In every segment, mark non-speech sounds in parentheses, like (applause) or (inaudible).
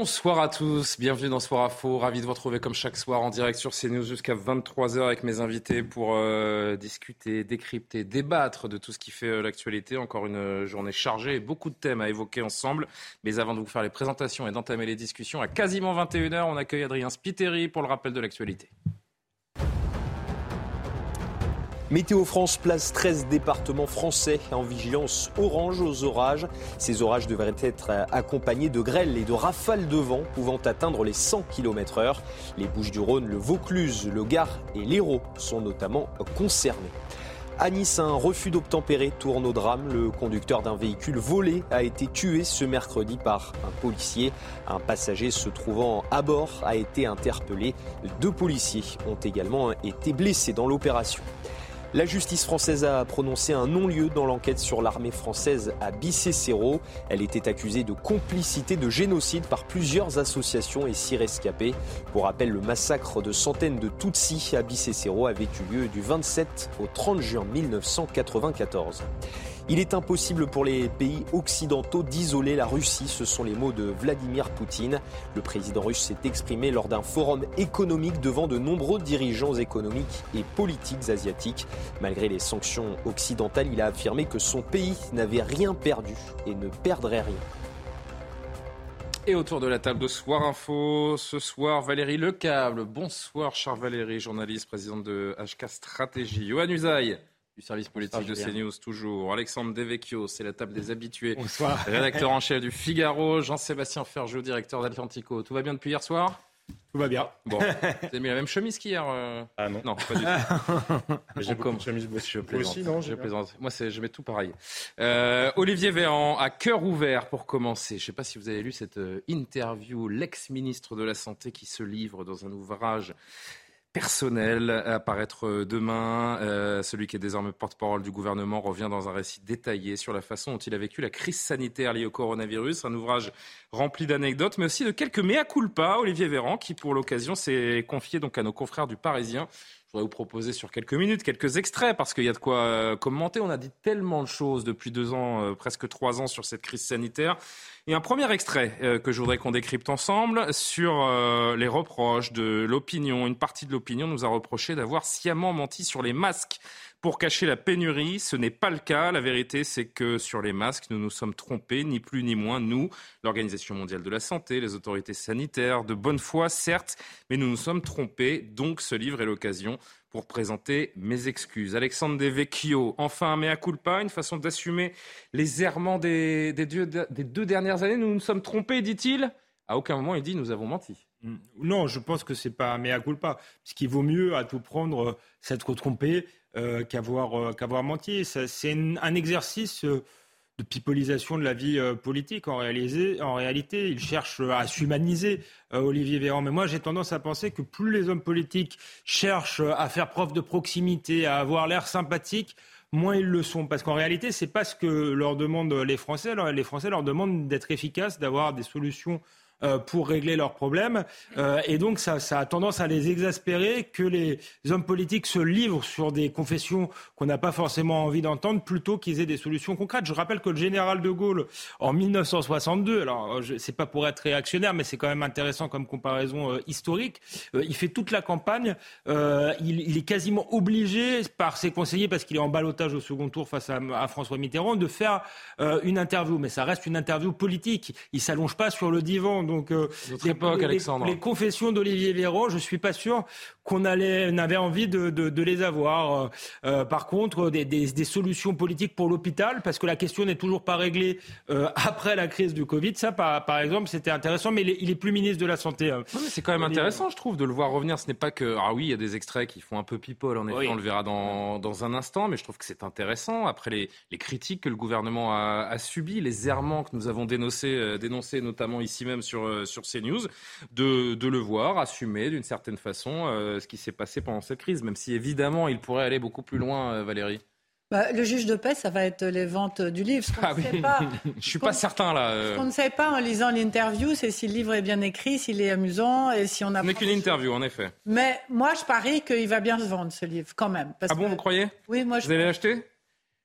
Bonsoir à tous, bienvenue dans Soir Info. Ravi de vous retrouver comme chaque soir en direct sur CNews jusqu'à 23h avec mes invités pour euh, discuter, décrypter, débattre de tout ce qui fait euh, l'actualité. Encore une euh, journée chargée et beaucoup de thèmes à évoquer ensemble. Mais avant de vous faire les présentations et d'entamer les discussions, à quasiment 21h, on accueille Adrien Spiteri pour le rappel de l'actualité. Météo France place 13 départements français en vigilance orange aux orages. Ces orages devraient être accompagnés de grêles et de rafales de vent pouvant atteindre les 100 km/h. Les Bouches-du-Rhône, le Vaucluse, le Gard et l'Hérault sont notamment concernés. À Nice, un refus d'obtempérer tourne au drame. Le conducteur d'un véhicule volé a été tué ce mercredi par un policier. Un passager se trouvant à bord a été interpellé. Deux policiers ont également été blessés dans l'opération. La justice française a prononcé un non-lieu dans l'enquête sur l'armée française à Bicécero. Elle était accusée de complicité de génocide par plusieurs associations et six rescapés. Pour rappel, le massacre de centaines de Tutsis à Bicécero avait eu lieu du 27 au 30 juin 1994. Il est impossible pour les pays occidentaux d'isoler la Russie, ce sont les mots de Vladimir Poutine. Le président russe s'est exprimé lors d'un forum économique devant de nombreux dirigeants économiques et politiques asiatiques. Malgré les sanctions occidentales, il a affirmé que son pays n'avait rien perdu et ne perdrait rien. Et autour de la table de Soir Info, ce soir, Valérie Lecable. Bonsoir, chère Valérie, journaliste, présidente de HK Stratégie. Johan Usaï, du service politique de CNews toujours. Alexandre Devecchio, c'est la table des habitués. Bonsoir. Rédacteur en chef du Figaro. Jean-Sébastien Ferjou, directeur d'Atlantico. Tout va bien depuis hier soir? Tout va bien. Bon, (laughs) vous avez mis la même chemise qu'hier euh? Ah non. Non, pas du tout. (laughs) J'ai comme- de chemises Je plaisante. aussi, non je plaisante. Moi, je mets tout pareil. Euh, Olivier Véran, à cœur ouvert pour commencer. Je ne sais pas si vous avez lu cette euh, interview, l'ex-ministre de la Santé qui se livre dans un ouvrage personnel à paraître euh, demain. Euh, celui qui est désormais porte-parole du gouvernement revient dans un récit détaillé sur la façon dont il a vécu la crise sanitaire liée au coronavirus. Un ouvrage rempli d'anecdotes, mais aussi de quelques mea culpa. Olivier Véran, qui pour l'occasion s'est confié donc à nos confrères du Parisien. Je voudrais vous proposer sur quelques minutes quelques extraits parce qu'il y a de quoi euh, commenter. On a dit tellement de choses depuis deux ans, euh, presque trois ans sur cette crise sanitaire. Et un premier extrait euh, que je voudrais qu'on décrypte ensemble sur les reproches de l'opinion. Une partie de l'opinion nous a reproché d'avoir sciemment menti sur les masques pour cacher la pénurie. Ce n'est pas le cas. La vérité, c'est que sur les masques, nous nous sommes trompés, ni plus ni moins, nous, l'Organisation mondiale de la santé, les autorités sanitaires, de bonne foi, certes, mais nous nous sommes trompés. Donc, ce livre est l'occasion pour présenter mes excuses. Alexandre Devecchio, enfin un mea culpa, une façon d'assumer les errements des, deux, dernières années. Nous nous sommes trompés, dit-il. À aucun moment, il dit nous avons menti. Mm. Non, je pense que c'est pas un mea culpa. Parce qu'il vaut mieux à tout prendre euh, s'être trompé qu'avoir euh, qu'avoir menti. C'est un exercice euh, de pipolisation de la vie euh, politique. En, en réalité, il cherche euh, à s'humaniser, euh, Olivier Véran. Mais moi, j'ai tendance à penser que plus les hommes politiques cherchent euh, à faire preuve de proximité, à avoir l'air sympathique, moins ils le sont. Parce qu'en réalité, c'est pas ce que leur demandent les Français. Les Français leur demandent d'être efficaces, d'avoir des solutions euh, pour régler leurs problèmes. Euh, et donc, ça, ça a tendance à les exaspérer que les hommes politiques se livrent sur des confessions qu'on n'a pas forcément envie d'entendre plutôt qu'ils aient des solutions concrètes. Je rappelle que le général de Gaulle, en 1962, alors euh, c'est pas pour être réactionnaire, mais c'est quand même intéressant comme comparaison historique, il fait toute la campagne, il, est quasiment obligé par ses conseillers, parce qu'il est en balotage au second tour face à, à François Mitterrand, de faire une interview. Mais ça reste une interview politique. Il s'allonge pas sur le divan. Donc, Notre époque, Alexandre. Les, confessions d'Olivier Véran, je suis pas sûr qu'on avait envie de, de, de les avoir. Euh, par contre, des, des, des, solutions politiques pour l'hôpital, parce que la question n'est toujours pas réglée euh, après la crise du Covid. Ça, par, par exemple, c'était intéressant, mais il est, il est, plus ministre de la Santé. Hein. c'est quand même intéressant, je trouve, de le voir revenir. Ce n'est pas que... Ah oui, il y a des extraits qui font un peu people, en effet, oui. on le verra dans, dans un instant, mais je trouve que c'est intéressant. Après les, les, critiques que le gouvernement a, a subies, les errements que nous avons dénoncés, euh, dénoncés notamment ici même sur, euh, sur CNews, de, de le voir assumer d'une certaine façon euh, ce qui s'est passé pendant cette crise, même si évidemment il pourrait aller beaucoup plus loin, euh, Valérie. Bah, le juge de paix, ça va être les ventes du livre. Ce ah oui. sait pas, (laughs) je suis pas certain là. Ce qu'on ne sait pas en lisant l'interview, c'est si le livre est bien écrit, s'il est amusant et si on a. Ce n'est qu'une interview, en effet. Mais moi, je parie qu'il va bien se vendre ce livre, quand même. Parce ah bon, que... vous croyez? Oui, moi. Je... Vous allez l'acheter?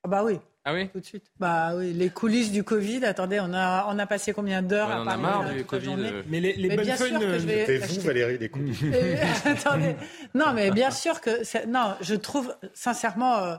Ah bah oui. Ah oui Tout de suite. Bah oui, les coulisses du Covid. Attendez, on a, on a passé combien d'heures ouais, à on parler a marre du Covid. Euh... Mais les, les mais bonnes bien sûr que je vais. C'était vous, Valérie, les coulisses. (laughs) (laughs) Attendez. Non, mais bien sûr que. Non, je trouve sincèrement. Euh,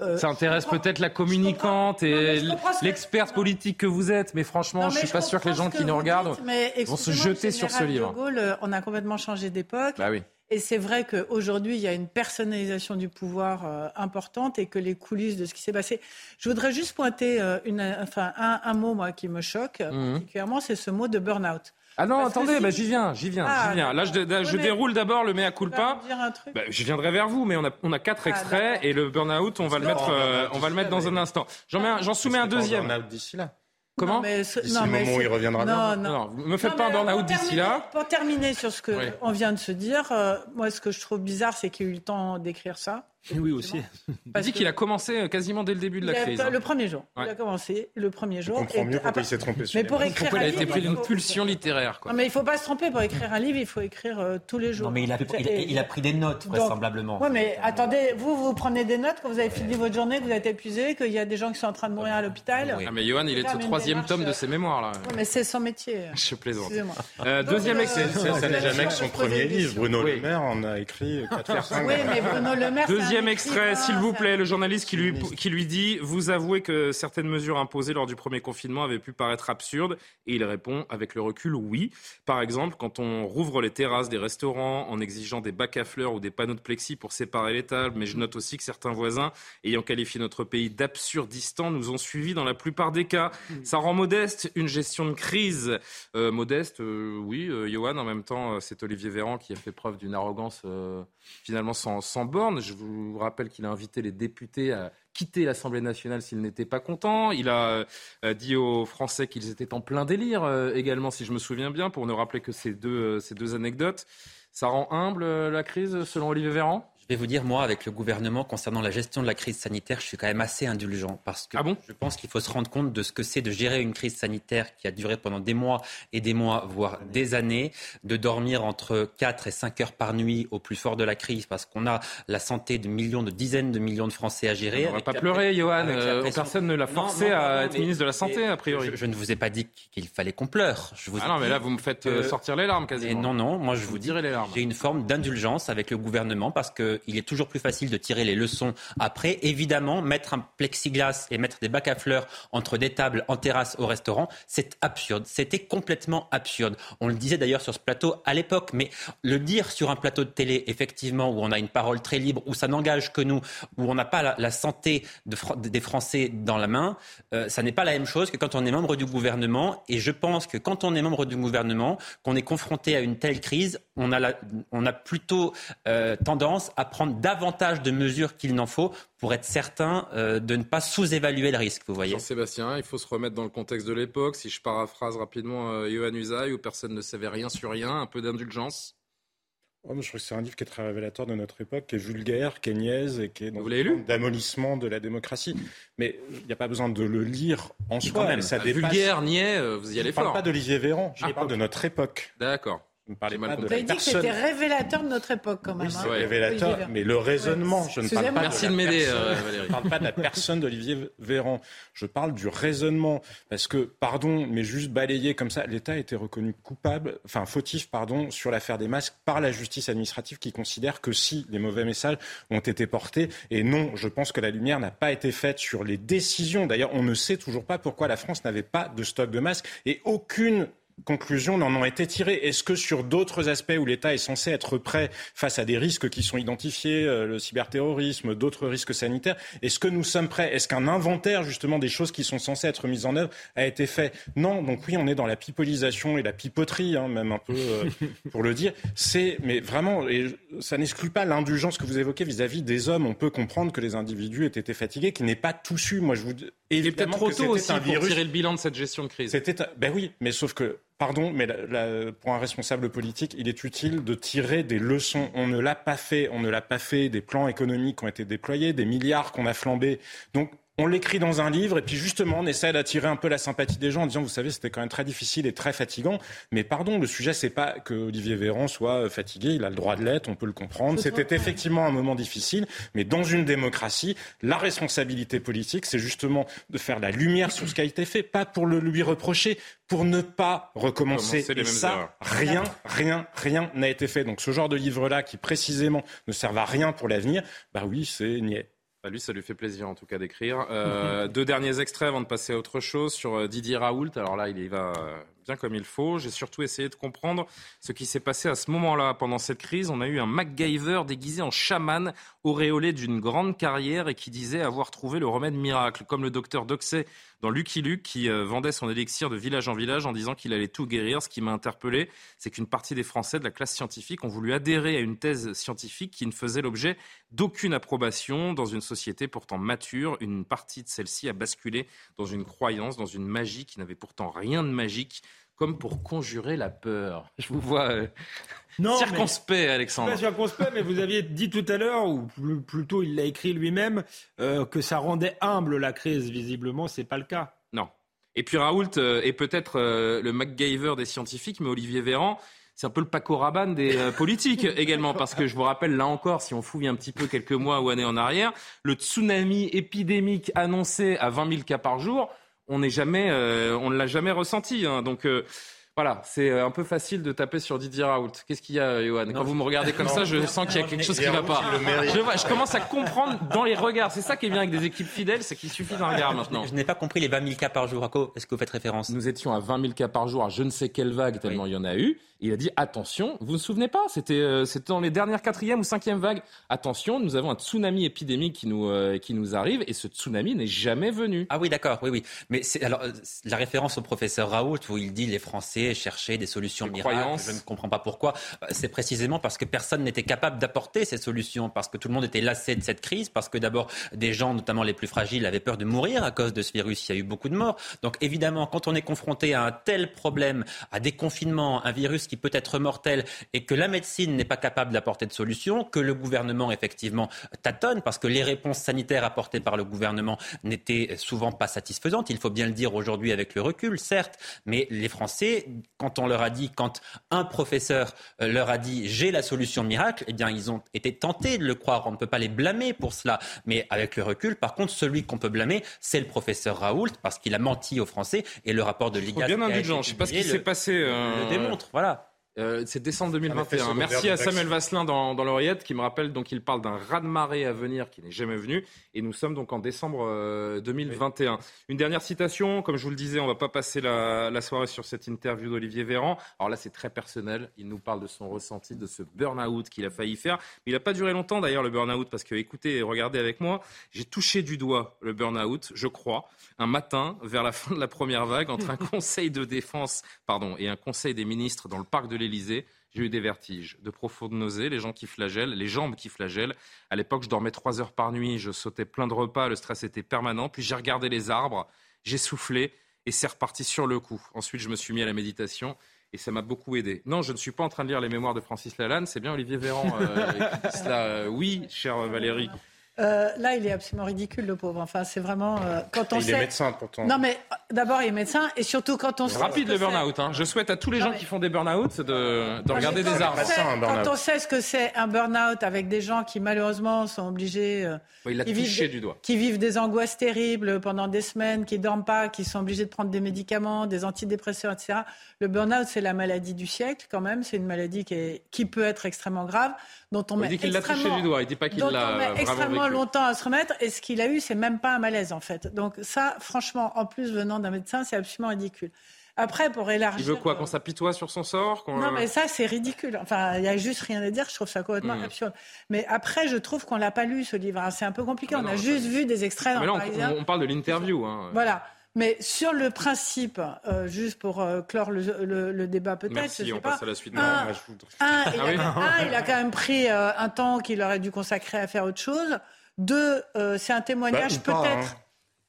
euh, ça intéresse peut-être la communicante et l'experte politique que vous êtes, mais franchement, non, mais je suis pas sûr que les gens qui nous regardent dites, vont se jeter sur ce livre. De Gaulle, on a complètement changé d'époque. Bah oui. Et c'est vrai qu'aujourd'hui, il y a une personnalisation du pouvoir euh, importante et que les coulisses de ce qui s'est passé. Je voudrais juste pointer euh, une, enfin, un, un, mot moi, qui me choque Mhm. mmh. particulièrement, c'est ce mot de burn-out. Ah non, Parce attendez, si... bah, j'y viens, j'y viens, ah, j'y viens. Là, je, là, je mais... déroule d'abord le mea culpa. Bah, je viendrai vers vous, mais on a, on a quatre extraits ah, et le burn-out, on va le mettre, euh, on va le mettre dans un instant. J'en soumets un deuxième. Burn-out d'ici là. Comment non, mais ce, non, le mais moment où il reviendra non. Non, non. me faites pas un burn-out d'ici là. Pour terminer sur ce que Oui. on vient de se dire, euh, moi, ce que je trouve bizarre, c'est qu'il y a eu le temps d'écrire ça. Oui, aussi. Il dit qu'il a commencé quasiment dès le début de la crise. hein. Le premier jour. Ouais. Il a commencé le premier jour. On comprend mieux pourquoi il s'est trompé sur Mais pour écrire Pourquoi un il a été pris d'une pulsion littéraire quoi. Non, mais il faut pas se tromper. Pour écrire un livre, il faut écrire euh, tous les jours. Non, mais il a, il, Et- il a pris des notes, vraisemblablement. Ouais, mais attendez, vous, vous prenez des notes quand vous avez fini votre journée, que vous êtes épuisé, qu'il y a des gens qui sont en train de mourir à l'hôpital. Oui. Ah, mais Johan, il est au troisième tome de euh, ses mémoires là. Mais c'est son métier. (laughs) Je plaisante. Euh, deuxième euh, extrait. Ça, n'est jamais que son premier livre. Bruno Oui. Le Maire en a écrit 4 fois 5. Oui, mais Bruno Le Maire. Deuxième extrait, s'il vous plaît, le journaliste qui lui, qui lui dit Vous avouez que certaines mesures imposées lors du premier confinement avaient pu paraître absurdes Et il répond avec le recul Oui. Par exemple, quand on rouvre les terrasses des restaurants en exigeant des bacs à fleurs ou des panneaux de plexi pour séparer les tables. Mais je note aussi que certains voisins, ayant qualifié notre pays d'absurdistan, nous ont suivis dans la plupart des cas. Ça rend modeste une gestion de crise. Euh, modeste, euh, oui, euh, Johan, en même temps, euh, c'est Olivier Véran qui a fait preuve d'une arrogance finalement sans, sans borne. Je vous rappelle qu'il a invité les députés à quitter l'Assemblée nationale s'ils n'étaient pas contents. Il a euh, dit aux Français qu'ils étaient en plein délire euh, également, si je me souviens bien, pour ne rappeler que ces deux, euh, ces deux anecdotes. Ça rend humble la crise, selon Olivier Véran? Vais vous dire, moi, avec le gouvernement, concernant la gestion de la crise sanitaire, je suis quand même assez indulgent parce que Ah bon? je pense qu'il faut se rendre compte de ce que c'est de gérer une crise sanitaire qui a duré pendant des mois et des mois, voire des années, de dormir entre 4 et 5 heures par nuit au plus fort de la crise parce qu'on a la santé de millions, de dizaines de millions de Français à gérer. On va avec pas pleurer, Johan. Euh, personne ne l'a forcé non, non, à être mais- ministre de la Santé, a priori. Je, je ne vous ai pas dit qu'il fallait qu'on pleure. Je vous Ah non, mais là, vous me faites euh, que- sortir les larmes Et quasiment. non, non, moi je Vous vous direz les larmes. j'ai une forme d'indulgence avec le gouvernement parce qu'il est toujours plus facile de tirer les leçons après. Évidemment, mettre un plexiglas et mettre des bacs à fleurs entre des tables en terrasse au restaurant, c'est absurde. C'était complètement absurde. On le disait d'ailleurs sur ce plateau à l'époque, mais le dire sur un plateau de télé, effectivement, où on a une parole très libre, où ça n'engage que nous, où on n'a pas la, santé des Français dans la main, euh, ça n'est pas la même chose que quand on est membre du gouvernement. Et je pense que quand on est membre du gouvernement, qu'on est confronté à une telle crise, on a, la- on a plutôt euh, tendance à prendre davantage de mesures qu'il n'en faut pour être certain euh, de ne pas sous-évaluer le risque, vous voyez. Jean-Sébastien, il faut se remettre dans le contexte de l'époque. Si je paraphrase rapidement euh, Johan Usaï, où personne ne savait rien sur rien, un peu d'indulgence. Oh, je trouve que c'est un livre qui est très révélateur de notre époque, qui est vulgaire, qui est niaise et qui est dans d'amollissement de la démocratie. Mais il n'y a pas besoin de le lire en soi. même. Ça Ah, dépasse- Vulgaire, niais, euh, vous y Je allez ne parle fort. pas d'Olivier Véran, je Ah, parle de notre époque. D'accord. Je ne parlais J'ai mal pas de Vous avez la dit que c'était révélateur de notre époque quand même. Oui, c'est hein. Révélateur, mais le raisonnement, je ne parle Excusez-moi. pas de Merci la de m'aider, personne. euh, Je parle pas de la personne d'Olivier Véran. Je parle du raisonnement. Parce que, pardon, mais juste balayé comme ça, l'État a été reconnu coupable, enfin fautif, pardon, sur l'affaire des masques par la justice administrative qui considère que si les mauvais messages ont été portés, et non, je pense que la lumière n'a pas été faite sur les décisions. D'ailleurs, on ne sait toujours pas pourquoi la France n'avait pas de stock de masques et aucune conclusions n'en ont été tirées Est-ce que sur d'autres aspects où l'État est censé être prêt face à des risques qui sont identifiés, euh, le cyberterrorisme, d'autres risques sanitaires, est-ce que nous sommes prêts? Est-ce qu'un inventaire justement des choses qui sont censées être mises en œuvre a été fait? Non, donc oui, on est dans la pipolisation et la pipoterie, hein, même un peu euh, (laughs) pour le dire. C'est, mais vraiment, et ça n'exclut pas l'indulgence que vous évoquez vis-à-vis des hommes. On peut comprendre que les individus aient été fatigués, qu'ils n'aient pas tout su. Moi, je vous il est peut-être trop tôt aussi pour tirer le bilan de cette gestion de crise. C'était, ben oui, mais sauf que Pardon, mais pour un responsable politique, il est utile de tirer des leçons. On ne l'a pas fait. On ne l'a pas fait. Des plans économiques ont été déployés, des milliards qu'on a flambés. Donc, on l'écrit dans un livre et puis justement on essaie d'attirer un peu la sympathie des gens en disant vous savez c'était quand même très difficile et très fatigant. Mais pardon le sujet c'est pas que Olivier Véran soit fatigué il a le droit de l'être on peut le comprendre. C'était effectivement un moment difficile mais dans une démocratie la responsabilité politique c'est justement de faire la lumière sur ce qui a été fait pas pour le lui reprocher pour ne pas recommencer. Et ça rien rien rien n'a été fait. Donc ce genre de livre là qui précisément ne servent à rien pour l'avenir bah oui c'est niais bah, lui, ça lui fait plaisir en tout cas d'écrire. Euh, (laughs) deux derniers extraits avant de passer à autre chose sur euh, Didier Raoult. Alors là, il y va euh, bien comme il faut. J'ai surtout essayé de comprendre ce qui s'est passé à ce moment-là. Pendant cette crise, on a eu un MacGyver déguisé en chaman, auréolé d'une grande carrière et qui disait avoir trouvé le remède miracle, comme le docteur Doxey dans Lucky Luke qui euh, vendait son élixir de village en village en disant qu'il allait tout guérir. Ce qui m'a interpellé, c'est qu'une partie des Français de la classe scientifique ont voulu adhérer à une thèse scientifique qui ne faisait l'objet d'aucune approbation dans une société pourtant mature. Une partie de celle-ci a basculé dans une croyance, dans une magie qui n'avait pourtant rien de magique comme pour conjurer la peur. Je vous vois euh, circonspect, Alexandre. Pas circonspect, mais vous aviez dit tout à l'heure, ou plutôt il l'a écrit lui-même, euh, que ça rendait humble la crise. Visiblement, c'est pas le cas. Non. Et puis Raoult euh, est peut-être le MacGyver des scientifiques, mais Olivier Véran, c'est un peu le Paco Rabanne des (laughs) politiques également, parce que je vous rappelle, là encore, si on fouille un petit peu quelques mois ou années en arrière, le tsunami épidémique annoncé à 20 000 cas par jour, on n'est jamais, euh, on ne l'a jamais ressenti. Hein. donc euh, voilà, c'est euh, un peu facile de taper sur Didier Raoult. Qu'est-ce qu'il y a, Johan Quand vous me regardez comme ça, je sens qu'il y a quelque chose qui ne va pas. Je, je, commence à comprendre dans les regards. C'est ça qui est bien avec des équipes fidèles, c'est qu'il suffit d'un regard maintenant. Je n'ai pas compris les 20 000 cas par jour. À quoi est-ce que vous faites référence Nous étions à 20 000 cas par jour à je ne sais quelle vague, tellement il y en a eu. Il a dit attention, vous ne vous souvenez pas C'était euh, dans les dernières quatrième ou cinquième vagues. Attention, nous avons un tsunami épidémique qui nous euh, qui nous arrive et ce tsunami n'est jamais venu. Ah oui, d'accord, oui, oui. Mais c'est alors la référence au professeur Raoult où il dit les Français cherchaient des solutions miracles. Je ne comprends pas pourquoi. C'est précisément parce que personne n'était capable d'apporter ces solutions, parce que tout le monde était lassé de cette crise, parce que d'abord des gens, notamment les plus fragiles, avaient peur de mourir à cause de ce virus. Il y a eu beaucoup de morts. Donc évidemment, quand on est confronté à un tel problème, à des confinements, un virus qui peut être mortel et que la médecine n'est pas capable d'apporter de solution, que le gouvernement effectivement tâtonne, parce que les réponses sanitaires apportées par le gouvernement n'étaient souvent pas satisfaisantes. Il faut bien le dire aujourd'hui avec le recul, certes, mais les Français, quand on leur a dit, quand un professeur euh, leur a dit j'ai la solution miracle, eh bien ils ont été tentés de le croire. On ne peut pas les blâmer pour cela. Mais avec le recul, par contre, celui qu'on peut blâmer, c'est le professeur Raoult parce qu'il a menti aux Français et le rapport de l'IGAS. Bien indulgent. Je ne sais pas ce qui s'est passé. Euh... Le démontre. Voilà. Euh, c'est décembre 2021. Merci à Samuel Vasselin dans, dans l'oreillette qui me rappelle donc il parle d'un raz-de-marée à venir qui n'est jamais venu et nous sommes donc en décembre 2021. Euh, Une dernière citation, comme je vous le disais, on va pas passer la, la soirée sur cette interview d'Olivier Véran. Alors là c'est très personnel, il nous parle de son ressenti, de ce burn-out qu'il a failli faire. Mais il n'a pas duré longtemps d'ailleurs le burn-out parce que écoutez et regardez avec moi, j'ai touché du doigt le burn-out, je crois, un matin vers la fin de la première vague entre un (laughs) conseil de défense pardon, et un conseil des ministres dans le parc de l'Élysée, j'ai eu des vertiges, de profondes nausées, les gens qui flagellent, les jambes qui flagellent. À l'époque, je dormais trois heures par nuit, je sautais plein de repas, le stress était permanent. Puis j'ai regardé les arbres, j'ai soufflé et c'est reparti sur le coup. Ensuite, je me suis mis à la méditation et ça m'a beaucoup aidé. Non, je ne suis pas en train de lire les mémoires de Francis Lalanne, c'est bien Olivier Véran euh, cela. oui, chère Valérie. Euh, là, il est absolument ridicule, le pauvre. Enfin, c'est vraiment euh, quand on il sait. est médecin pourtant. Non, mais euh, d'abord, il est médecin et surtout quand on sait. Rapide le burn-out. Hein. Je souhaite à tous les gens qui font des burn-out de, de regarder des arbres. Quand on sait ce que c'est un burn-out avec des gens qui malheureusement sont obligés. il a qui touché vivent, du doigt. Qui vivent des angoisses terribles pendant des semaines, qui dorment pas, qui sont obligés de prendre des médicaments, des antidépresseurs, etc. Le burn-out, c'est la maladie du siècle quand même. C'est une maladie qui, est, qui peut être extrêmement grave, dont on il met dit qu'il l'a touché du doigt. Il dit pas qu'il l'a extrêmement longtemps à se remettre et ce qu'il a eu, c'est même pas un malaise en fait. Donc ça, franchement, en plus venant d'un médecin, c'est absolument ridicule. Après, pour élargir. Il veut quoi Qu'on s'apitoie sur son sort Non, mais ça, c'est ridicule. Enfin, il n'y a juste rien à dire. Je trouve ça complètement hmm. absurde. Mais après, je trouve qu'on l'a pas lu, ce livre. C'est un peu compliqué. Ah on a juste vu des extraits mais là, on, parle de l'interview. Hein. Voilà. Mais sur le principe, euh, juste pour euh, clore le, débat peut-être, Merci, on passe à la suite. Un, (laughs) ah il, a, quand même pris euh, un temps qu'il aurait dû consacrer à faire autre chose. Deux, c'est un témoignage bah, peut-être... Hein.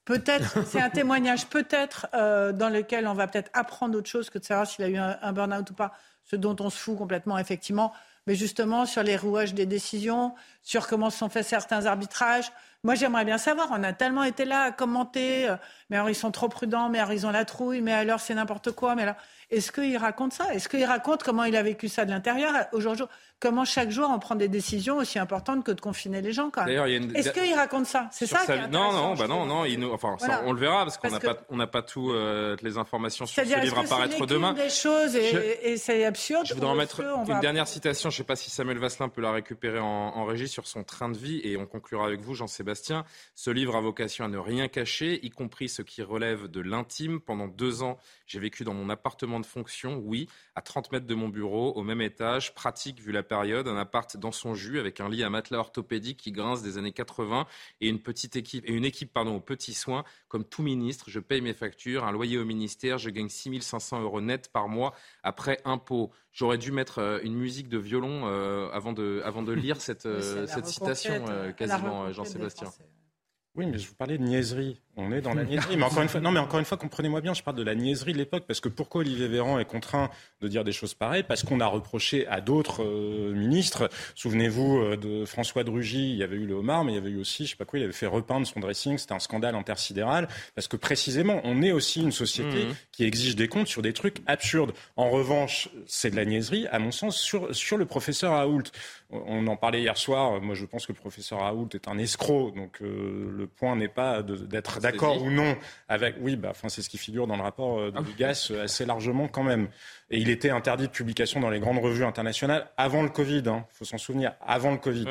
Peut-être, c'est un témoignage peut-être dans lequel on va peut-être apprendre autre chose que de savoir s'il a eu un, un burn-out ou pas, ce dont on se fout complètement effectivement, mais justement sur les rouages des décisions, sur comment sont faits certains arbitrages, moi, j'aimerais bien savoir. On a tellement été là à commenter. Euh, mais alors, ils sont trop prudents. Mais alors, ils ont la trouille. Mais alors, c'est n'importe quoi. Mais alors, est-ce qu'il raconte ça? Est-ce qu'il raconte comment il a vécu ça de l'intérieur? Aujourd'hui, comment chaque jour on prend des décisions aussi importantes que de confiner les gens quand même Est-ce qu'il raconte ça? C'est ça Non, non, bah non, non. Il Enfin, on le verra parce qu'on n'a pas, on n'a pas tout euh, les informations sur ce livre à paraître demain. Des choses et, c'est absurde. Je voudrais en mettre une dernière citation. Je ne sais pas si Samuel Vasselin peut la récupérer en, en régie sur son train de vie et on conclura avec vous, Jean-Sébastien. Ce livre a vocation à ne rien cacher, y compris ce qui relève de l'intime. Pendant deux ans, j'ai vécu dans mon appartement de fonction, oui, à 30 mètres de mon bureau, au même étage, pratique vu la période, un appart dans son jus avec un lit à matelas orthopédique qui grince des années 80 et une petite équipe et une équipe pardon aux petits soins. Comme tout ministre, je paye mes factures, un loyer au ministère, je gagne 6500 euros net par mois après impôt. J'aurais dû mettre euh, une musique de violon euh, avant de avant de lire cette, (laughs) euh, cette citation quasiment Jean-Sébastien. Oui, mais je vous parlais de niaiserie. On est dans la niaiserie. Mais encore une fois, non, mais encore une fois, comprenez-moi bien, je parle de la niaiserie de l'époque. Parce que pourquoi Olivier Véran est contraint de dire des choses pareilles? Parce qu'on a reproché à d'autres euh, ministres. Souvenez-vous euh, de François Drugy, il y avait eu le homard, mais il y avait eu aussi, je sais pas quoi, il avait fait repeindre son dressing. C'était un scandale intersidéral. Parce que précisément, on est aussi une société mmh. qui exige des comptes sur des trucs absurdes. En revanche, c'est de la niaiserie, à mon sens, sur, sur le professeur Raoult. On en parlait hier soir. Moi, je pense que le professeur Raoult est un escroc. Donc, euh, le point n'est pas d'être d'accord ou non avec. Oui, bah, enfin, c'est ce qui figure dans le rapport euh, de Ligas euh, assez largement quand même. Et il était interdit de publication dans les grandes revues internationales avant le Covid. Il hein. faut s'en souvenir, avant le Covid.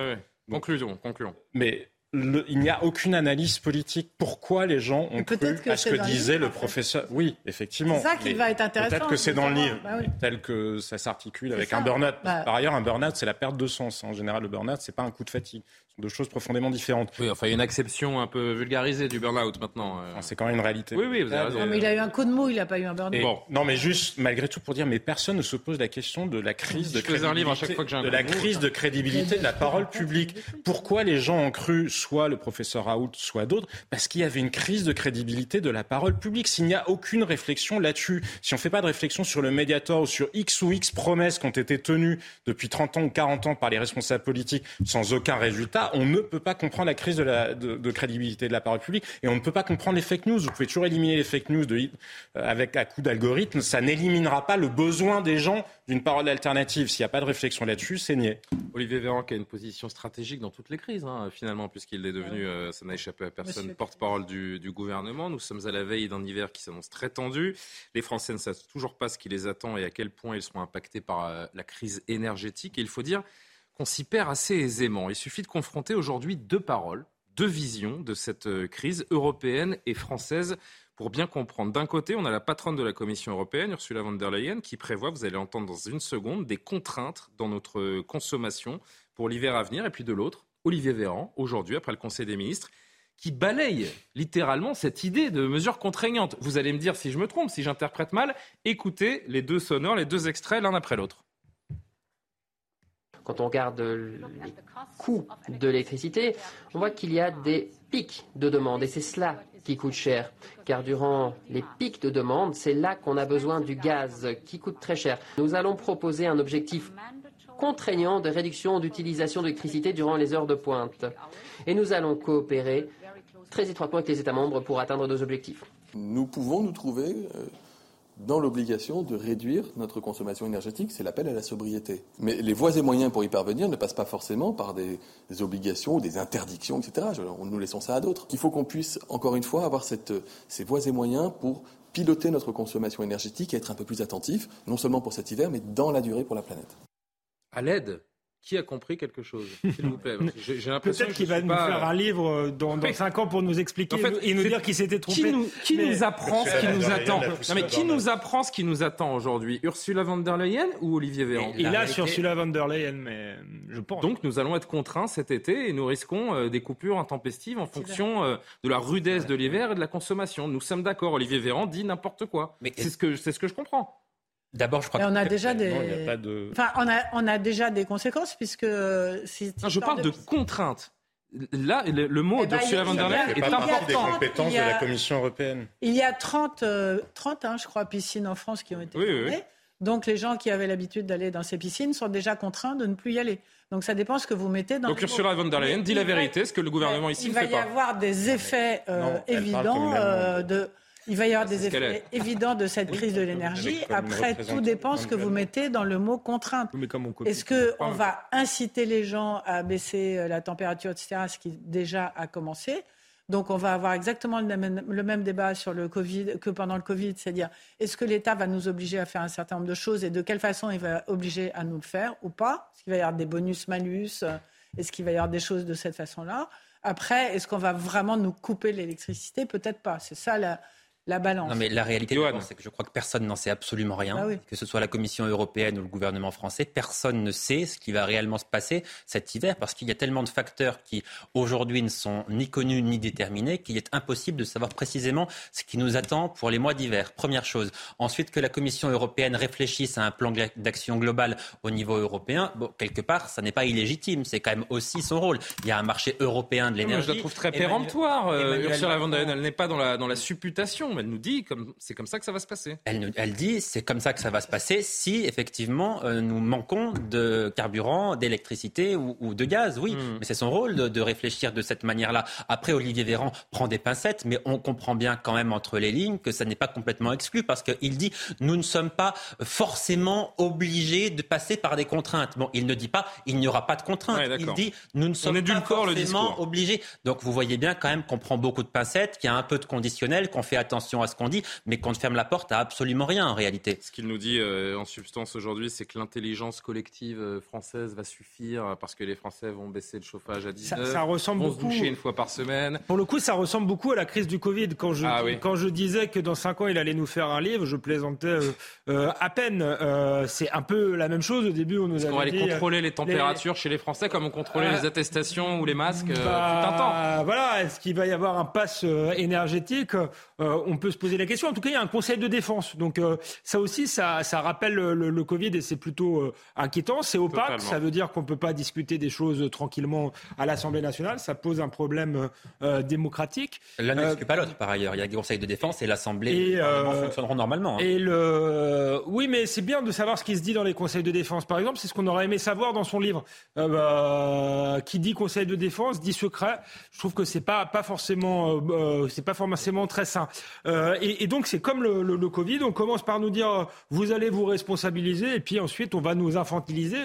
conclusion, conclusion. Mais il n'y a aucune analyse politique. Pourquoi les gens ont cru à ce que disait le professeur Oui, effectivement. C'est ça qui va être intéressant. Peut-être que c'est dans le livre, bah tel que ça s'articule avec un burn-out. Bah Par ailleurs, un burn-out, c'est la perte de sens. En général, le burn-out, c'est pas un coup de fatigue sont deux choses profondément différentes. Oui, enfin, il y a une acception un peu vulgarisée du burn-out maintenant. Euh. c'est quand même une réalité. Oui, oui, vous avez raison. mais il a eu un coup de mou, il n'a pas eu un burn-out. Bon. Non, mais juste, malgré tout, pour dire, mais personne ne se pose la question de la crise de crédibilité, un livre à chaque fois que j'ai un de la crise de crédibilité de la parole publique. Pourquoi les gens ont cru, soit le professeur Raoult, soit d'autres Parce qu'il y avait une crise de crédibilité de la parole publique. S'il n'y a aucune réflexion là-dessus, si on ne fait pas de réflexion sur le Mediator ou sur X ou X promesses qui ont été tenues depuis 30 ans ou 40 ans par les responsables politiques sans aucun résultat, on ne peut pas comprendre la crise de, crédibilité de la parole publique et on ne peut pas comprendre les fake news. Vous pouvez toujours éliminer les fake news euh, avec un coup d'algorithme. Ça n'éliminera pas le besoin des gens d'une parole alternative. S'il n'y a pas de réflexion là-dessus, c'est niais. Olivier Véran qui a une position stratégique dans toutes les crises, hein, finalement, puisqu'il est devenu, euh, ça n'a échappé à personne, porte-parole du, du, gouvernement. Nous sommes à la veille d'un hiver qui s'annonce très tendu. Les Français ne savent toujours pas ce qui les attend et à quel point ils seront impactés par euh, la crise énergétique. Et il faut dire qu'on s'y perd assez aisément. Il suffit de confronter aujourd'hui deux paroles, deux visions de cette euh, crise européenne et française pour bien comprendre. D'un côté, on a la patronne de la Commission européenne, Ursula von der Leyen, qui prévoit, vous allez entendre dans une seconde, des contraintes dans notre consommation pour l'hiver à venir. Et puis de l'autre, Olivier Véran, aujourd'hui, après le Conseil des ministres, qui balaye littéralement cette idée de mesures contraignantes. Vous allez me dire si je me trompe, si j'interprète mal. Écoutez les deux sonores, les deux extraits l'un après l'autre. Quand on regarde les coûts de l'électricité, on voit qu'il y a des pics de demande et c'est cela qui coûte cher. Car durant les pics de demande, c'est là qu'on a besoin du gaz qui coûte très cher. Nous allons proposer un objectif contraignant de réduction d'utilisation d'électricité durant les heures de pointe. Et nous allons coopérer très étroitement avec les États membres pour atteindre nos objectifs. Nous pouvons nous trouver euh, dans l'obligation de réduire notre consommation énergétique. C'est l'appel à la sobriété. Mais les voies et moyens pour y parvenir ne passent pas forcément par des, obligations ou des interdictions, etc. nous laissons ça à d'autres. Il faut qu'on puisse, encore une fois, avoir ces voies et moyens pour piloter notre consommation énergétique et être un peu plus attentif, non seulement pour cet hiver, mais dans la durée pour la planète. À l'aide Qui a compris quelque chose S'il vous plaît. J'ai l'impression Peut-être qu'il va nous faire un livre euh, dans, dans 5 ans pour nous expliquer et nous dire qu'il s'était trompé. Qui nous, qui nous apprend ce qui nous attend Non mais qui nous apprend ce qui nous attend aujourd'hui Ursula von der Leyen ou Olivier Véran Il a sur Ursula von der Leyen, mais je pense. Donc nous allons être contraints cet été et nous risquons euh, des coupures intempestives en fonction euh, de la rudesse de l'hiver et de la consommation. Nous sommes d'accord. Olivier Véran dit n'importe quoi. C'est ce que c'est ce que je comprends. D'abord, je crois on a déjà des. Enfin, on a, on a déjà des conséquences puisque. Euh, non, je parle de, contraintes. Là, le, mot eh ben, d'Ursula von der Leyen est important. des compétences de la Commission européenne. Il y a 30, 30 hein, je crois, piscines en France qui ont été oui, Donc les gens qui avaient l'habitude d'aller dans ces piscines sont déjà contraints de ne plus y aller. Donc ça dépend ce que vous mettez dans. Donc Ursula von der Leyen dit la vérité, ce que le gouvernement ici ne fait pas. Il va y avoir des effets euh, évidents euh, de il va y avoir des effets évidents de cette crise de l'énergie. Après, tout dépend ce que vous mettez dans le mot contrainte. Est-ce qu'on va inciter les gens à baisser euh, la température, etc., ce qui déjà a commencé? Donc on va avoir exactement le même, le même, débat sur le Covid que pendant le Covid, c'est-à-dire est-ce que l'État va nous obliger à faire un certain nombre de choses et de quelle façon il va obliger à nous le faire ou pas? Est-ce qu'il va y avoir des bonus-malus Est-ce qu'il va y avoir des choses de cette façon-là? Après, est-ce qu'on va vraiment nous couper l'électricité? Peut-être pas. C'est ça la, la balance. Non, mais la réalité, c'est que je crois que personne n'en sait absolument rien. Ah que ce soit la Commission européenne ou le gouvernement français, personne ne sait ce qui va réellement se passer cet hiver parce qu'il y a tellement de facteurs qui, aujourd'hui, ne sont ni connus ni déterminés qu'il est impossible de savoir précisément ce qui nous attend pour les mois d'hiver. Première chose. Ensuite, que la Commission européenne réfléchisse à un plan d'action global au niveau européen, bon, quelque part, ça n'est pas illégitime. C'est quand même aussi son rôle. Il y a un marché européen de l'énergie. Je la trouve très péremptoire. Euh, Ursula von der Leyen, elle n'est pas dans la, dans la supputation elle nous dit comme c'est comme ça que ça va se passer. Elle, elle dit c'est comme ça que ça va se passer si effectivement euh, nous manquons de carburant, d'électricité ou, de gaz. Oui, hmm. mais c'est son rôle de, réfléchir de cette manière-là. Après, Olivier Véran prend des pincettes, mais on comprend bien quand même entre les lignes que ça n'est pas complètement exclu parce qu'il dit nous ne sommes pas forcément obligés de passer par des contraintes. Bon, il ne dit pas il n'y aura pas de contraintes. il dit nous ne sommes pas forcément obligés. Donc vous voyez bien quand même qu'on prend beaucoup de pincettes, qu'il y a un peu de conditionnel, qu'on fait attention à ce qu'on dit, mais qu'on ne ferme la porte à absolument rien en réalité. Ce qu'il nous dit euh, en substance aujourd'hui, c'est que l'intelligence collective euh, française va suffire parce que les Français vont baisser le chauffage à 19 ça, ça ressemble vont beaucoup. Se doucher une fois par semaine. Pour le coup, ça ressemble beaucoup à la crise du Covid. Quand je, ah quand je disais que dans 5 ans, il allait nous faire un livre, je plaisantais euh, à peine. c'est un peu la même chose au début. On nous on va aller contrôler les températures chez les Français comme on contrôlait les attestations ou les masques bah, tout un temps. Voilà, est-ce qu'il va y avoir un pass énergétique On peut se poser la question. En tout cas, il y a un conseil de défense. Donc euh, ça aussi, ça, ça rappelle le, Covid et c'est plutôt euh, inquiétant. C'est opaque. Ça veut dire qu'on ne peut pas discuter des choses tranquillement à l'Assemblée nationale. Ça pose un problème euh, démocratique. L'un n'exclut pas l'autre, par ailleurs. Il y a des conseils de défense et l'Assemblée fonctionneront normalement. Hein. Et le... Oui, mais c'est bien de savoir ce qui se dit dans les conseils de défense. Par exemple, c'est ce qu'on aurait aimé savoir dans son livre. Bah, qui dit conseil de défense dit secret. Je trouve que c'est pas pas forcément c'est pas forcément très sain. Et et, donc c'est comme le, Covid, on commence par nous dire vous allez vous responsabiliser et puis ensuite on va nous infantiliser.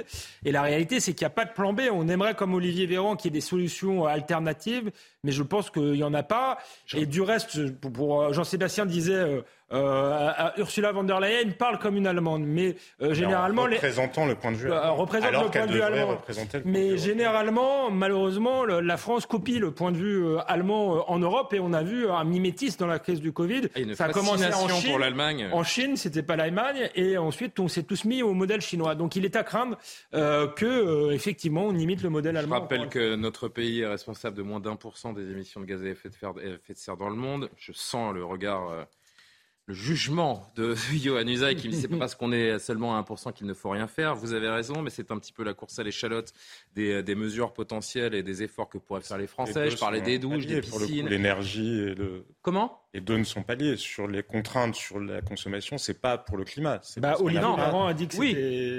Et la réalité c'est qu'il n'y a pas de plan B. On aimerait comme Olivier Véran qu'il y ait des solutions alternatives, mais je pense qu'il n'y en a pas. Et du reste, pour, Jean-Sébastien disait euh, euh, Ursula von der Leyen parle comme une Allemande, mais euh, généralement représentant le point de vue, euh, représente le point de vue allemand. mais généralement, malheureusement, la France copie le point de vue euh, allemand en Europe et on a vu un mimétisme dans la crise du Covid. Ça a commencé en Chine. Pour l'Allemagne. En Chine, c'était pas l'Allemagne et ensuite on s'est tous mis au modèle chinois. Donc il est à craindre que effectivement on imite le modèle allemand. Je rappelle que notre pays est responsable de moins d'un pour cent des émissions de gaz à effet de serre dans le monde. Je sens le regard le jugement de (laughs) Johan Usaï qui me dit c'est pas parce qu'on est seulement à 1% qu'il ne faut rien faire. Vous avez raison, mais c'est un petit peu la course à l'échalote des, des, mesures potentielles et des efforts que pourraient faire les Français. Je parlais des douches, des piscines. L'énergie et le. Comment? Les deux ne sont pas liés. Sur les contraintes, sur la consommation, c'est pas pour le climat. Bah, Olivier a dit que oui,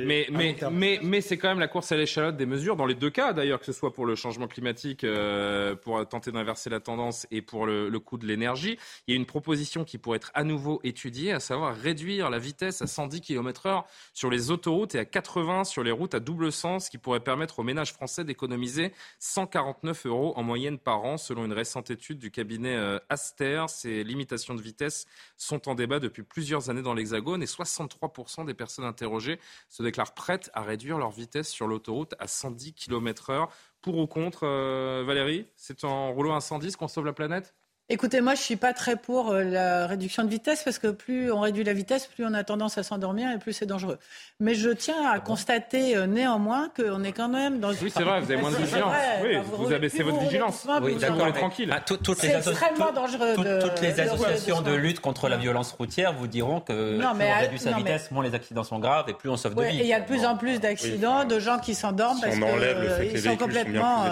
mais, mais, mais, mais c'est quand même la course à l'échalote des mesures, dans les deux cas d'ailleurs, que ce soit pour le changement climatique, euh, pour tenter d'inverser la tendance et pour le, le coût de l'énergie. Il y a une proposition qui pourrait être à nouveau travaux étudiés, à savoir réduire la vitesse à 110 km/h sur les autoroutes et à 80 sur les routes à double sens, qui pourrait permettre aux ménages français d'économiser 149 euros en moyenne par an, selon une récente étude du cabinet euh, Aster. Ces limitations de vitesse sont en débat depuis plusieurs années dans l'Hexagone et 63% des personnes interrogées se déclarent prêtes à réduire leur vitesse sur l'autoroute à 110 km/h. Pour ou contre, euh, Valérie? C'est en à 110 qu'on sauve la planète? Écoutez, moi, je suis pas très pour euh, la réduction de vitesse parce que plus on réduit la vitesse, plus on a tendance à s'endormir et plus c'est dangereux. Mais je tiens à ah constater euh, néanmoins qu'on est quand même dans. Oui, c'est vrai, vous avez moins de vigilance. Oui, bah, vous, abaissez votre vigilance. Oui, d'accord, tranquille. Ah, c'est extrêmement dangereux. toutes les associations de, lutte contre la violence routière vous diront que plus on réduit sa vitesse, moins les accidents sont graves et plus on sauve de vies. Et il y a de plus en plus d'accidents, de gens qui s'endorment parce qu'ils sont complètement.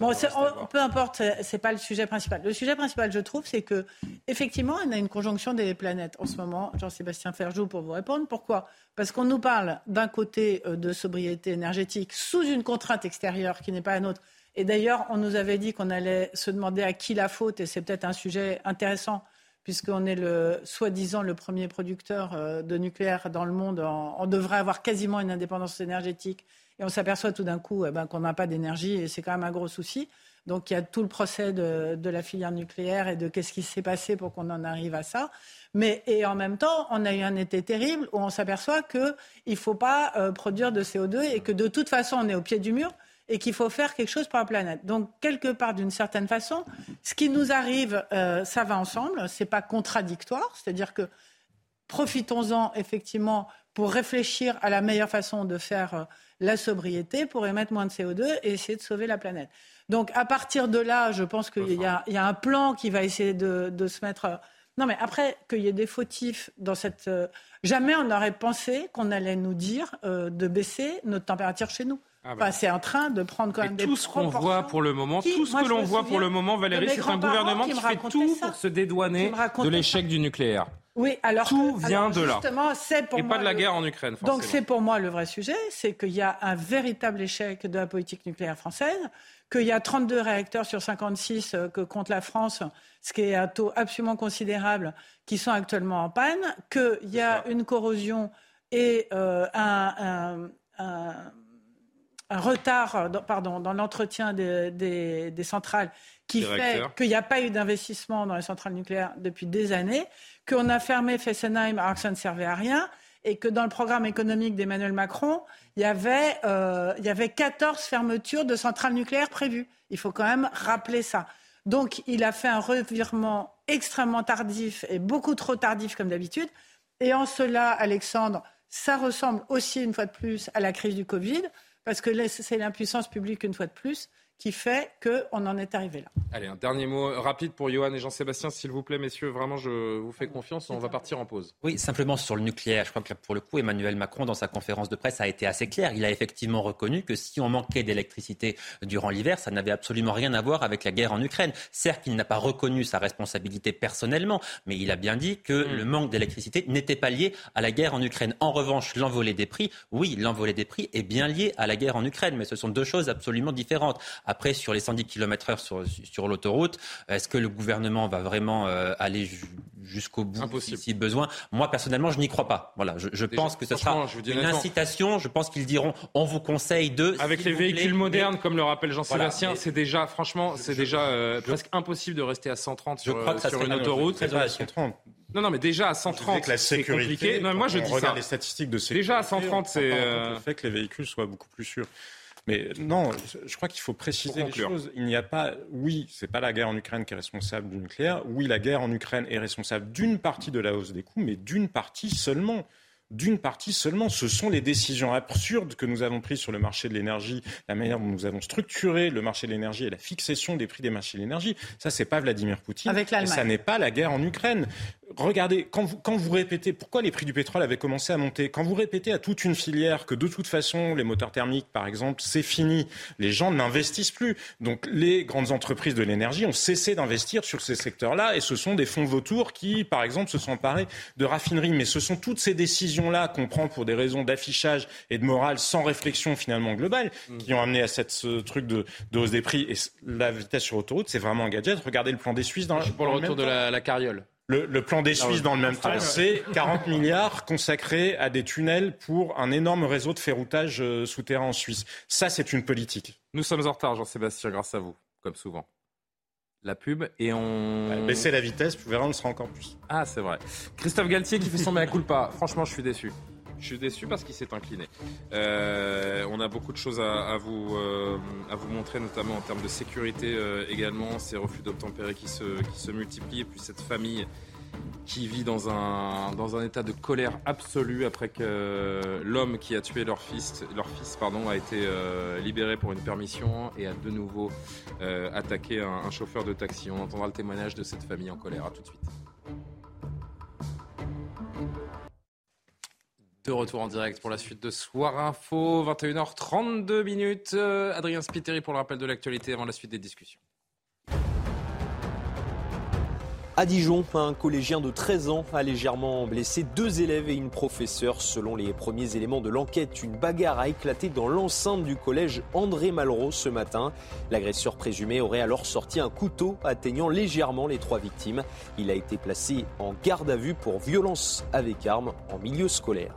Bon, peu importe, c'est pas le sujet principal. Le sujet principal je trouve, c'est que effectivement, on a une conjonction des planètes en ce moment. Jean-Sébastien Ferjou pour vous répondre. Pourquoi? Parce qu'on nous parle d'un côté euh, de sobriété énergétique sous une contrainte extérieure qui n'est pas la nôtre. Et d'ailleurs, on nous avait dit qu'on allait se demander à qui la faute, et c'est peut-être un sujet intéressant puisqu'on est le soi-disant le premier producteur euh, de nucléaire dans le monde. On devrait avoir quasiment une indépendance énergétique et on s'aperçoit tout d'un coup eh ben, qu'on n'a pas d'énergie et c'est quand même un gros souci. Donc il y a tout le procès de, la filière nucléaire et de qu'est-ce qui s'est passé pour qu'on en arrive à ça. Mais et en même temps, on a eu un été terrible où on s'aperçoit qu'il ne faut pas euh, produire de CO2 et que de toute façon on est au pied du mur et qu'il faut faire quelque chose pour la planète. Donc quelque part, d'une certaine façon, ce qui nous arrive, euh, ça va ensemble. C'est pas contradictoire. C'est-à-dire que profitons-en effectivement pour réfléchir à la meilleure façon de faire euh, la sobriété, pour émettre moins de CO2 et essayer de sauver la planète. Donc à partir de là, je pense qu'il y, a un plan qui va essayer de, se mettre. Non, mais après qu'il y ait des fautifs dans cette. Euh, jamais on n'aurait pensé qu'on allait nous dire euh, de baisser notre température chez nous. Ah bah. c'est en train de prendre quand même des tout ce qu'on voit pour le moment, tout ce que l'on voit pour le moment, Valérie, c'est un gouvernement qui, fait tout pour se dédouaner de l'échec du nucléaire. Oui, alors tout vient de là. Et pas de la guerre en Ukraine. Donc c'est pour moi le vrai sujet, c'est qu'il y a un véritable échec de la politique nucléaire française qu'il y a 32 réacteurs sur 56 euh, que compte la France, ce qui est un taux absolument considérable, qui sont actuellement en panne, qu'il y a une corrosion et euh, un, retard pardon, dans l'entretien des, centrales qui fait qu'il n'y a pas eu d'investissement dans les centrales nucléaires depuis des années, qu'on a fermé Fessenheim alors que ça ne servait à rien, et que dans le programme économique d'Emmanuel Macron, il y, avait, euh, il y avait 14 fermetures de centrales nucléaires prévues. Il faut quand même rappeler ça. Donc il a fait un revirement extrêmement tardif et beaucoup trop tardif comme d'habitude. Et en cela, Alexandre, ça ressemble aussi une fois de plus à la crise du Covid, parce que c'est l'impuissance publique une fois de plus qui fait qu'on en est arrivé là. Allez, un dernier mot rapide pour Johan et Jean-Sébastien, s'il vous plaît, messieurs. Vraiment, je vous fais confiance. On va partir en pause. Oui, simplement sur le nucléaire. Je crois que pour le coup, Emmanuel Macron, dans sa conférence de presse, a été assez clair. Il a effectivement reconnu que si on manquait d'électricité durant l'hiver, ça n'avait absolument rien à voir avec la guerre en Ukraine. Certes, il n'a pas reconnu sa responsabilité personnellement, mais il a bien dit que mm. le manque d'électricité n'était pas lié à la guerre en Ukraine. En revanche, l'envolée des prix, oui, l'envolée des prix est bien lié à la guerre en Ukraine, mais ce sont deux choses absolument différentes. Après, sur les 110 km/h sur, sur l'autoroute, est-ce que le gouvernement va vraiment euh, aller jusqu'au bout si besoin? Moi, personnellement, je n'y crois pas. Voilà, je, pense que ce sera une incitation. Je pense qu'ils diront on vous conseille de. Avec les véhicules modernes, comme le rappelle Jean-Sébastien, c'est déjà, franchement, c'est déjà euh, presque impossible de rester à 130 sur, sur une autoroute. à 130. Non, non, mais déjà à 130, c'est compliqué. Non, moi je dis regarde les statistiques de sécurité. Déjà à 130, c'est. Euh, le fait que les véhicules soient beaucoup plus sûrs. Mais non, je crois qu'il faut préciser les choses. Il n'y a pas, oui, c'est pas la guerre en Ukraine qui est responsable du nucléaire. Oui, la guerre en Ukraine est responsable d'une partie de la hausse des coûts, mais d'une partie seulement d'une partie seulement. Ce sont les décisions absurdes que nous avons prises sur le marché de l'énergie, la manière dont nous avons structuré le marché de l'énergie et la fixation des prix des marchés de l'énergie. Ça, c'est pas Vladimir Poutine. Avec et ça n'est pas la guerre en Ukraine. Regardez, quand vous, quand vous répétez pourquoi les prix du pétrole avaient commencé à monter, quand vous répétez à toute une filière que de toute façon, les moteurs thermiques, par exemple, c'est fini, les gens n'investissent plus. Donc les grandes entreprises de l'énergie ont cessé d'investir sur ces secteurs-là et ce sont des fonds vautours qui, par exemple, se sont emparés de raffineries. Mais ce sont toutes ces décisions là qu'on prend pour des raisons d'affichage et de morale sans réflexion finalement globale mm. qui ont amené à cette, ce truc de, de, hausse des prix. Et la vitesse sur autoroute, c'est vraiment un gadget. Regardez le plan des Suisses dans Pour le retour de la, carriole. Le, plan des Suisses, dans le même temps, c'est (laughs) 40 milliards consacrés à des tunnels pour un énorme réseau de ferroutage euh, souterrain en Suisse. Ça, c'est une politique. Nous sommes en retard, Jean-Sébastien, grâce à vous, comme souvent. La pub et on. baisser la vitesse, vous verrez, on le sera encore plus. Ah, c'est vrai. Christophe Galtier qui fait son mea culpa. Franchement, je suis déçu. Je suis déçu parce qu'il s'est incliné. Euh, on a beaucoup de choses à, vous, euh, à vous montrer, notamment en termes de sécurité euh, également, ces refus d'obtempérer qui se, qui se multiplient, et puis cette famille qui vit dans un, dans un état de colère absolue après que l'homme qui a tué leur fils, leur fils pardon, a été libéré pour une permission et a de nouveau attaqué un, un chauffeur de taxi. On entendra le témoignage de cette famille en colère. À tout de suite. De retour en direct pour la suite de Soir Info, 21h32 minutes. Euh, Adrien Spiteri pour le rappel de l'actualité avant la suite des discussions. À Dijon, un collégien de 13 ans a légèrement blessé deux élèves et une professeure. Selon les premiers éléments de l'enquête, une bagarre a éclaté dans l'enceinte du collège André Malraux ce matin. L'agresseur présumé aurait alors sorti un couteau atteignant légèrement les trois victimes. Il a été placé en garde à vue pour violence avec arme en milieu scolaire.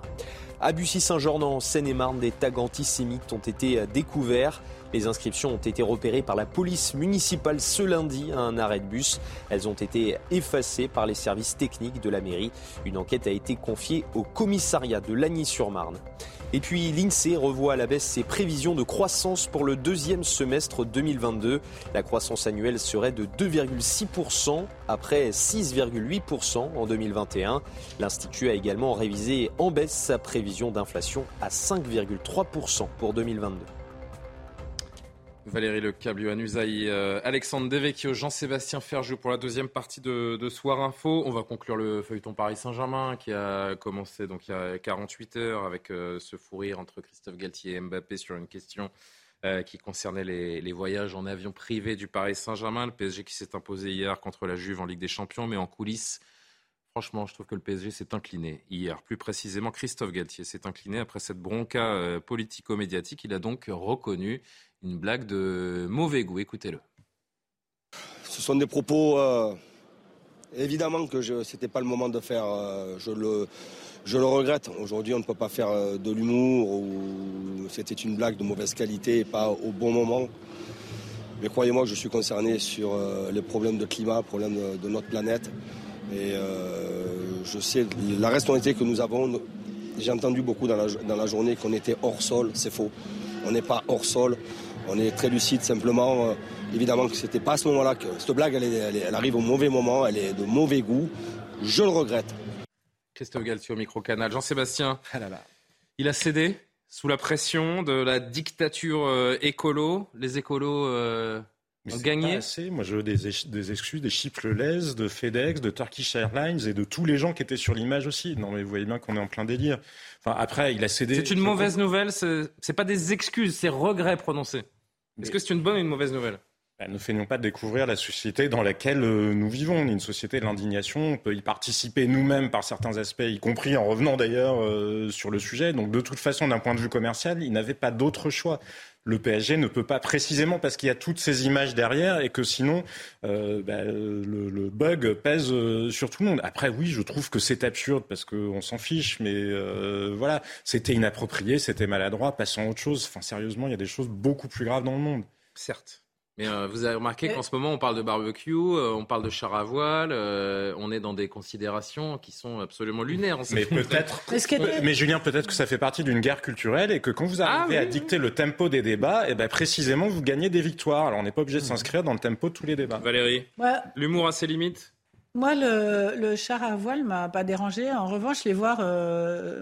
À Bussy-Saint-Jean, en Seine-et-Marne, des tags antisémites ont été découverts. Les inscriptions ont été repérées par la police municipale ce lundi à un arrêt de bus. Elles ont été effacées par les services techniques de la mairie. Une enquête a été confiée au commissariat de Lagny-sur-Marne. Et puis l'INSEE revoit à la baisse ses prévisions de croissance pour le deuxième semestre 2022. La croissance annuelle serait de 2,6% après 6,8% en 2021. L'Institut a également révisé en baisse sa prévision d'inflation à 5,3% pour 2022. Valérie Le Câble, Usaï, euh, Alexandre Devecchio, Jean-Sébastien Ferjou pour la deuxième partie de, Soir Info. On va conclure le feuilleton Paris Saint-Germain qui a commencé il y a 48 heures avec euh, ce fou rire entre Christophe Galtier et Mbappé sur une question euh, qui concernait les, les, voyages en avion privé du Paris Saint-Germain. Le PSG qui s'est imposé hier contre la Juve en Ligue des Champions, mais en coulisses. Franchement, je trouve que le PSG s'est incliné hier. Plus précisément, Christophe Galtier s'est incliné après cette bronca politico-médiatique. Il a donc reconnu une blague de mauvais goût. Écoutez-le. Ce sont des propos, euh, évidemment que ce n'était pas le moment de faire. Euh, je, le, regrette. Aujourd'hui, on ne peut pas faire euh, de l'humour ou c'était une blague de mauvaise qualité et pas au bon moment. Mais croyez-moi je suis concerné sur les problèmes de climat, problèmes de, notre planète. Et je sais la responsabilité que nous avons. J'ai entendu beaucoup dans la journée qu'on était hors sol. C'est faux. On n'est pas hors sol. On est très lucide simplement. Euh, évidemment que c'était pas à ce moment-là que cette blague, elle, arrive au mauvais moment, elle est de mauvais goût. Je le regrette. Christophe Galtier au micro-canal. Jean-Sébastien, ah il a cédé sous la pression de la dictature euh, écolo. Les écolos euh, ont gagné. Assez. Moi, je veux des, des excuses des Chiplelaise, de FedEx, de Turkish Airlines et de tous les gens qui étaient sur l'image aussi. Non, mais vous voyez bien qu'on est en plein délire. Enfin, après, il a cédé. C'est une mauvaise nouvelle. C'est pas des excuses, c'est regrets prononcés. Est-ce que c'est une bonne ou une mauvaise nouvelle? Ne feignons pas de découvrir la société dans laquelle euh, nous vivons. On est une société de l'indignation. On peut y participer nous-mêmes par certains aspects, y compris en revenant d'ailleurs euh, sur le sujet. Donc de toute façon, d'un point de vue commercial, il n'avait pas d'autre choix le PSG ne peut pas précisément parce qu'il y a toutes ces images derrière et que sinon euh, bah, le, bug pèse sur tout le monde. Après oui, je trouve que c'est absurde parce qu'on s'en fiche, mais voilà, c'était inapproprié, c'était maladroit. Passons à autre chose. Enfin sérieusement, il y a des choses beaucoup plus graves dans le monde. Certes. Mais euh, vous avez remarqué qu'en ce moment, on parle de barbecue, euh, on parle de char à voile, euh, on est dans des considérations qui sont absolument lunaires. mais peut-être, mais Julien, peut-être que ça fait partie d'une guerre culturelle et que quand vous arrivez ah à dicter le tempo des débats, et eh ben précisément vous gagnez des victoires. Alors on n'est pas obligé de s'inscrire dans le tempo de tous les débats. Valérie, l'humour a ses limites? Moi, le, char à voile m'a pas dérangé. En revanche, les voir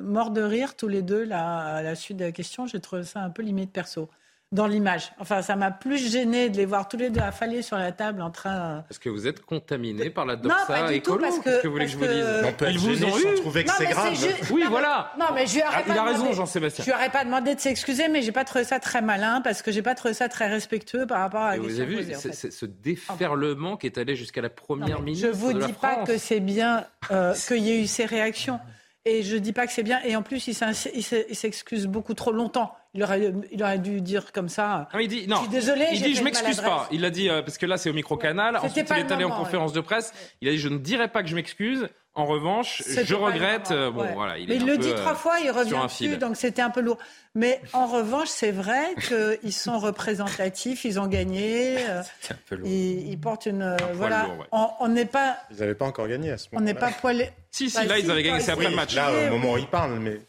morts de rire tous les deux là, à la suite de la question, j'ai trouvé ça un peu limite perso dans l'image. Enfin, ça m'a plus gêné de les voir tous les deux affalés sur la table en train. Est-ce que vous êtes contaminé par la doxa écolo Qu'est-ce que, que vous voulez que je vous dise Ils vous ont eu trouvé que c'est grave. Oui, voilà. Non, mais je lui ah, Il a raison, Jean-Sébastien. Je lui aurais pas demandé de s'excuser, mais j'ai pas trouvé ça très malin parce que j'ai pas trouvé ça très respectueux par rapport à. Et vous avez vu ce déferlement qui est allé jusqu'à la première minute. Je vous dis pas que c'est bien euh, qu'il y ait eu ces réactions. Et je dis pas que c'est bien. Et en plus, il s'excuse beaucoup trop longtemps. Il aurait, il aurait dû dire comme ça. il dit, non, je suis désolé. Il dit, je m'excuse pas. Il a dit, euh, parce que là, c'est au micro-canal. Ensuite, il est allé en conférence de presse. Il a dit, je ne dirai pas que je m'excuse. En revanche, je regrette. Euh, bon, voilà, il Mais il le dit trois fois, il revient dessus, donc c'était un peu lourd. Mais en revanche, c'est vrai qu'ils sont représentatifs, ils ont gagné. (laughs) un peu lourd. Ils, portent une. voilà. On n'est pas. Ils n'avaient pas encore gagné à ce moment-là. On n'est pas poilé. Si, si, là, ils avaient gagné. C'est après le match. Là, au moment où ils parlent, mais.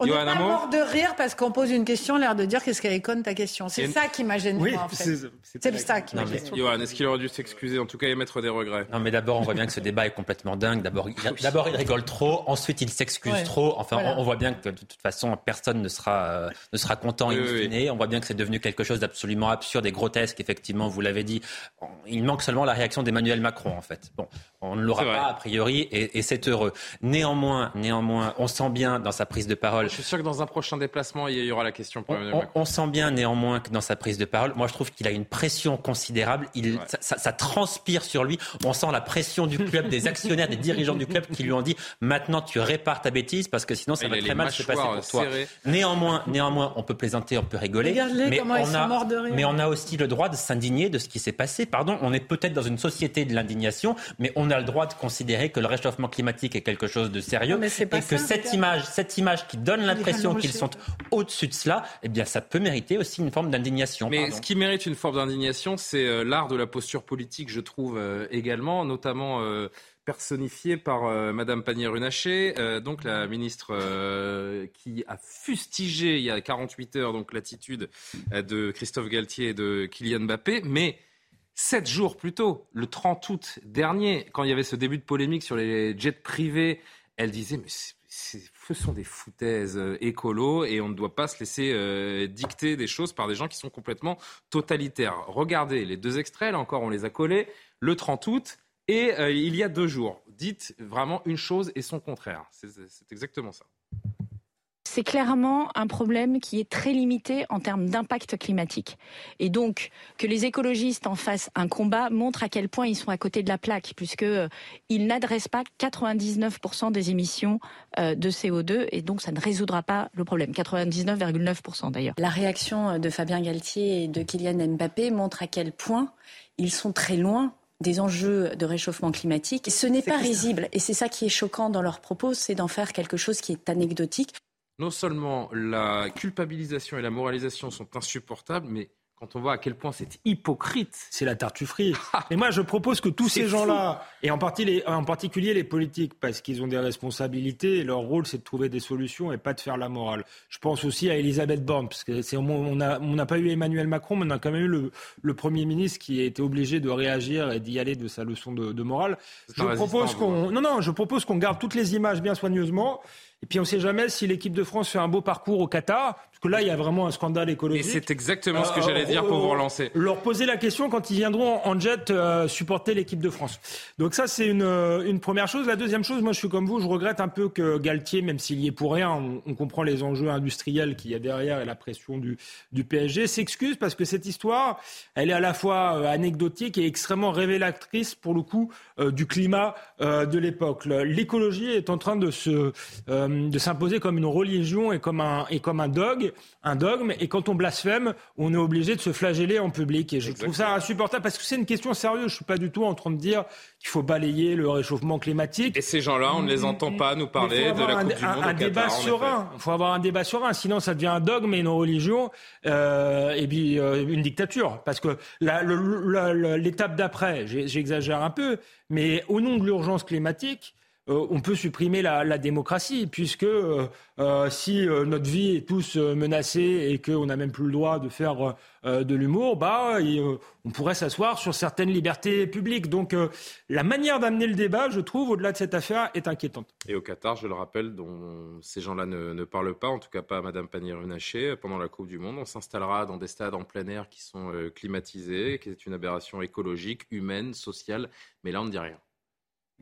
On n'est pas mort de rire parce qu'on pose une question, l'air de dire qu'est-ce qu'elle est conne ta question. C'est ça qui m'a gêné, en fait. C'est ça qui m'a gêné. Johan, est-ce qu'il aurait dû s'excuser, en tout cas émettre des regrets? Non, mais d'abord, on voit bien que ce débat est complètement dingue. D'abord, il, d'abord, il rigole trop, ensuite, il s'excuse trop. Enfin, on, voit bien que de toute façon, personne ne sera, euh, ne sera content in fine. On voit bien que c'est devenu quelque chose d'absolument absurde et grotesque, effectivement, vous l'avez dit. Il manque seulement la réaction d'Emmanuel Macron, en fait. Bon, on ne l'aura pas, a priori, et, et c'est heureux. Néanmoins, néanmoins, on sent bien dans sa prise de parole. Je suis sûr que dans un prochain déplacement, il y aura la question pour on, on, sent bien néanmoins que dans sa prise de parole, moi je trouve qu'il a une pression considérable. Il, ça, ça, transpire sur lui. On sent la pression du club, des actionnaires, des dirigeants du club qui lui ont dit maintenant tu répares ta bêtise parce que sinon ça va très mal se passer pour toi. Néanmoins, néanmoins, on peut plaisanter, on peut rigoler, mais on, a, mais on a aussi le droit de s'indigner de ce qui s'est passé. Pardon, on est peut-être dans une société de l'indignation, mais on a le droit de considérer que le réchauffement climatique est quelque chose de sérieux et que cette image, cette image qui donne l'impression qu'ils sont au-dessus de cela, eh bien, ça peut mériter aussi une forme d'indignation. Mais ce qui mérite une forme d'indignation, c'est euh, l'art de la posture politique, je trouve euh, également, notamment euh, personnifié par Madame Pannier-Runacher, donc la ministre qui a fustigé il y a 48 heures donc l'attitude de Christophe Galtier et de Kylian Mbappé, mais Sept jours plus tôt, le 30 août dernier, quand il y avait ce début de polémique sur les jets privés, elle disait mais ce sont des foutaises euh, écolo et on ne doit pas se laisser euh, dicter des choses par des gens qui sont complètement totalitaires. Regardez les deux extraits, là encore on les a collés, le 30 août et euh, il y a deux jours. Dites vraiment une chose et son contraire. C'est exactement ça c'est clairement un problème qui est très limité en termes d'impact climatique. Et donc, que les écologistes en fassent un combat montre à quel point ils sont à côté de la plaque, puisqu'ils euh, n'adressent pas 99% des émissions euh, de CO2, et donc ça ne résoudra pas le problème. 99,9% d'ailleurs. La réaction de Fabien Galtier et de Kylian Mbappé montre à quel point ils sont très loin des enjeux de réchauffement climatique. Ce n'est pas risible. Et c'est ça qui est choquant dans leurs propos, c'est d'en faire quelque chose qui est anecdotique non seulement la culpabilisation et la moralisation sont insupportables, mais quand on voit à quel point c'est hypocrite. C'est la tartufferie. (laughs) et moi, je propose que tous ces gens-là, et en, en, particulier les politiques, parce qu'ils ont des responsabilités, leur rôle, c'est de trouver des solutions et pas de faire la morale. Je pense aussi à Elisabeth Borne, parce que c'est, on n'a pas eu Emmanuel Macron, mais on a quand même eu le, Premier ministre qui a été obligé de réagir et d'y aller de sa leçon de, morale. Je propose qu'on, non, non, je propose qu'on garde toutes les images bien soigneusement et puis on ne sait jamais si l'équipe de France fait un beau parcours au Qatar, parce que là il y a vraiment un scandale écologique. Et c'est exactement ce que j'allais dire pour vous relancer. Leur poser la question quand ils viendront en jet euh, supporter l'équipe de France. Donc ça c'est une, euh, une première chose. La deuxième chose, moi je suis comme vous, je regrette un peu que Galtier, même s'il y est pour rien, on, comprend les enjeux industriels qu'il y a derrière et la pression du, du PSG, s'excuse parce que cette histoire, elle est à la fois euh, anecdotique et extrêmement révélatrice pour le coup du climat de l'époque. L'écologie est en train de se de s'imposer comme une religion et comme un, et comme un dogme, un dogme. Et quand on blasphème, on est obligé de se flageller en public. Et je trouve ça insupportable parce que c'est une question sérieuse. Je suis pas du tout en train de dire qu'il faut balayer le réchauffement climatique. Et ces gens-là, on ne les entend pas nous parler de la Coupe du Monde un, débat serein. Il faut avoir un débat serein. Sinon, ça devient un dogme et une religion euh, et puis euh, une dictature. Parce que l'étape d'après, j'exagère un peu, mais au nom de l'urgence climatique, euh, on peut supprimer la, démocratie, puisque euh, euh, si notre vie est tous menacée et qu'on n'a même plus le droit de faire de l'humour, bah, on pourrait s'asseoir sur certaines libertés publiques. Donc la manière d'amener le débat, je trouve, au-delà de cette affaire, est inquiétante. Et au Qatar, je le rappelle, dont ces gens-là ne, parlent pas, en tout cas pas à Mme Pannier-Runacher, pendant la Coupe du Monde, on s'installera dans des stades en plein air qui sont climatisés, qui est une aberration écologique, humaine, sociale, mais là on ne dit rien.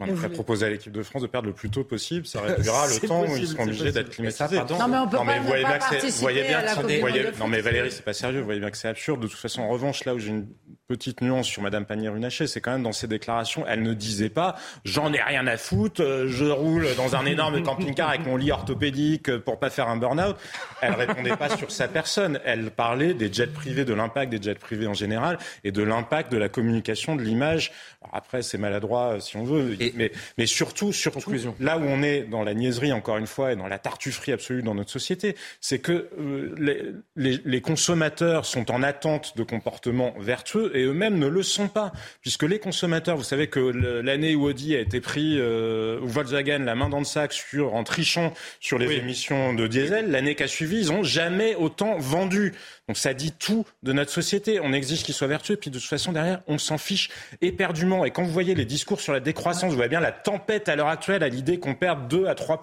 On pourrait proposer à l'équipe de France de perdre le plus tôt possible. Ça (laughs) réduira le temps où ils seront obligés d'être climatisés. Non, mais on peut pas, vous voyez bien que voyez, Non, mais Valérie, c'est pas sérieux. Vous voyez bien que c'est absurde. De toute façon, en revanche, là où j'ai une petite nuance sur Madame Pannier-Runacher, c'est quand même dans ses déclarations, elle ne disait pas j'en ai rien à foutre, euh, je roule dans un énorme (laughs) camping-car avec mon lit orthopédique pour pas faire un burn-out. Elle répondait pas sur sa personne. Elle parlait des jets privés, de l'impact des jets privés en général et de l'impact de la communication, de l'image. Après, c'est maladroit si on veut, mais, mais surtout, surtout là où on est dans la niaiserie encore une fois et dans la tartufferie absolue dans notre société, c'est que euh, les, les, les consommateurs sont en attente de comportements vertueux et eux-mêmes ne le sont pas. Puisque les consommateurs, vous savez que l'année où Audi a été pris, euh, ou Volkswagen, la main dans le sac sur, en trichant sur les émissions de diesel, l'année qui a suivi, ils n'ont jamais autant vendu. Donc ça dit tout de notre société. On exige qu'ils soient vertueux, puis de toute façon, derrière, on s'en fiche éperdument. Et quand vous voyez les discours sur la décroissance, vous voyez bien la tempête à l'heure actuelle à l'idée qu'on perde 2 à 3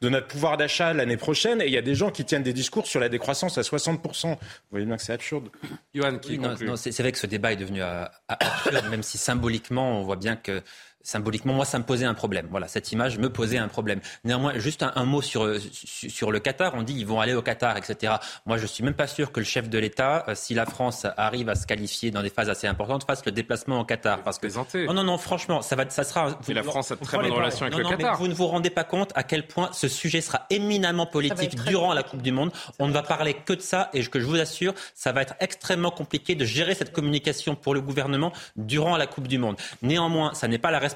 de notre pouvoir d'achat l'année prochaine. Et il y a des gens qui tiennent des discours sur la décroissance à 60 Vous voyez bien que c'est absurde. Johan, qui C'est vrai que ce débat est devenu euh, absurde, même si symboliquement, on voit bien que symboliquement, moi, ça me posait un problème. Voilà, cette image me posait un problème. Néanmoins, juste un, mot sur, euh, sur le Qatar. On dit ils vont aller au Qatar, etc. Moi, je suis même pas sûr que le chef de l'État, euh, si la France arrive à se qualifier dans des phases assez importantes, fasse le déplacement au Qatar. Parce que non, non, non, franchement, ça va, ça sera. la France a de très bonnes relations avec le Qatar. vous ne vous rendez pas compte à quel point ce sujet sera éminemment politique durant la Coupe du Monde. On ne va parler que de ça, et que je vous assure, ça va être extrêmement compliqué de gérer cette communication pour le gouvernement durant la Coupe du Monde. Néanmoins, ça n'est pas la responsabilité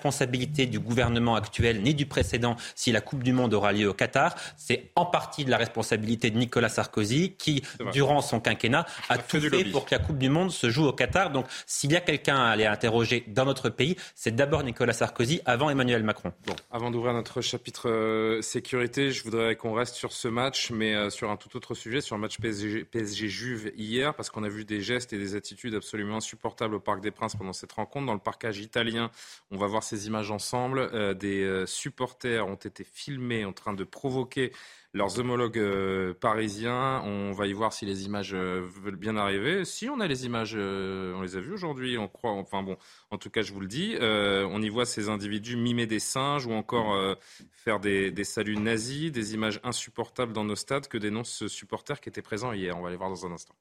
du gouvernement actuel ni du précédent si la Coupe du Monde aura lieu au Qatar. C'est en partie de la responsabilité de Nicolas Sarkozy qui, durant son quinquennat, a tout fait pour que la Coupe du Monde se joue au Qatar. Donc, s'il y a quelqu'un à aller interroger dans notre pays, c'est d'abord Nicolas Sarkozy avant Emmanuel Macron. Bon, avant d'ouvrir notre chapitre euh, sécurité, je voudrais qu'on reste sur ce match, mais euh, sur un tout autre sujet, sur le match PSG, PSG hier, parce qu'on a vu des gestes et des attitudes absolument insupportables au Parc des Princes pendant cette rencontre. Dans le parcage italien, on va voir ces images ensemble. Euh, des euh, supporters ont été filmés en train de provoquer leurs homologues euh, parisiens. On va y voir si les images veulent bien arriver. Si on a les images, on les a vues aujourd'hui, on croit. Enfin bon, en tout cas, je vous le dis, on y voit ces individus mimer des singes ou encore faire des, des, saluts nazis, des images insupportables dans nos stades que dénonce ce supporter qui était présent hier. On va les voir dans un instant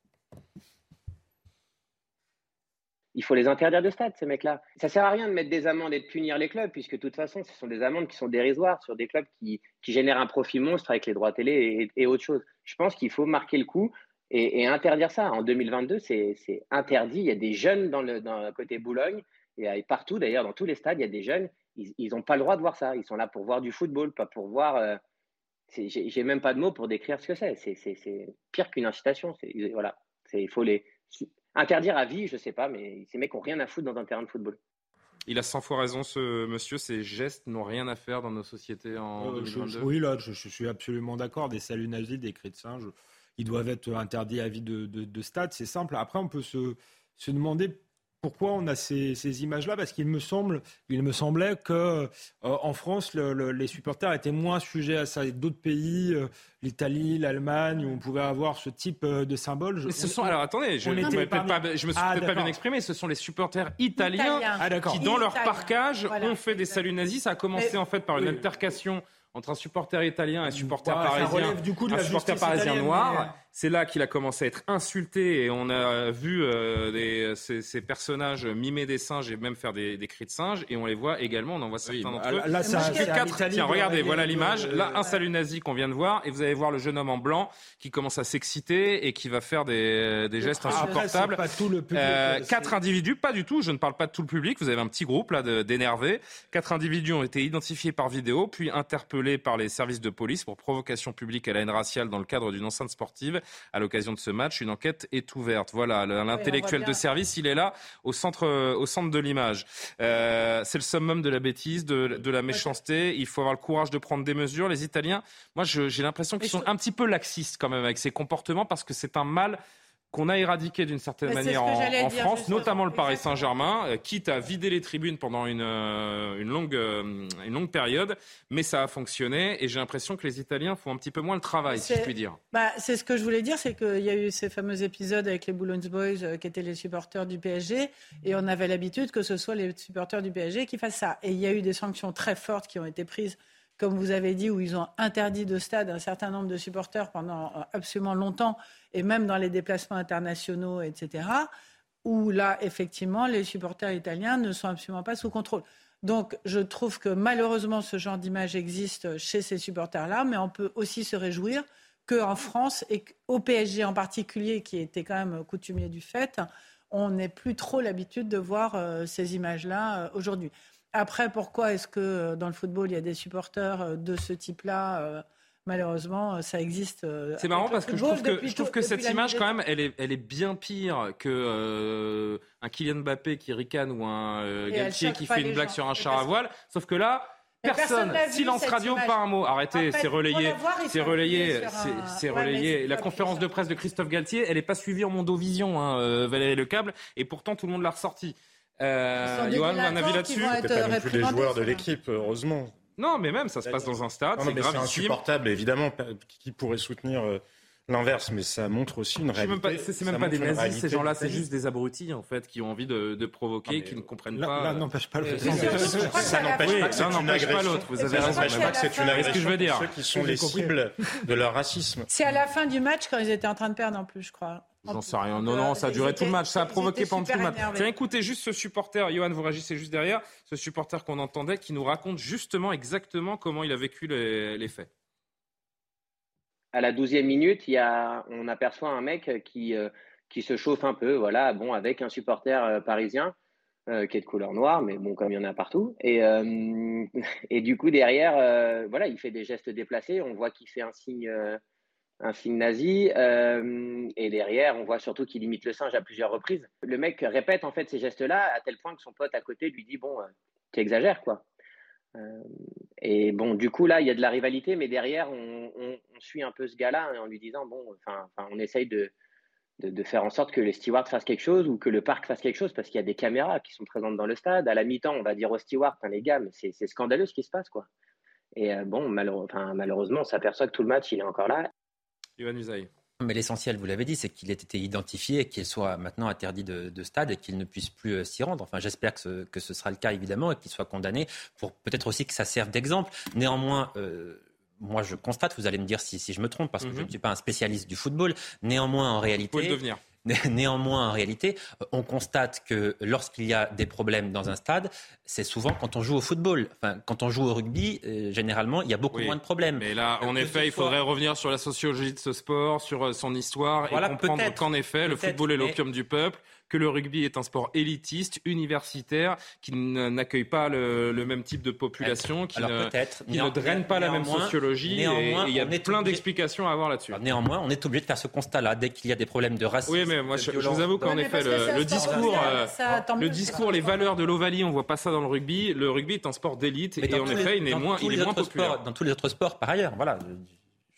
il faut les interdire de stade, ces mecs-là. Ça sert à rien de mettre des amendes et de punir les clubs, puisque de toute façon, ce sont des amendes qui sont dérisoires sur des clubs qui, génèrent un profit monstre avec les droits télé et, autre chose. Je pense qu'il faut marquer le coup et, interdire ça. En 2022, c'est interdit. Il y a des jeunes dans le, côté Boulogne et partout, d'ailleurs, dans tous les stades, il y a des jeunes. Ils n'ont pas le droit de voir ça. Ils sont là pour voir du football, pas pour voir. Euh, j'ai même pas de mots pour décrire ce que c'est. C'est pire qu'une incitation. Voilà. Il faut les Interdire à vie, je ne sais pas, mais ces mecs n'ont rien à foutre dans un terrain de football. Il a 100 fois raison, ce monsieur. Ces gestes n'ont rien à faire dans nos sociétés en 2022. Euh, oui, là, je, suis absolument d'accord. Des saluts nazis, des cris de singe, ils doivent être interdits à vie de, de stade. C'est simple. Après, on peut se, se demander pourquoi on a ces, images-là? Parce qu'il me semble, il me semblait que euh, en France, les supporters étaient moins sujets à ça. D'autres pays, euh, l'Italie, l'Allemagne, où on pouvait avoir ce type euh, de symbole. Ce sont, alors attendez, je, ne me suis ah, peut-être pas bien exprimé. Ce sont les supporters italiens ah, qui, dans leur parcage, ont fait des saluts nazis. Ça a commencé en fait par une altercation entre un supporter italien et un supporter parisien, du coup un supporter parisien noir. C'est là qu'il a commencé à être insulté et on a vu euh, ces, personnages mimer des singes et même faire des, cris de singes et on les voit également, on en voit certains d'entre eux. Là, Tiens, regardez, voilà l'image. Là, un salut nazi qu'on vient de voir et vous allez voir le jeune homme en blanc qui commence à s'exciter et qui va faire des, gestes insupportables. Euh, quatre individus, pas du tout, je ne parle pas de tout le public, vous avez un petit groupe là d'énervés. Quatre individus ont été identifiés par vidéo puis interpellés par les services de police pour provocation publique à la haine raciale dans le cadre d'une enceinte sportive à l'occasion de ce match. Une enquête est ouverte. Voilà, l'intellectuel de service, il est là au centre, au centre de l'image. Euh, c'est le summum de la bêtise, de, de, la méchanceté. Il faut avoir le courage de prendre des mesures. Les Italiens, moi, j'ai l'impression qu'ils sont un petit peu laxistes quand même avec ces comportements parce que c'est un mal qu'on a éradiqué d'une certaine manière en, France, notamment le Paris Saint-Germain, euh, quitte à vider les tribunes pendant une, euh, une, longue, euh, une longue période, mais ça a fonctionné et j'ai l'impression que les Italiens font un petit peu moins le travail, si je puis dire. Bah, c'est ce que je voulais dire, c'est qu'il y a eu ces fameux épisodes avec les Boulogne Boys qui étaient les supporters du PSG et on avait l'habitude que ce soit les supporters du PSG qui fassent ça. Et il y a eu des sanctions très fortes qui ont été prises comme vous avez dit, où ils ont interdit de stade un certain nombre de supporters pendant absolument longtemps, et même dans les déplacements internationaux, etc., où là, effectivement, les supporters italiens ne sont absolument pas sous contrôle. Donc, je trouve que malheureusement, ce genre d'image existe chez ces supporters-là, mais on peut aussi se réjouir qu'en France, et au PSG en particulier, qui était quand même coutumier du fait, on n'ait plus trop l'habitude de voir euh, ces images-là euh, aujourd'hui. Après, pourquoi est-ce que euh, dans le football, il y a des supporters de ce type-là Malheureusement, ça existe. C'est marrant parce que je trouve que, je trouve que cette image, quand même, elle est, elle est bien pire que un Kylian Mbappé qui ricane ou un Galtier qui fait une blague sur un char à voile. Sauf que là, Personne. Silence radio, pas un mot. Arrêtez, c'est relayé. C'est relayé. C'est relayé. La conférence de presse de Christophe Galtier, elle n'est pas suivie en Mondovision, hein, euh, Valérie Le Câble, et pourtant tout le monde l'a ressorti. Euh, Johan, un avis là-dessus C'était pas non plus les joueurs de l'équipe, heureusement. Non, mais même, ça se passe dans un stade. C'est insupportable, évidemment. Qui pourrait soutenir euh, l'inverse, mais ça montre aussi une réalité. C'est même pas, des nazis, ces gens-là, c'est juste des abrutis en fait qui ont envie de, de provoquer, qui ne comprennent pas. Là, n'empêche pas l'autre. (laughs) Ça n'empêche pas que c'est une agression. Vous avez raison. pas que c'est une agression. Ce que je veux dire, ceux qui sont les cibles de leur racisme. C'est à la fin du match quand ils étaient en train de perdre en plus, je crois. J'en sais rien. Non, non, ça a duré tout le match. Ça a provoqué pendant tout le match. Tiens, écoutez juste ce supporter. Johan, vous réagissez juste derrière. Ce supporter qu'on entendait qui nous raconte justement exactement comment il a vécu les faits à la douzième minute, il y a, on aperçoit un mec qui, euh, qui se chauffe un peu, voilà, bon, avec un supporter euh, parisien euh, qui est de couleur noire, mais bon, comme il y en a partout. Et, (laughs) et du coup, derrière, voilà, il fait des gestes déplacés. On voit qu'il fait un signe, un signe nazi. et derrière, on voit surtout qu'il imite le singe à plusieurs reprises. Le mec répète en fait ces gestes-là à tel point que son pote à côté lui dit Bon, tu exagères, quoi. Euh, et bon, du coup, là, il y a de la rivalité, mais derrière, on, suit un peu ce gars-là en lui disant, bon, enfin, on essaye de, de, faire en sorte que les stewards fassent quelque chose ou que le parc fasse quelque chose parce qu'il y a des caméras qui sont présentes dans le stade. À la mi-temps, on va dire aux stewards, les gars, mais c'est scandaleux ce qui se passe, quoi. Et euh, bon, malheureusement, on s'aperçoit que tout le match, il est encore là. Mais l'essentiel, vous l'avez dit, c'est qu'il ait été identifié et qu'il soit maintenant interdit de, stade et qu'il ne puisse plus euh, s'y rendre. Enfin, j'espère que ce, que ce, sera le cas, évidemment, et qu'il soit condamné pour peut-être aussi que ça serve d'exemple. Néanmoins, euh, moi, je constate, vous allez me dire si, si je me trompe, parce que je mhm. ne suis pas un spécialiste du football. Néanmoins, en réalité. Vous devenir. (laughs) Néanmoins, en réalité, on constate que lorsqu'il y a des problèmes dans un stade, c'est souvent quand on joue au football. Enfin, quand on joue au rugby, euh, généralement, il y a beaucoup moins de problèmes. Mais là, en effet, il faudrait revenir sur la sociologie de ce sport, sur euh, son histoire et comprendre qu'en effet, le football est l'opium du peuple que le rugby est un sport élitiste, universitaire, qui n'accueille pas le, même type de population, qui, ne, qui ne, draine pas la même sociologie. Et, il y a plein d'explications à avoir là-dessus. Néanmoins, on est obligé de faire ce constat-là dès qu'il y a des problèmes de racisme. Oui, mais moi, je, vous avoue qu'en effet, le, discours, le discours, les valeurs de l'Ovalie, on voit pas ça dans le rugby. Le rugby est un sport d'élite et en effet, il est moins, il est moins populaire. dans tous les autres sports, par ailleurs, voilà.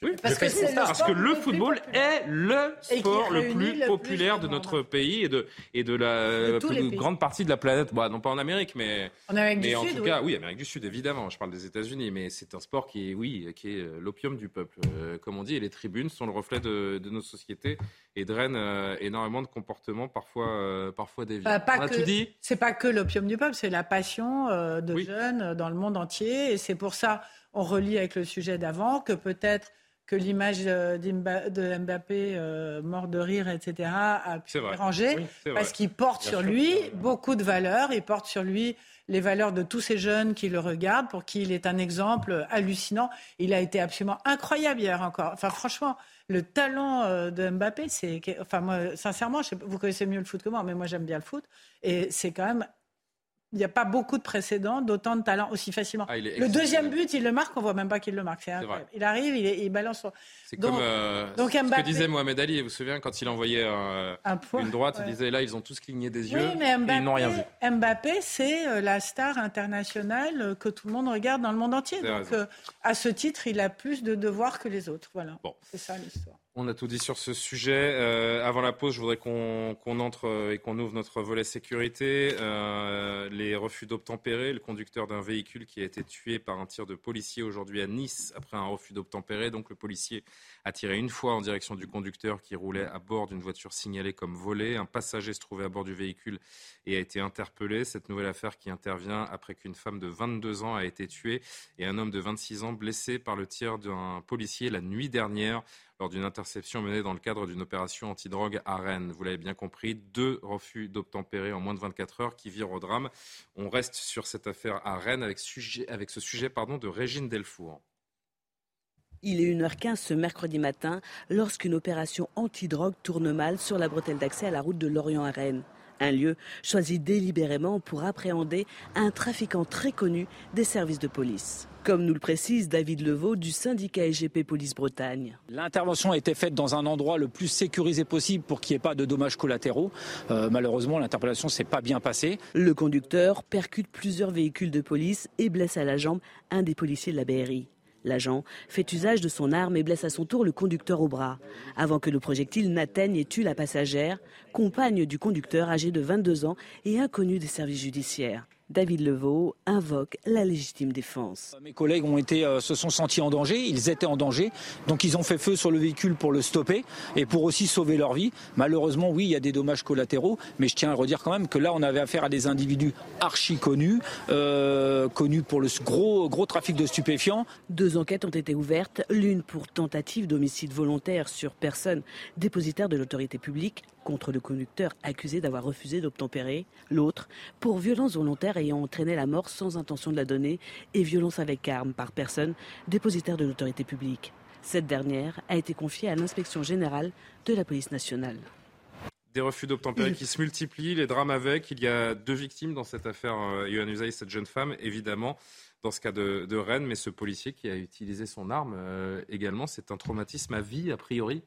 Oui, parce, que, le parce que le football est le sport le plus populaire de notre pays et de, et de la plus grande partie de la planète. Bah, non pas en Amérique, mais, en, Amérique mais du en Sud, tout cas, oui, Amérique du Sud, évidemment. Je parle des États-Unis, mais c'est un sport qui est, oui, qui est euh, l'opium du peuple, euh, comme on dit. Et les tribunes sont le reflet de, de nos sociétés et drainent euh, énormément de comportements parfois, parfois déviants. Bah, on a tout dit. C'est pas que l'opium du peuple, c'est la passion de jeunes dans le monde entier. Et c'est pour ça, on relie avec le sujet d'avant, que peut-être que l'image de Mbappé euh, mort de rire, etc., a pu déranger, parce qu'il porte sur lui beaucoup de valeurs, il porte sur lui les valeurs de tous ces jeunes qui le regardent, pour qui il est un exemple hallucinant. Il a été absolument incroyable hier encore. Enfin, franchement, le talent euh, de Mbappé, c'est. Enfin, moi, sincèrement, vous connaissez mieux le foot que moi, mais moi, j'aime bien le foot. Et c'est quand même il n'y a pas beaucoup de précédents d'autant de talent aussi facilement. Ah, le deuxième but, il le marque, on voit même pas qu'il le marque. Il arrive, il, il balance. C'est comme euh, ce que disait Mohamed Ali. Vous vous souvenez quand il envoyait une droite, il disait là ils ont tous cligné des yeux et ils n'ont rien vu. Mbappé, c'est euh, la star internationale euh, que tout le monde regarde dans le monde entier. Donc à ce titre, il a plus de devoirs que les autres. Voilà. C'est ça l'histoire. On a tout dit sur ce sujet. Euh, avant la pause, je voudrais qu'on entre euh, et qu'on ouvre notre volet sécurité. Euh, les refus d'obtempérer, le conducteur d'un véhicule qui a été tué par un tir de policier aujourd'hui à Nice après un refus d'obtempérer. Donc le policier a tiré une fois en direction du conducteur qui roulait à bord d'une voiture signalée comme volée. Un passager se trouvait à bord du véhicule et a été interpellé. Cette nouvelle affaire qui intervient après qu'une femme de 22 ans a été tuée et un homme de 26 ans blessé par le tir d'un policier la nuit dernière. Lors d'une interception menée dans le cadre d'une opération antidrogue à Rennes. Vous l'avez bien compris, deux refus d'obtempérer en moins de 24 heures qui virent au drame. On reste sur cette affaire à Rennes avec, ce sujet de Régine Delfour. Il est 1h15 ce mercredi matin lorsqu'une opération antidrogue tourne mal sur la bretelle d'accès à la route de Lorient à Rennes. Un lieu choisi délibérément pour appréhender un trafiquant très connu des services de police. Comme nous le précise David Levaux du syndicat SGP Police Bretagne. L'intervention a été faite dans un endroit le plus sécurisé possible pour qu'il n'y ait pas de dommages collatéraux. Euh, malheureusement, l'interpellation s'est pas bien passée. Le conducteur percute plusieurs véhicules de police et blesse à la jambe un des policiers de la BRI. L'agent fait usage de son arme et blesse à son tour le conducteur au bras, avant que le projectile n'atteigne et tue la passagère, compagne du conducteur âgé de 22 ans et inconnu des services judiciaires. David Levaux invoque la légitime défense. Mes collègues ont été, euh, se sont sentis en danger, ils étaient en danger, donc ils ont fait feu sur le véhicule pour le stopper et pour aussi sauver leur vie. Malheureusement, oui, il y a des dommages collatéraux, mais je tiens à redire quand même que là, on avait affaire à des individus archi connus, euh, connus pour le gros, gros trafic de stupéfiants. Deux enquêtes ont été ouvertes, l'une pour tentative d'homicide volontaire sur personne dépositaire de l'autorité publique contre le conducteur accusé d'avoir refusé d'obtempérer, l'autre pour violence volontaire ayant entraîné la mort sans intention de la donner et violence avec arme par personne dépositaire de l'autorité publique. Cette dernière a été confiée à l'inspection générale de la police nationale. Des refus d'obtempérer qui se multiplient, les drames avec. Il y a deux victimes dans cette affaire euh, Yohann Usaï, cette jeune femme, évidemment, dans ce cas de, Rennes, mais ce policier qui a utilisé son arme euh, également, c'est un traumatisme à vie, a priori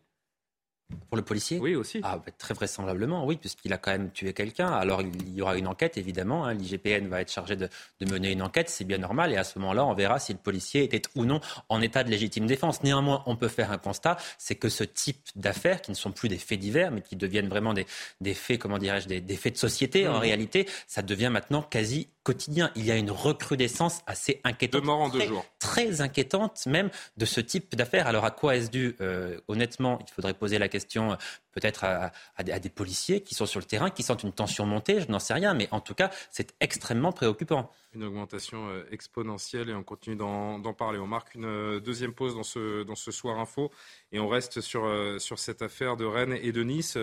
pour le policier Oui, aussi. Ah, bah, très vraisemblablement, oui, puisqu'il a quand même tué quelqu'un. Alors, il y aura une enquête, évidemment. Hein. L'IGPN va être chargé de, mener une enquête, c'est bien normal. Et à ce moment-là, on verra si le policier était ou non en état de légitime défense. Néanmoins, on peut faire un constat, c'est que ce type d'affaires, qui ne sont plus des faits divers, mais qui deviennent vraiment des, des faits, comment dirais-je, des, faits de société, en mmh. réalité, ça devient maintenant quasi quotidien. Il y a une recrudescence assez inquiétante. De mort en deux jours. Très inquiétante même de ce type d'affaires. Alors à quoi est-ce dû euh, Honnêtement, il faudrait poser la question peut-être à, des policiers qui sont sur le terrain, qui sentent une tension monter, je n'en sais rien, mais en tout cas, c'est extrêmement préoccupant. Une augmentation euh, exponentielle et on continue d'en parler. On marque une euh, deuxième pause dans ce, dans ce soir info et on reste sur, euh, sur cette affaire de Rennes et de Nice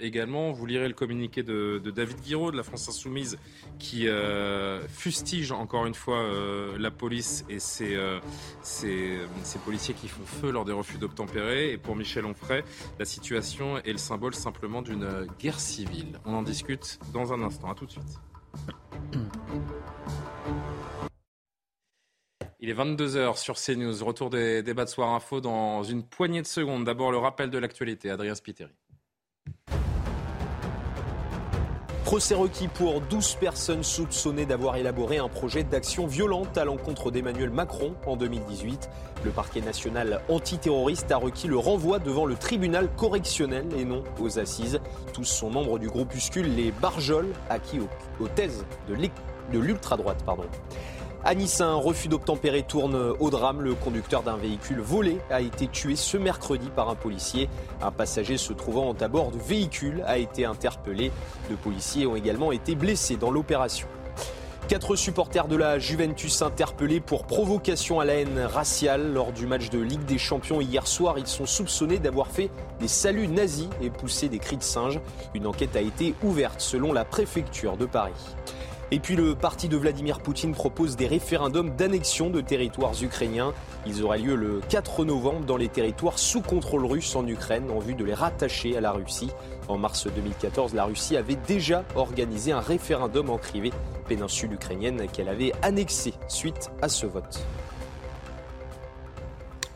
également. Vous lirez le communiqué de, David Guiraud de la France Insoumise qui fustige encore une fois la police et ses, policiers qui font feu lors des refus d'obtempérer. Et pour Michel Onfray, la situation est le symbole simplement d'une guerre civile. On en discute dans un instant. À tout de suite. Il est 22h sur CNews. Retour des débats de Soir Info dans une poignée de secondes. D'abord, le rappel de l'actualité. Adrien Spiteri. Procès requis pour 12 personnes soupçonnées d'avoir élaboré un projet d'action violente à l'encontre d'Emmanuel Macron en 2018. Le parquet national antiterroriste a requis le renvoi devant le tribunal correctionnel et non aux assises. Tous sont membres du groupuscule Les Barjols, acquis aux, thèses de l'ultra-droite. À Nice, un refus d'obtempérer tourne au drame. Le conducteur d'un véhicule volé a été tué ce mercredi par un policier. Un passager se trouvant à bord du véhicule a été interpellé. Deux policiers ont également été blessés dans l'opération. Quatre supporters de la Juventus interpellés pour provocation à la haine raciale lors du match de Ligue des Champions hier soir. Ils sont soupçonnés d'avoir fait des saluts nazis et poussé des cris de singe. Une enquête a été ouverte selon la préfecture de Paris. Et puis le parti de Vladimir Poutine propose des référendums d'annexion de territoires ukrainiens. Ils auraient lieu le 4 novembre dans les territoires sous contrôle russe en Ukraine en vue de les rattacher à la Russie. En mars 2014, la Russie avait déjà organisé un référendum en privé péninsule ukrainienne qu'elle avait annexé suite à ce vote.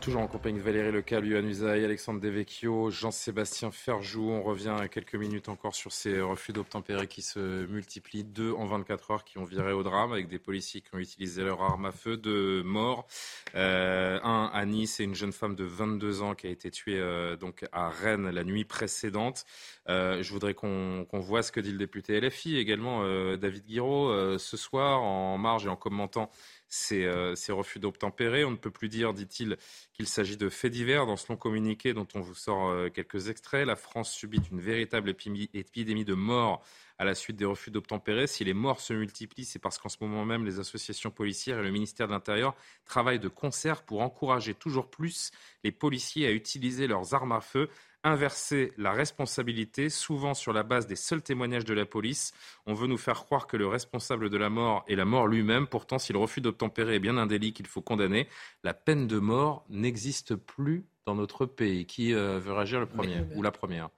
Toujours en compagnie de Valérie Lecal, Yuan Usaï, Alexandre Devecchio, Jean-Sébastien Ferjou. On revient quelques minutes encore sur ces refus d'obtempérer qui se multiplient. Deux en 24 heures qui ont viré au drame avec des policiers qui ont utilisé leur arme à feu. Deux morts. Euh, un à Nice et une jeune femme de 22 ans qui a été tuée euh, donc à Rennes la nuit précédente. Euh, je voudrais qu'on voit ce que dit le député LFI également, David Guiraud, ce soir en marge et en commentant ces, ces refus d'obtempérer. On ne peut plus dire, dit-il, qu'il s'agit de faits divers. Dans ce long communiqué dont on vous sort quelques extraits, la France subit une véritable épidémie de morts à la suite des refus d'obtempérer. Si les morts se multiplient, c'est parce qu'en ce moment même, les associations policières et le ministère de l'Intérieur travaillent de concert pour encourager toujours plus les policiers à utiliser leurs armes à feu inverser la responsabilité, souvent sur la base des seuls témoignages de la police. On veut nous faire croire que le responsable de la mort est la mort lui-même. Pourtant, si le refus d'obtempérer est bien un délit qu'il faut condamner, la peine de mort n'existe plus dans notre pays. Qui euh, veut réagir le premier ou la première?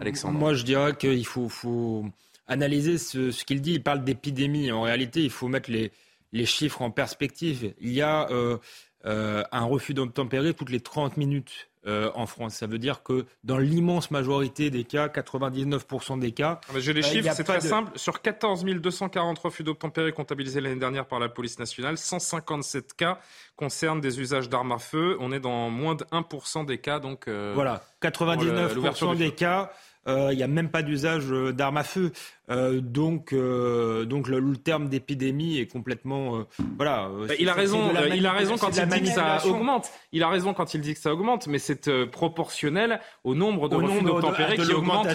Alexandre. Moi, je dirais qu'il faut, faut analyser ce, qu'il dit. Il parle d'épidémie. En réalité, il faut mettre les, les chiffres en perspective. Il y a euh, euh, un refus d'obtempérer toutes les 30 minutes. Euh, en France. Ça veut dire que dans l'immense majorité des cas, 99% des cas. J'ai les chiffres, c'est très simple. Sur 14 240 refus d'obtempérer comptabilisés l'année dernière par la police nationale, 157 cas concernent des usages d'armes à feu. On est dans moins de 1% des cas. Donc, voilà, 99% des cas euh, il n'y a même pas d'usage euh, d'armes à feu. Euh, donc, donc le, terme d'épidémie est complètement voilà. Bah, il a raison. il a raison quand il dit que ça augmente. Il a raison quand il dit que ça augmente, mais c'est proportionnel au nombre de refus d'obtempérer qui augmente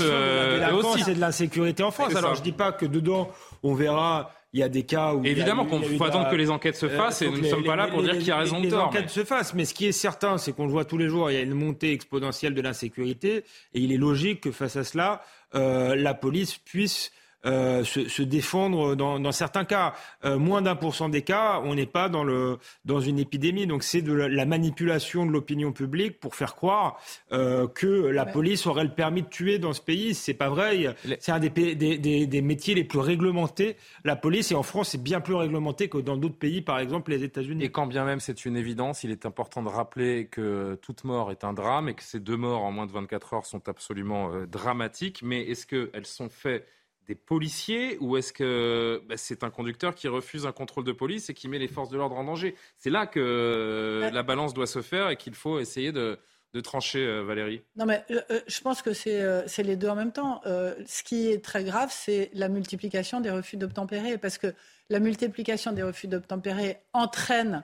aussi. C'est de l'insécurité en France. Alors je dis pas que dedans on verra il y a des cas où. Évidemment qu'on faut attendre que les enquêtes se fassent et nous ne sommes pas là pour dire qui a raison ou tort. Les enquêtes se fassent, mais ce qui est certain, c'est qu'on le voit tous les jours, il y a une montée exponentielle de l'insécurité et il est logique que face à cela, euh, la police puisse euh, se, se, défendre dans, dans, certains cas. Euh, moins d'un pour cent des cas, on n'est pas dans, le, dans une épidémie. Donc c'est de la, manipulation de l'opinion publique pour faire croire euh, que la police aurait le permis de tuer dans ce pays. C'est pas vrai. C'est un des, des, des, des, métiers les plus réglementés. La police, et en France, c'est bien plus réglementé que dans d'autres pays, par exemple les États-Unis. Et quand bien même c'est une évidence, il est important de rappeler que toute mort est un drame et que ces deux morts en moins de 24 heures sont absolument euh, dramatiques. Mais est-ce qu'elles sont faites des policiers ou est-ce que bah, c'est un conducteur qui refuse un contrôle de police et qui met les forces de l'ordre en danger? C'est là que euh, la balance doit se faire et qu'il faut essayer de, trancher, euh, Valérie. Non, mais euh, je pense que c'est les deux en même temps. ce qui est très grave, c'est la multiplication des refus d'obtempérer, parce que la multiplication des refus d'obtempérer entraîne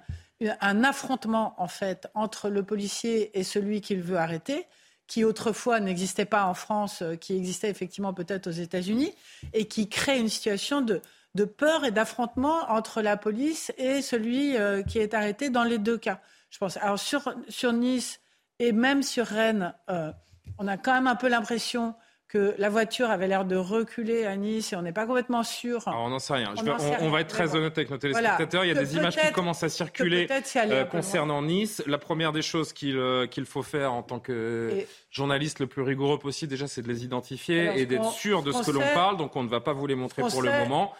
un affrontement, en fait, entre le policier et celui qu'il veut arrêter qui autrefois n'existait pas en France, euh, qui existait effectivement peut-être aux États-Unis, et qui crée une situation de, peur et d'affrontement entre la police et celui euh, qui est arrêté dans les deux cas. Je pense. Alors sur, sur Nice et même sur Rennes, euh, on a quand même un peu l'impression que la voiture avait l'air de reculer à Nice et on n'est pas complètement sûr. Alors on n'en sait rien. On, va être très honnête avec nos téléspectateurs. Il y a des images qui commencent à circuler euh, concernant Nice. La première des choses qu'il euh, faut faire en tant que journaliste le plus rigoureux possible, déjà, c'est de les identifier et d'être sûr de ce que l'on parle. Donc on ne va pas vous les montrer pour le moment.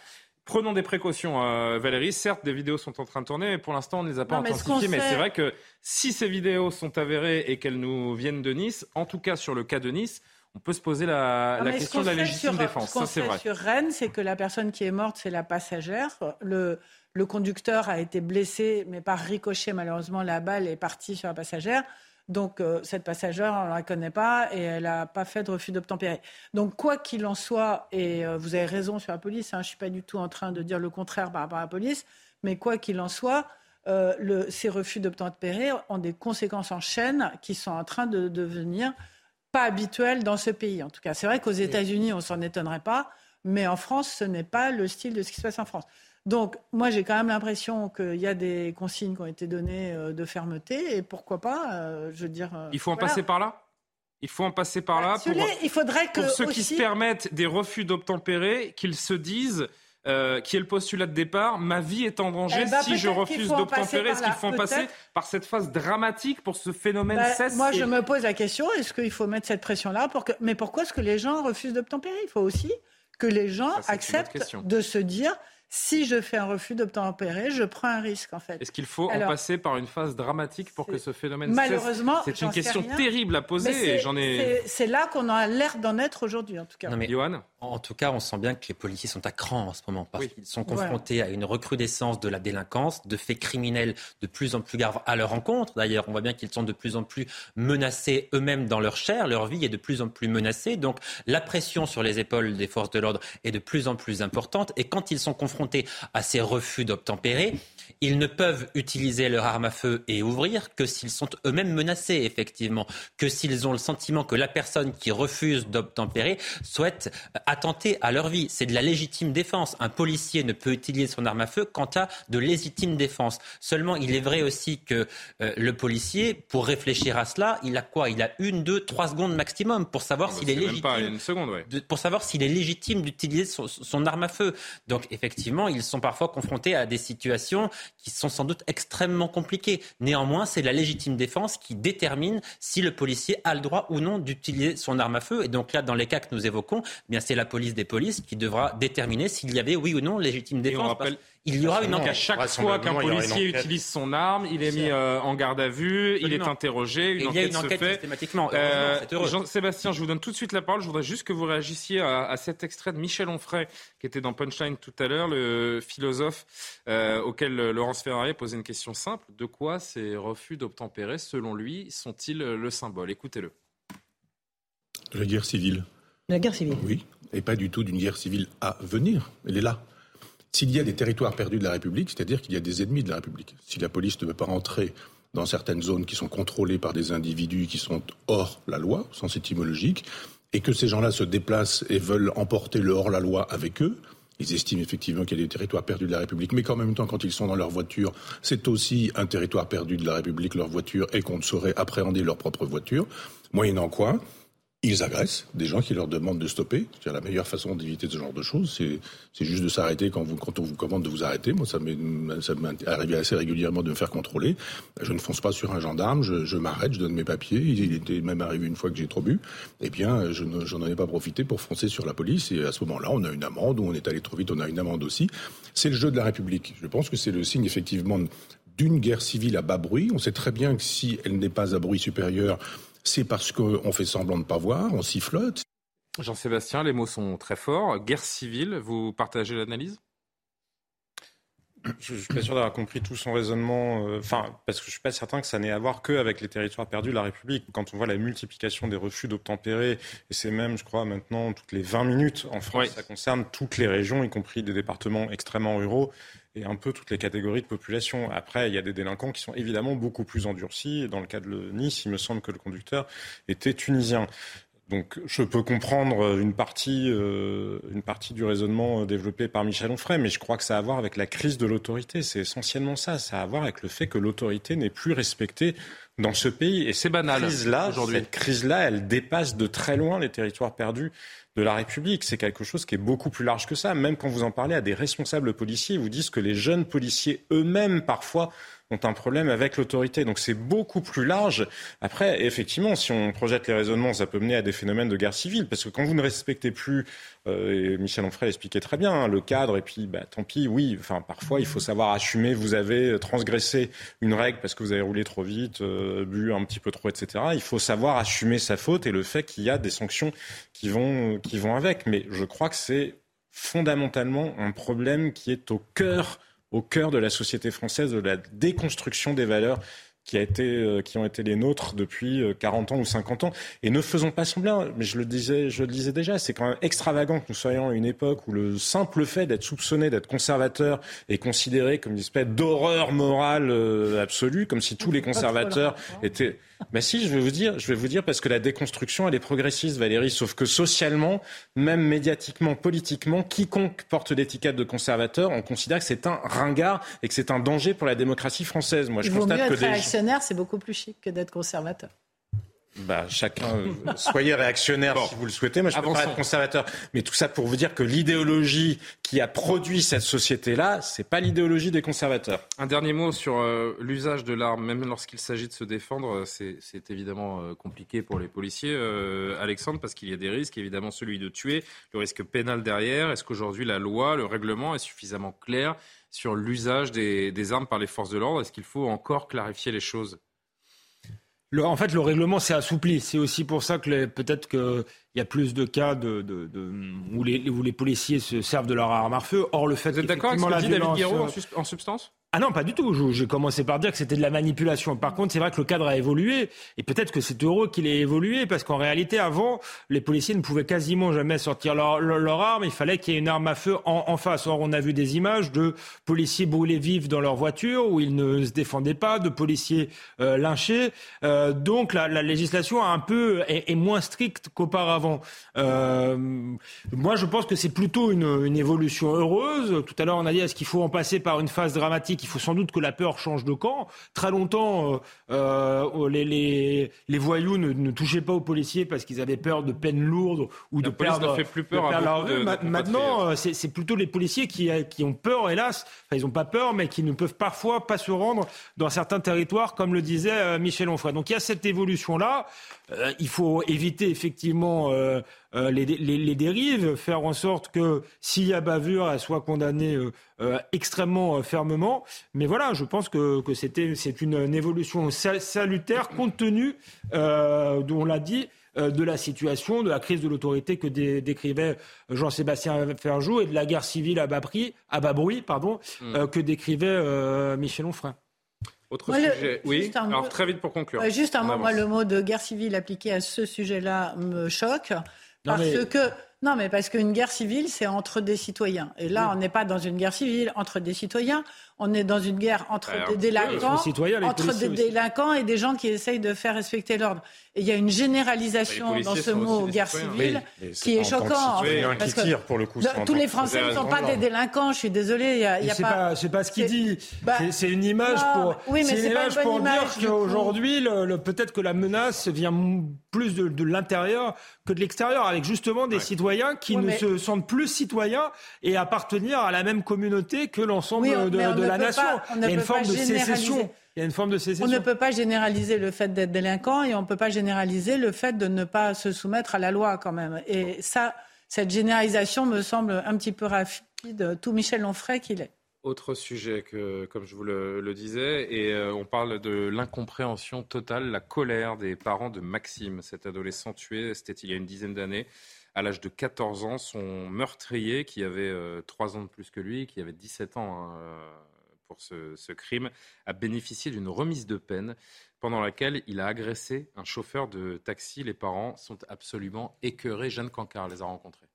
Prenons des précautions, euh, Valérie. Certes, des vidéos sont en train de tourner, mais pour l'instant, on ne les a pas authentifiées. Mais c'est vrai que si ces vidéos sont avérées et qu'elles nous viennent de Nice, en tout cas sur le cas de Nice, on peut se poser la, question de la légitime défense. Ce qu'on sait sur Rennes, c'est que la personne qui est morte, c'est la passagère. Le, le conducteur a été blessé, mais par ricochet, malheureusement, la balle est partie sur la passagère. Donc, euh, cette passagère, on ne la connaît pas et elle n'a pas fait de refus d'obtempérer. Donc, quoi qu'il en soit, et euh, vous avez raison sur la police, hein, je ne suis pas du tout en train de dire le contraire par rapport à la police, mais quoi qu'il en soit, euh, le, ces refus d'obtempérer ont des conséquences en chaîne qui sont en train de devenir pas habituel dans ce pays. En tout cas, c'est vrai qu'aux États-Unis, on s'en étonnerait pas, mais en France, ce n'est pas le style de ce qui se passe en France. Donc, moi, j'ai quand même l'impression qu'il y a des consignes qui ont été données euh, de fermeté, et pourquoi pas, euh, je veux dire. Euh, il faut en passer par là? Il faut en passer par là bah, pour, il faudrait que pour ceux qui se permettent des refus d'obtempérer, qu'ils se disent euh, qui est le postulat de départ. Ma vie est en danger eh ben, si je refuse d'obtempérer. Est-ce qu'il faut en passer par cette phase dramatique pour ce phénomène bah, cesse Moi, je me pose la question est-ce qu'il faut mettre cette pression-là pour que... Mais pourquoi est-ce que les gens refusent d'obtempérer? Il faut aussi que les gens acceptent de se dire si je fais un refus d'obtempérer, je prends un risque en fait. Est-ce qu'il faut en passer par une phase dramatique pour que ce phénomène Malheureusement, C'est une question terrible à poser. J'en ai. C'est là qu'on a l'air d'en être aujourd'hui, en tout cas. mais En tout cas, on sent bien que les policiers sont à cran en ce moment parce qu'ils sont confrontés à une recrudescence de la délinquance, de faits criminels de plus en plus graves à leur encontre. D'ailleurs, on voit bien qu'ils sont de plus en plus menacés eux-mêmes dans leur chair, leur vie est de plus en plus menacée. Donc, la pression sur les épaules des forces de l'ordre est de plus en plus importante. Et quand ils sont confrontés à ces refus d'obtempérer, ils ne peuvent utiliser leur arme à feu et ouvrir que s'ils sont eux-mêmes menacés, effectivement, que s'ils ont le sentiment que la personne qui refuse d'obtempérer souhaite attenter à leur vie. C'est de la légitime défense. Un policier ne peut utiliser son arme à feu qu'en cas de légitime défense. Seulement, il est vrai aussi que euh, le policier, pour réfléchir à cela, il a quoi? Il a une, deux, trois secondes maximum pour savoir s'il est, légitime. Pas une seconde, ouais. pour savoir s'il est légitime d'utiliser son, son arme à feu. Donc, effectivement, ils sont parfois confrontés à des situations qui sont sans doute extrêmement compliquées. Néanmoins, c'est la légitime défense qui détermine si le policier a le droit ou non d'utiliser son arme à feu. Et donc là, dans les cas que nous évoquons, eh bien c'est la police des polices qui devra déterminer s'il y avait oui ou non légitime défense. Il y aura une enquête. À chaque fois qu'un policier utilise son arme, il est mis euh, en garde à vue, il est interrogé, une il y a une enquête systématiquement. Euh, Jean-Sébastien, je vous donne tout de suite la parole. Je voudrais juste que vous réagissiez à, cet extrait de Michel Onfray, qui était dans Punchline tout à l'heure, le philosophe euh, auquel Laurence Ferrari posait une question simple. De quoi ces refus d'obtempérer, selon lui, sont-ils le symbole? Écoutez-le. La guerre civile. La guerre civile Oui, et pas du tout d'une guerre civile à venir. Elle est là. S'il y a des territoires perdus de la République, c'est-à-dire qu'il y a des ennemis de la République. Si la police ne veut pas rentrer dans certaines zones qui sont contrôlées par des individus qui sont hors la loi, au sens étymologique, et que ces gens-là se déplacent et veulent emporter le hors-la-loi avec eux, ils estiment effectivement qu'il y a des territoires perdus de la République, mais qu'en même temps, quand ils sont dans leur voiture, c'est aussi un territoire perdu de la République, leur voiture, et qu'on ne saurait appréhender leur propre voiture. Moyennant quoi, ils agressent des gens qui leur demandent de stopper. C'est la meilleure façon d'éviter ce genre de choses, c'est juste de s'arrêter quand, quand on vous commande de vous arrêter. Moi, ça m'est arrivé assez régulièrement de me faire contrôler. Je ne fonce pas sur un gendarme, je, je m'arrête, je donne mes papiers. Il, était même arrivé une fois que j'ai trop bu. Eh bien, je n'en ai pas profité pour foncer sur la police. Et à ce moment-là, on a une amende, ou on est allé trop vite, on a une amende aussi. C'est le jeu de la République. Je pense que c'est le signe, effectivement, d'une guerre civile à bas bruit. On sait très bien que si elle n'est pas à bruit supérieur, c'est parce qu'on fait semblant de ne pas voir, on sifflote. Jean-Sébastien, les mots sont très forts. Guerre civile, vous partagez l'analyse? Je, ne suis pas sûr d'avoir compris tout son raisonnement. Euh, enfin, parce que je suis pas certain que ça n'ait à voir que avec les territoires perdus de la République. Quand on voit la multiplication des refus d'obtempérer, et c'est même, je crois, maintenant toutes les 20 minutes en France, ça concerne toutes les régions, y compris des départements extrêmement ruraux et un peu toutes les catégories de population. Après, il y a des délinquants qui sont évidemment beaucoup plus endurcis. Dans le cas de Nice, il me semble que le conducteur était tunisien. Donc je peux comprendre une partie, euh, une partie du raisonnement développé par Michel Onfray, mais je crois que ça a à voir avec la crise de l'autorité. C'est essentiellement ça. Ça a à voir avec le fait que l'autorité n'est plus respectée dans ce pays. Et c'est banal aujourd'hui. Cette crise-là, elle dépasse de très loin les territoires perdus de la République. C'est quelque chose qui est beaucoup plus large que ça. Même quand vous en parlez à des responsables policiers, ils vous disent que les jeunes policiers eux-mêmes, parfois, ont un problème avec l'autorité. Donc c'est beaucoup plus large. Après, effectivement, si on projette les raisonnements, ça peut mener à des phénomènes de guerre civile. Parce que quand vous ne respectez plus, et Michel Onfray l'expliquait très bien, hein, le cadre, et puis bah, tant pis, oui, parfois il faut savoir assumer, vous avez transgressé une règle parce que vous avez roulé trop vite, euh, bu un petit peu trop, etc. Il faut savoir assumer sa faute et le fait qu'il y a des sanctions qui vont, qui vont avec. Mais je crois que c'est fondamentalement un problème qui est au cœur au cœur de la société française, de la déconstruction des valeurs qui, a été, euh, qui ont été les nôtres depuis 40 euh, ans ou 50 ans. Et ne faisons pas semblant, mais je le disais, je le disais déjà, c'est quand même extravagant que nous soyons à une époque où le simple fait d'être soupçonné d'être conservateur est considéré comme une espèce d'horreur morale euh, absolue, comme si tous les conservateurs étaient... (laughs) Ben si, je vais vous dire, je vais vous dire parce que la déconstruction, elle est progressiste, Valérie, sauf que socialement, même médiatiquement, politiquement, quiconque porte l'étiquette de conservateur, on considère que c'est un ringard et que c'est un danger pour la démocratie française. Moi, je constate que réactionnaire, c'est beaucoup plus chic que d'être conservateur. Bah, chacun, euh, soyez réactionnaire si vous le souhaitez. Moi, je pas être conservateur. Mais tout ça pour vous dire que l'idéologie qui a produit cette société-là, c'est pas l'idéologie des conservateurs. Un dernier mot sur euh, l'usage de l'arme, même lorsqu'il s'agit de se défendre, c'est évidemment euh, compliqué pour les policiers, Alexandre, parce qu'il y a des risques, évidemment celui de tuer, le risque pénal derrière. Est-ce qu'aujourd'hui la loi, le règlement est suffisamment clair sur l'usage des, des armes par les forces de l'ordre Est-ce qu'il faut encore clarifier les choses? En fait, le règlement s'est assoupli. C'est aussi pour ça que peut-être qu'il y a plus de cas de, où, les, où, les, policiers se servent de leur arme à feu. Or, le fait Vous êtes d'accord avec ce que dit David Guiraud en, substance? Ah non, pas du tout. J'ai commencé par dire que c'était de la manipulation. Par contre, c'est vrai que le cadre a évolué et peut-être que c'est heureux qu'il ait évolué parce qu'en réalité, avant, les policiers ne pouvaient quasiment jamais sortir leur, leur, arme. Il fallait qu'il y ait une arme à feu en, en, face. Or, on a vu des images de policiers brûlés vifs dans leur voiture où ils ne se défendaient pas, de policiers euh, lynchés. Euh, donc, la, la, législation a un peu est, est moins stricte qu'auparavant. Euh, moi, je pense que c'est plutôt une, une évolution heureuse. Tout à l'heure, on a dit est-ce qu'il faut en passer par une phase dramatique? Il faut sans doute que la peur change de camp. Très longtemps, euh, euh, les, les, les, voyous ne, ne, touchaient pas aux policiers parce qu'ils avaient peur de peines lourdes ou la de perdre. Ne fait plus peur à leur... de, de Maintenant, euh, c'est plutôt les policiers qui, qui ont peur, hélas. Enfin, ils n'ont pas peur, mais qui ne peuvent parfois pas se rendre dans certains territoires, comme le disait Michel Onfray. Donc il y a cette évolution-là. Euh, il faut éviter effectivement euh, euh, les, les, les, dérives, faire en sorte que s'il y a bavure, elle soit condamnée extrêmement fermement. Mais voilà, je pense que, que c'était c'est une, une, évolution salutaire compte tenu, on l'a dit, de la situation, de la crise de l'autorité que dé, décrivait Jean-Sébastien Ferjou et de la guerre civile à bas, prix, à bas bruit pardon, mmh. que décrivait Michel Onfray. Autre moi, sujet, le, oui. Alors très vite pour conclure. Euh, juste un mot, moi le mot de guerre civile appliqué à ce sujet-là me choque non, parce mais... que non, mais parce qu'une guerre civile, c'est entre des citoyens. Et là, oui. on n'est pas dans une guerre civile entre des citoyens. On est dans une guerre entre Alors, des délinquants, citoyens, entre des aussi. délinquants et des gens qui essayent de faire respecter l'ordre. Et il y a une généralisation dans ce mot guerre civile oui, qui est choquant. Fait, parce que pour le coup, tous les Français ne sont pas des délinquants. Je suis désolée. Il y a, y a c'est pas. pas, c'est pas ce qu'il dit. Bah, c'est une image non, pour. Oui, mais c'est c'est une pas image une bonne pour image, dire qu'aujourd'hui, le, le, peut-être que la menace vient plus de, de l'intérieur que de l'extérieur, avec justement des Ouais. citoyens qui Oui, ne mais- se sentent plus citoyens et appartenir à la même communauté que l'ensemble Oui, de, la nation. pas- Il y a une forme de sécession. Il y a une forme de sécession. On ne peut pas généraliser le fait d'être délinquant et on ne peut pas généraliser le fait de ne pas se soumettre à la loi quand même. Et ça, cette généralisation me semble un petit peu rapide, tout Michel Onfray qu'il est. Autre sujet que, comme je vous le, le disais, et euh, on parle de l'incompréhension totale, la colère des parents de Maxime, cet adolescent tué, c'était il y a une dizaine d'années. À l'âge de 14 ans, son meurtrier, qui avait euh, 3 ans de plus que lui, qui avait 17 ans hein, euh, pour ce, crime, a bénéficié d'une remise de peine pendant laquelle il a agressé un chauffeur de taxi. Les parents sont absolument écœurés. Jeanne Cancard les a rencontrés.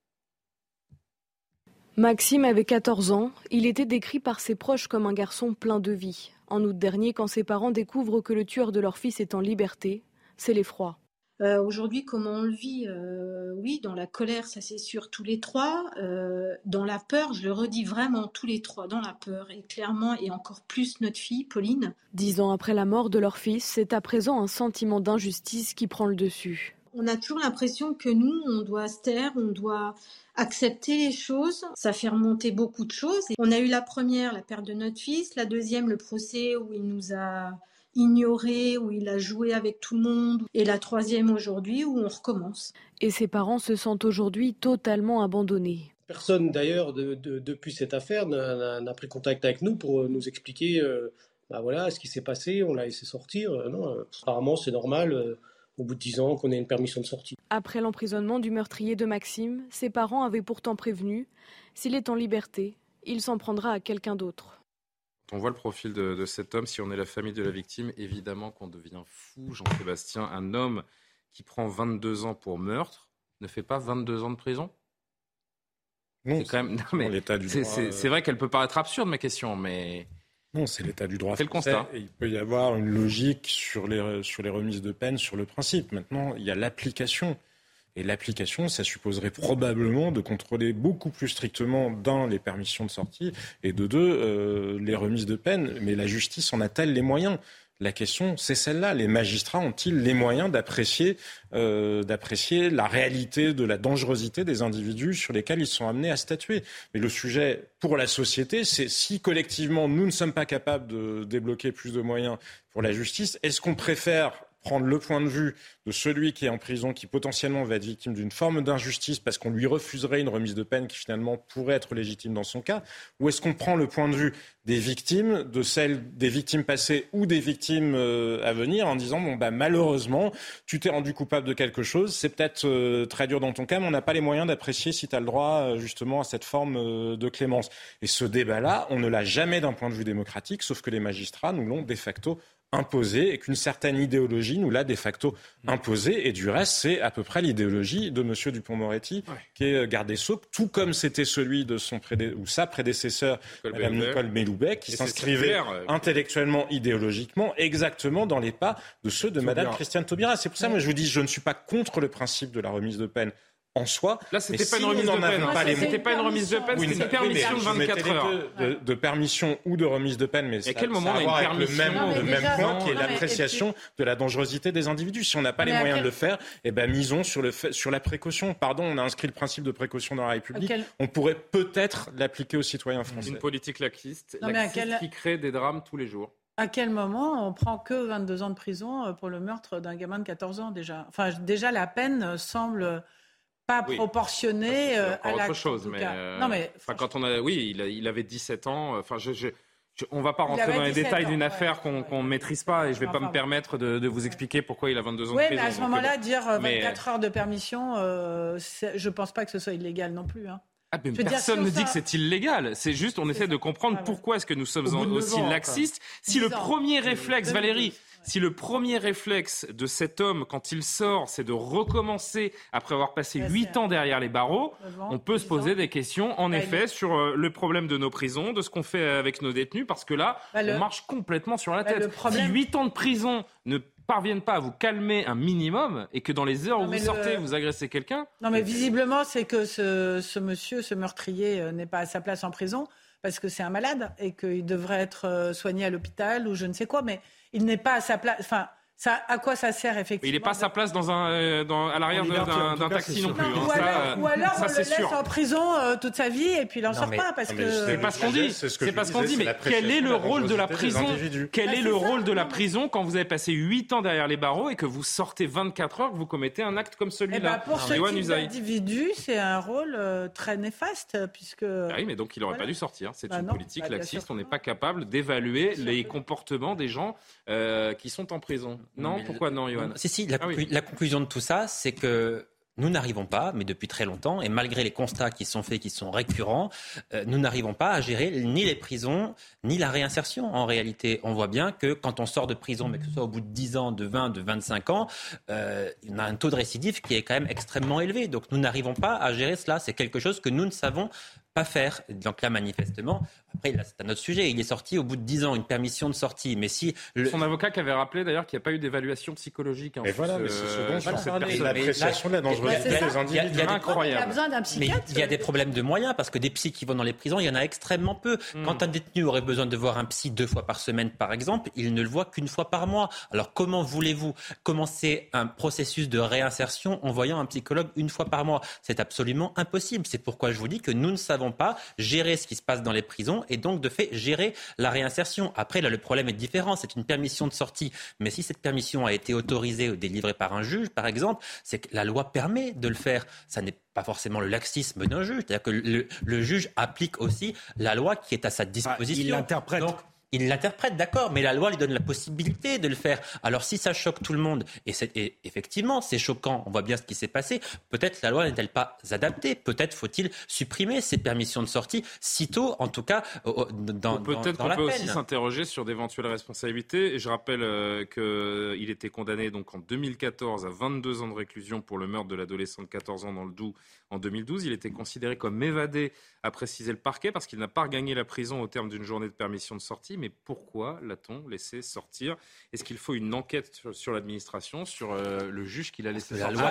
Maxime avait 14 ans. Il était décrit par ses proches comme un garçon plein de vie. En août dernier, quand ses parents découvrent que le tueur de leur fils est en liberté, c'est l'effroi. Euh, Aujourd'hui, comment on le vit euh, Oui, dans la colère, ça c'est sûr, tous les trois. Euh, dans la peur, je le redis vraiment, tous les trois, dans la peur. Et clairement, et encore plus notre fille, Pauline. Dix ans après la mort de leur fils, c'est à présent un sentiment d'injustice qui prend le dessus. On a toujours l'impression que nous, on doit se taire, on doit accepter les choses. Ça fait remonter beaucoup de choses. Et on a eu la première, la perte de notre fils, la deuxième, le procès où il nous a ignoré, où il a joué avec tout le monde, et la troisième aujourd'hui où on recommence. Et ses parents se sentent aujourd'hui totalement abandonnés. Personne d'ailleurs de, de, depuis cette affaire n'a pris contact avec nous pour nous expliquer euh, bah voilà, ce qui s'est passé, on l'a laissé sortir. Euh, non, euh, apparemment c'est normal euh, au bout de 10 ans qu'on ait une permission de sortie. Après l'emprisonnement du meurtrier de Maxime, ses parents avaient pourtant prévenu s'il est en liberté, il s'en prendra à quelqu'un d'autre. On voit le profil de, de, cet homme, si on est la famille de la victime, évidemment qu'on devient fou. Jean-Sébastien, un homme qui prend 22 ans pour meurtre, ne fait pas 22 ans de prison? Non, c'est quand même. (laughs) C'est, droit. c'est, c'est vrai qu'elle peut paraître absurde, ma question, mais. Non, c'est l'état du droit. C'est le constat. et il peut y avoir une logique sur les, sur les remises de peine, sur le principe. Maintenant, il y a l'application. Et l'application, ça supposerait probablement de contrôler beaucoup plus strictement, d'un, les permissions de sortie, et de deux, euh, les remises de peine. Mais la justice en a-t-elle les moyens? La question, c'est celle-là. Les magistrats ont-ils les moyens d'apprécier, euh, d'apprécier la réalité de la dangerosité des individus sur lesquels ils sont amenés à statuer? Mais le sujet pour la société, c'est si collectivement nous ne sommes pas capables de débloquer plus de moyens pour la justice, est-ce qu'on préfère prendre le point de vue de celui qui est en prison, qui potentiellement va être victime d'une forme d'injustice parce qu'on lui refuserait une remise de peine qui finalement pourrait être légitime dans son cas, ou est-ce qu'on prend le point de vue des victimes, de celles des victimes passées ou des victimes euh, à venir, en disant bon bah malheureusement tu t'es rendu coupable de quelque chose, c'est peut-être euh, très dur dans ton cas, mais on n'a pas les moyens d'apprécier si tu as le droit euh, justement à cette forme de clémence. Et ce débat-là, on ne l'a jamais d'un point de vue démocratique, sauf que les magistrats nous l'ont de facto imposé et qu'une certaine idéologie nous l'a de facto imposé. Et du reste, c'est à peu près l'idéologie de M. Dupont-Moretti, qui est garde des Sceaux, tout comme c'était celui de son prédé... ou sa prédécesseur, Mme Nicole Meloubet, qui s'inscrivait euh, intellectuellement, idéologiquement, exactement dans les pas de ceux de Mme Christiane Taubira. C'est pour ça, moi, je vous dis, je ne suis pas contre le principe de la remise de peine en soi. Là, c'était pas, une remise de peine. C'était pas une remise de peine, c'était une permission de 24 heures. De, de, permission ou de remise de peine, mais à quel moment on a une permission le même, le même point qui est l'appréciation de la dangerosité des individus. Si on n'a pas les moyens de le faire, eh ben misons sur le sur la précaution. Pardon, on a inscrit le principe de précaution dans la République. On pourrait peut-être l'appliquer aux citoyens français. Une politique laxiste, qui crée des drames tous les jours. À quel moment on prend que 22 ans de prison pour le meurtre d'un gamin de 14 ans déjà? Enfin, déjà la peine semble pas proportionné euh, à la autre chose. Mais, euh, non, mais quand on a, oui, il, il avait 17 ans. Enfin, je, je, on ne va pas rentrer dans les détails d'une affaire qu'on ne maîtrise pas et je ne vais pas me permettre de, de, vous expliquer pourquoi il a 22 ans. Oui, mais à ce moment-là, dire 24 euh, heures de permission, je ne pense pas que ce soit illégal non plus. Hein. Ah, personne ne dit que c'est illégal. C'est juste, on essaie de comprendre pourquoi est-ce que nous sommes aussi laxistes. Si le premier réflexe, Valérie, si le premier réflexe de cet homme, quand il sort, c'est de recommencer après avoir passé huit ans derrière les barreaux, on peut se poser des questions, en effet, sur euh, le problème de nos prisons, de ce qu'on fait avec nos détenus, parce que là, bah, on marche complètement sur la bah, tête. Si huit ans de prison ne parviennent pas à vous calmer un minimum et que dans les heures où vous sortez, vous agressez quelqu'un. Non, mais visiblement, c'est que ce, ce, monsieur, ce meurtrier, euh, n'est pas à sa place en prison parce que c'est un malade et qu'il devrait être euh, soigné à l'hôpital ou je ne sais quoi. Mais il n'est pas à sa place. Ça, à quoi ça sert effectivement Il n'est pas à sa place dans un, euh, dans, à l'arrière d'un taxi non plus. Hein. ou, alors, ou, alors, ça, on le laisse en prison euh, toute sa vie et puis il n'en sort pas parce que. C'est pas ce qu'on dit. C'est pas ce qu'on dit. Mais quel est le rôle de la prison Quel est le rôle de la prison quand vous avez passé 8 ans derrière les barreaux et que vous sortez 24 heures que vous commettez un acte comme celui-là eh ben, Pour ce type d'individu, c'est un rôle euh, très néfaste puisque. Ah oui, mais donc il n'aurait pas dû sortir. C'est bah une politique bah, laxiste. On n'est pas capable d'évaluer les comportements des gens qui sont en prison. Non, pourquoi non, Johan Si, si, la, ah la conclusion de tout ça, c'est que nous n'arrivons pas, mais depuis très longtemps, et malgré les constats qui sont faits, qui sont récurrents, euh, nous n'arrivons pas à gérer ni les prisons, ni la réinsertion. En réalité, on voit bien que quand on sort de prison, mais que ce soit au bout de 10 ans, de 20, de 25 ans, euh, on a un taux de récidive qui est quand même extrêmement élevé. Donc nous n'arrivons pas à gérer cela. C'est quelque chose que nous ne savons pas faire. Donc là, manifestement, après, c'est un autre sujet. Il est sorti au bout de 10 ans, une permission de sortie. Mais si. Son avocat qui avait rappelé d'ailleurs qu'il n'y a pas eu d'évaluation psychologique. Hein, mais voilà, mais c'est ce dont L'appréciation de la dangerosité des individus. Il y a, incroyable. Il a besoin d'un psychiatre. Mais il y a des problèmes de moyens parce que des psys qui vont dans les prisons, il y en a extrêmement peu. Hmm. Quand un détenu aurait besoin de voir un psy deux fois par semaine, par exemple, il ne le voit qu'une fois par mois. Alors comment voulez-vous commencer un processus de réinsertion en voyant un psychologue une fois par mois? C'est absolument impossible. C'est pourquoi je vous dis que nous ne savons pas gérer ce qui se passe dans les prisons et donc de fait gérer la réinsertion. Après, là, le problème est différent. C'est une permission de sortie. Mais si cette permission a été autorisée ou délivrée par un juge, par exemple, c'est que la loi permet de le faire. Ça n'est pas forcément le laxisme d'un juge. C'est-à-dire que le, juge applique aussi la loi qui est à sa disposition. il l'interprète il l'interprète, d'accord, mais la loi lui donne la possibilité de le faire. Alors si ça choque tout le monde, et, et effectivement c'est choquant, on voit bien ce qui s'est passé, peut-être la loi n'est-elle pas adaptée, peut-être faut-il supprimer ces permissions de sortie, sitôt en tout cas dans, Peut-être qu'on peut aussi s'interroger sur d'éventuelles responsabilités. Et je rappelle euh, qu'il était condamné donc en 2014 à 22 ans de réclusion pour le meurtre de l'adolescent de 14 ans dans le Doubs en 2012. Il était considéré comme évadé, a précisé le parquet, parce qu'il n'a pas regagné la prison au terme d'une journée de permission de sortie. Mais pourquoi l'a-t-on laissé sortir? Est-ce qu'il faut une enquête sur, l'administration, sur euh, le juge qui l'a laissé sortir?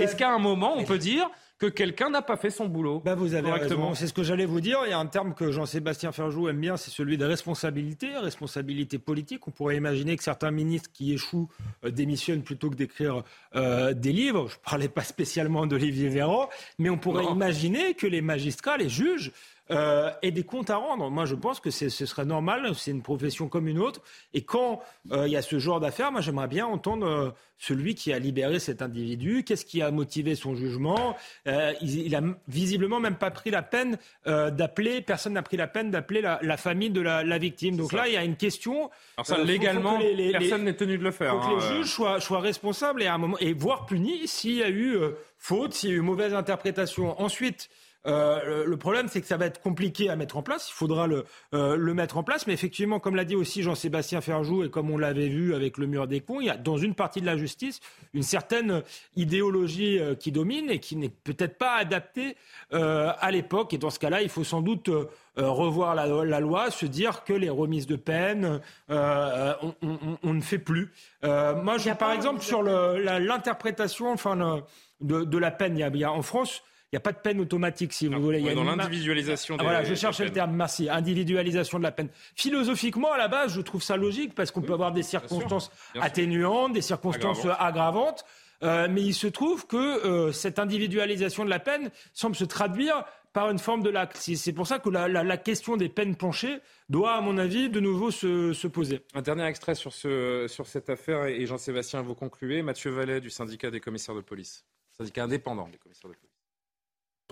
Est-ce qu'à un moment, on peut dire que quelqu'un n'a pas fait son boulot? Ben vous avez raison. C'est ce que j'allais vous dire. Il y a un terme que Jean-Sébastien Ferjou aime bien, c'est celui de responsabilité, responsabilité politique. On pourrait imaginer que certains ministres qui échouent euh, démissionnent plutôt que d'écrire euh, des livres. Je ne parlais pas spécialement d'Olivier Véran, mais on pourrait imaginer que les magistrats, les juges, euh, aient des comptes à rendre. Moi, je pense que ce serait normal, c'est une profession comme une autre. Et quand euh, il y a ce genre d'affaires, moi, j'aimerais bien entendre euh, celui qui a libéré cet individu, qu'est-ce qui a motivé son jugement. Euh, il, il, a visiblement même pas pris la peine d'appeler, personne n'a pris la peine d'appeler la, la, famille de la, la victime. Donc là, il y a une question. Alors ça, légalement, les, les, personne n'est tenu de le faire. Faut que les juges soient, soient, responsables et, à un moment, et voire punis s'il y a eu faute, s'il y a eu mauvaise interprétation. Ensuite, euh, le problème, c'est que ça va être compliqué à mettre en place. Il faudra le, euh, le mettre en place. Mais effectivement, comme l'a dit aussi Jean-Sébastien Ferjou et comme on l'avait vu avec le mur des cons, il y a dans une partie de la justice une certaine idéologie euh, qui domine et qui n'est peut-être pas adaptée à l'époque. Et dans ce cas-là, il faut sans doute revoir la, la, loi, se dire que les remises de peine, on, on, on, ne fait plus. moi, par exemple, sur l'interprétation enfin, de, de, la peine, il y a, il y a en France n'y a pas de peine automatique, si vous voulez. Il y a dans l'individualisation. Ah, voilà, je cherchais le terme. Merci. Individualisation de la peine. Philosophiquement, à la base, je trouve ça logique parce qu'on peut avoir des circonstances atténuantes, des circonstances aggravantes. Euh, mais il se trouve que euh, cette individualisation de la peine semble se traduire par une forme de l'acte. C'est pour ça que la, la, la, question des peines penchées doit, à mon avis, de nouveau se, se poser. Un dernier extrait sur, ce, sur cette affaire, et Jean-Sébastien, vous concluez. Mathieu Vallet du syndicat des commissaires de police, syndicat indépendant des commissaires de police.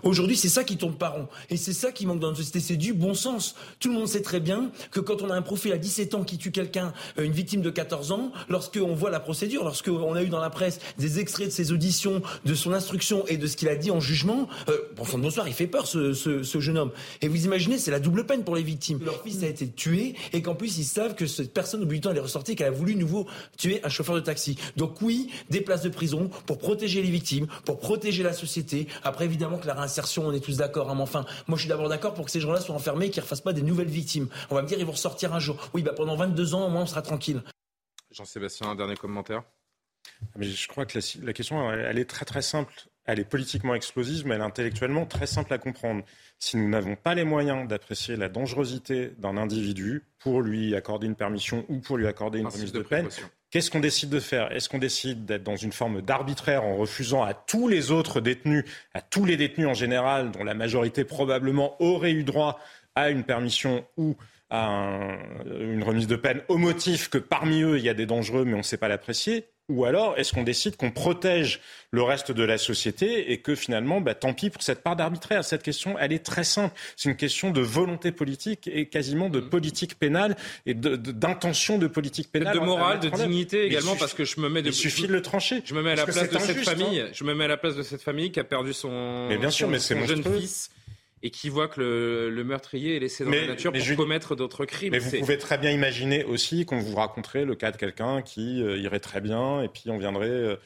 Aujourd'hui, c'est ça qui tombe par rond. Et c'est ça qui manque dans notre société, c'est du bon sens. Tout le monde sait très bien que quand on a un profil à 17 ans qui tue quelqu'un, euh, une victime de 14 ans, lorsqu'on voit la procédure, lorsqu'on a eu dans la presse des extraits de ses auditions, de son instruction et de ce qu'il a dit en jugement, euh, bon, de bonsoir, il fait peur ce, ce, ce, jeune homme. Et vous imaginez, c'est la double peine pour les victimes. Leur fils a été tué et qu'en plus ils savent que cette personne au bout du temps elle est ressortie qu'elle a voulu nouveau tuer un chauffeur de taxi. Donc oui, des places de prison pour protéger les victimes, pour protéger la société. Après évidemment que la on est tous d'accord. Hein, mais enfin, moi, je suis d'abord d'accord pour que ces gens-là soient enfermés et qu'ils ne refassent pas des nouvelles victimes. On va me dire, ils vont ressortir un jour. Oui, bah, pendant 22 ans, au moins, on sera tranquille. Jean-Sébastien, un dernier commentaire mais Je crois que la, la question, elle est très très simple. Elle est politiquement explosive, mais elle est intellectuellement très simple à comprendre. Si nous n'avons pas les moyens d'apprécier la dangerosité d'un individu pour lui accorder une permission ou pour lui accorder une remise de, de peine, Qu'est-ce qu'on décide de faire? Est-ce qu'on décide d'être dans une forme d'arbitraire en refusant à tous les autres détenus, à tous les détenus en général, dont la majorité probablement aurait eu droit à une permission ou à un, une remise de peine au motif que parmi eux il y a des dangereux mais on ne sait pas l'apprécier? Ou alors, est-ce qu'on décide qu'on protège le reste de la société et que finalement, bah, tant pis pour cette part d'arbitraire? Cette question, elle est très simple. C'est une question de volonté politique et quasiment de politique pénale et d'intention de, de, politique pénale. De morale, de dignité également, parce que je me mets de... Il suffit de le trancher. Je me mets à la place de cette famille. Hein. Je me mets à la place de cette famille qui a perdu son, mais bien sûr, son, mais son jeune fils et qui voit que le, le, meurtrier est laissé dans mais, la nature pour je... commettre d'autres crimes. Mais vous pouvez très bien imaginer aussi qu'on vous raconterait le cas de quelqu'un qui euh, irait très bien et puis on viendrait euh,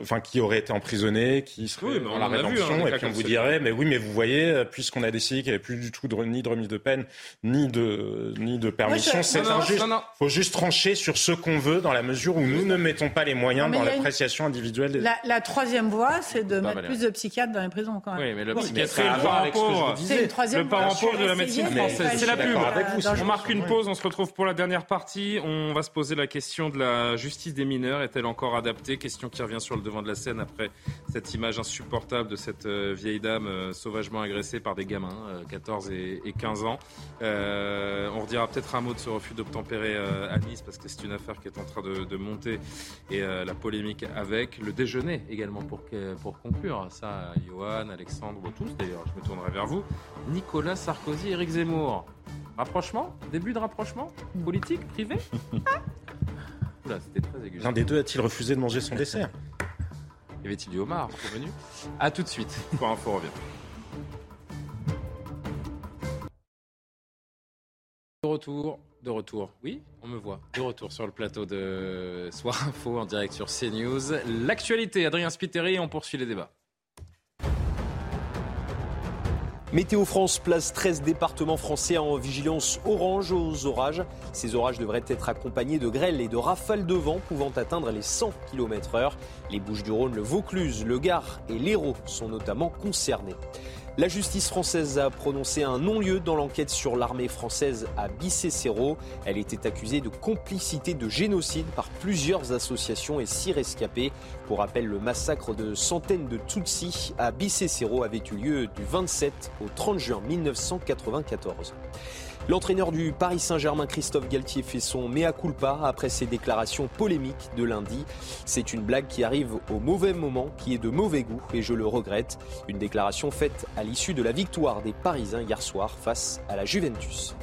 enfin qui aurait été emprisonné, qui serait oui, dans la rédemption, vu, hein, et puis on vous dirait, mais oui, mais vous voyez, euh, puisqu'on a décidé qu'il n'y avait plus du tout de, ni de remise de peine, ni de ni de permission, c'est injuste. Il faut juste trancher sur ce qu'on veut dans la mesure où nous ne mettons pas les moyens non, dans l'appréciation individuelle. Des... La, la, troisième voie, c'est de mettre plus de psychiatres dans les prisons quand même. Oui, mais le psychiatre est le parent. C'est parent pauvre de la médecine française. C'est la pub. On marque une pause, on se retrouve pour la dernière partie. On va se poser la question de la justice des mineurs. Est-elle encore adaptée? Question qui revient sur le devant de la scène après cette image insupportable de cette euh, vieille dame euh, sauvagement agressée par des gamins, euh, 14 et, et, 15 ans. Euh, on redira peut-être un mot de ce refus d'obtempérer à Nice parce que c'est une affaire qui est en train de, monter et la polémique avec. Le déjeuner également pour, pour conclure. Ça, Johan, Alexandre, tous d'ailleurs, je me tournerai vers vous. Nicolas Sarkozy, Éric Zemmour. Rapprochement? Début de rapprochement? Politique? Privé? (laughs) Oula, c'était très aigu. L'un des deux a-t-il refusé de manger son dessert y avait-il du homard A tout de suite pour Info revient. De retour, de retour. Oui, on me voit. De retour sur le plateau de Soir Info en direct sur CNews. L'actualité, Adrien Spiteri, on poursuit les débats. Météo France place 13 départements français en vigilance orange aux orages. Ces orages devraient être accompagnés de grêles et de rafales de vent pouvant atteindre les 100 km/h. Les Bouches-du-Rhône, le Vaucluse, le Gard et l'Hérault sont notamment concernés. La justice française a prononcé un non-lieu dans l'enquête sur l'armée française à Bicécero. Elle était accusée de complicité de génocide par plusieurs associations et six rescapés. Pour rappel, le massacre de centaines de Tutsis à Bicécero avait eu lieu du 27 au 30 juin 1994. L'entraîneur du Paris Saint-Germain, Christophe Galtier, fait son mea culpa après ses déclarations polémiques de lundi. C'est une blague qui arrive au mauvais moment, qui est de mauvais goût, et je le regrette. Une déclaration faite à l'issue de la victoire des Parisiens hier soir face à la Juventus.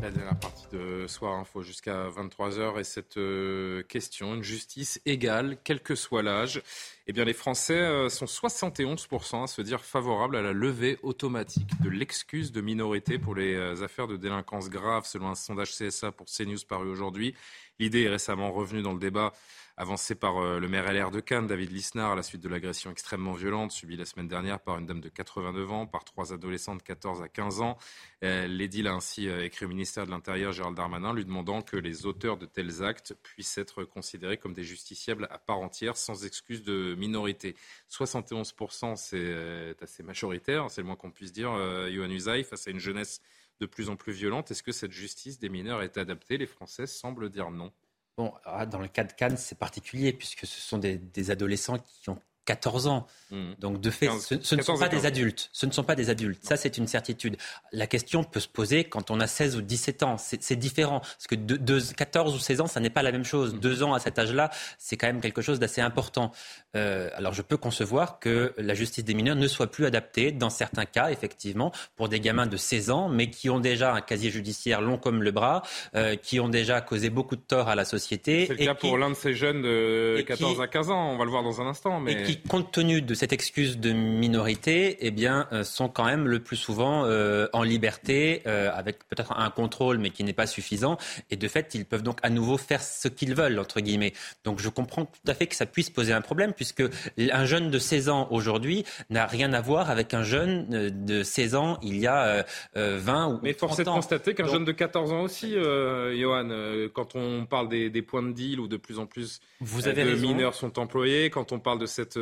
La dernière partie de Soir Info jusqu'à 23h et cette euh, question, une justice égale, quel que soit l'âge. Eh bien, les Français euh, sont 71% à se dire favorables à la levée automatique de l'excuse de minorité pour les euh, affaires de délinquance grave, selon un sondage CSA pour CNews paru aujourd'hui. L'idée est récemment revenue dans le débat avancé par euh, le maire LR de Cannes, David Lisnard, à la suite de l'agression extrêmement violente subie la semaine dernière par une dame de 89 ans, par trois adolescents de 14 à 15 ans. Euh, l'édile a ainsi euh, écrit au ministère de l'Intérieur, Gérald Darmanin, lui demandant que les auteurs de tels actes puissent être considérés comme des justiciables à part entière, sans excuse de minorité. 71%, c'est assez majoritaire, c'est le moins qu'on puisse dire, Yohann Usaï, face à une jeunesse de plus en plus violente. Est-ce que cette justice des mineurs est adaptée? Les Français semblent dire non. Bon, ah, dans le cas de Cannes, c'est particulier puisque ce sont des, des adolescents qui ont 14 ans. Mmh. Donc de fait, ce, ne sont pas des adultes. Ce ne sont pas des adultes. Ça, c'est une certitude. La question peut se poser quand on a 16 ou 17 ans. C'est différent. Parce que de, 14 ou 16 ans, ça n'est pas la même chose. Mmh. Deux ans à cet âge-là, c'est quand même quelque chose d'assez important. Euh, alors je peux concevoir que la justice des mineurs ne soit plus adaptée, dans certains cas, effectivement, pour des gamins de 16 ans, mais qui ont déjà un casier judiciaire long comme le bras, euh, qui ont déjà causé beaucoup de tort à la société. C'est le cas pour l'un de ces jeunes de 14 à 15 ans. On va le voir dans un instant. Mais compte tenu de cette excuse de minorité, eh bien, euh, sont quand même le plus souvent euh, en liberté, euh, avec peut-être un contrôle, mais qui n'est pas suffisant. Et de fait, ils peuvent donc à nouveau faire ce qu'ils veulent, entre guillemets. Donc je comprends tout à fait que ça puisse poser un problème, puisque un jeune de 16 ans aujourd'hui n'a rien à voir avec un jeune de 16 ans il y a 20 ou Mais force est de constater qu'un jeune de 14 ans aussi, Johan, quand on parle des, points de deal où de plus en plus Vous avez de mineurs sont employés, quand on parle de cette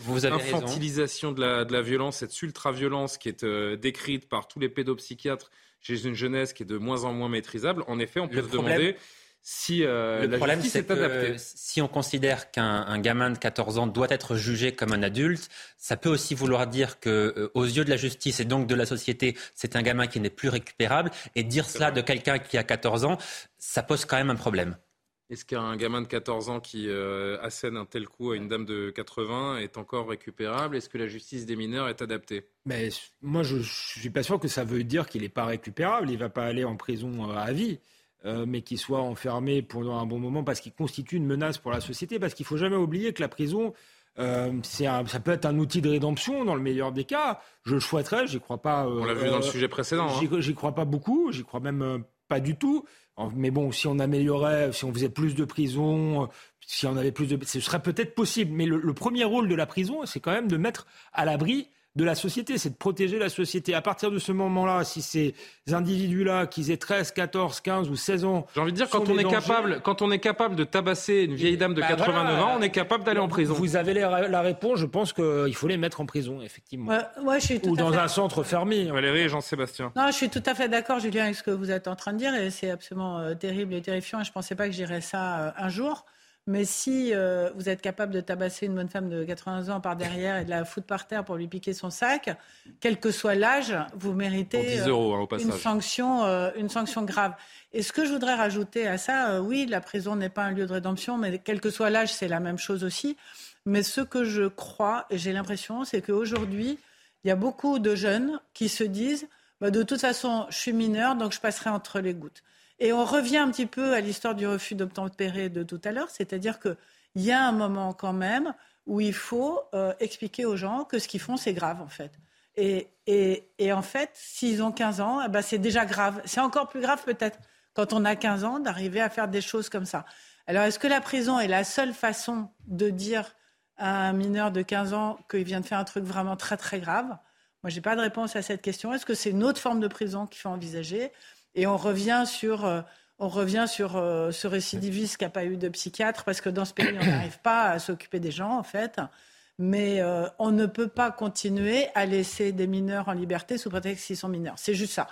vous infantilisation de la, de la, violence, cette ultra-violence qui est euh, décrite par tous les pédopsychiatres chez une jeunesse qui est de moins en moins maîtrisable, en effet, on peut se demander si euh, le la problème, c'est que si on considère qu'un gamin de 14 ans doit être jugé comme un adulte, ça peut aussi vouloir dire que, euh, aux yeux de la justice et donc de la société, c'est un gamin qui n'est plus récupérable. Et dire cela de quelqu'un qui a 14 ans, ça pose quand même un problème. Est-ce qu'un gamin de 14 ans qui euh, assène un tel coup à une dame de 80 est encore récupérable? Est-ce que la justice des mineurs est adaptée? Mais Moi, je ne suis pas sûr que ça veut dire qu'il n'est pas récupérable. Il ne va pas aller en prison euh, à vie. Euh, mais qu'il soit enfermé pendant un bon moment parce qu'il constitue une menace pour la société. Parce qu'il ne faut jamais oublier que la prison, ça peut être un outil de rédemption dans le meilleur des cas. Je le souhaiterais, j'y crois pas. On l'a vu dans le sujet précédent. J'y hein. crois pas beaucoup, j'y crois même pas du tout. Mais bon, si on améliorait, si on faisait plus de prisons, si on avait plus de, ce serait peut-être possible. Mais le, premier rôle de la prison, c'est quand même de mettre à l'abri de la société, c'est de protéger la société. À partir de ce moment-là, si ces individus-là, qu'ils aient 13, 14, 15 ou 16 ans... J'ai envie de dire, quand on, est capable, quand on est capable de tabasser une vieille dame de 89 bah ans, on est capable d'aller en prison. Vous avez la réponse, je pense qu'il faut les mettre en prison, effectivement. Ouais, je suis tout ou dans un centre fermé. Valérie et Jean-Sébastien. Non, je suis tout à fait d'accord, Julien, avec ce que vous êtes en train de dire, et c'est absolument euh, terrible et terrifiant, et je ne pensais pas que j'irais ça euh, un jour. Mais si euh, vous êtes capable de tabasser une bonne femme de 80 ans par derrière et de la foutre par terre pour lui piquer son sac, quel que soit l'âge, vous méritez euh, hein, une, sanction, euh, une sanction grave. Et ce que je voudrais rajouter à ça, oui, la prison n'est pas un lieu de rédemption, mais quel que soit l'âge, c'est la même chose aussi. Mais ce que je crois, et j'ai l'impression, c'est qu'aujourd'hui, il y a beaucoup de jeunes qui se disent, bah, de toute façon, je suis mineur, donc je passerai entre les gouttes. Et on revient un petit peu à l'histoire du refus d'obtempérer de tout à l'heure, c'est-à-dire qu'il y a un moment quand même où il faut euh, expliquer aux gens que ce qu'ils font, c'est grave en fait. Et, en fait, s'ils ont 15 ans, eh ben, c'est déjà grave. C'est encore plus grave peut-être quand on a 15 ans d'arriver à faire des choses comme ça. Alors est-ce que la prison est la seule façon de dire à un mineur de 15 ans qu'il vient de faire un truc vraiment très très grave? Moi, je n'ai pas de réponse à cette question. Est-ce que c'est une autre forme de prison qu'il faut envisager? Et on revient sur, euh, on revient sur euh, ce récidiviste qui n'a pas eu de psychiatre, parce que dans ce pays, on n'arrive pas à s'occuper des gens, en fait. Mais euh, on ne peut pas continuer à laisser des mineurs en liberté sous prétexte qu'ils sont mineurs. C'est juste ça.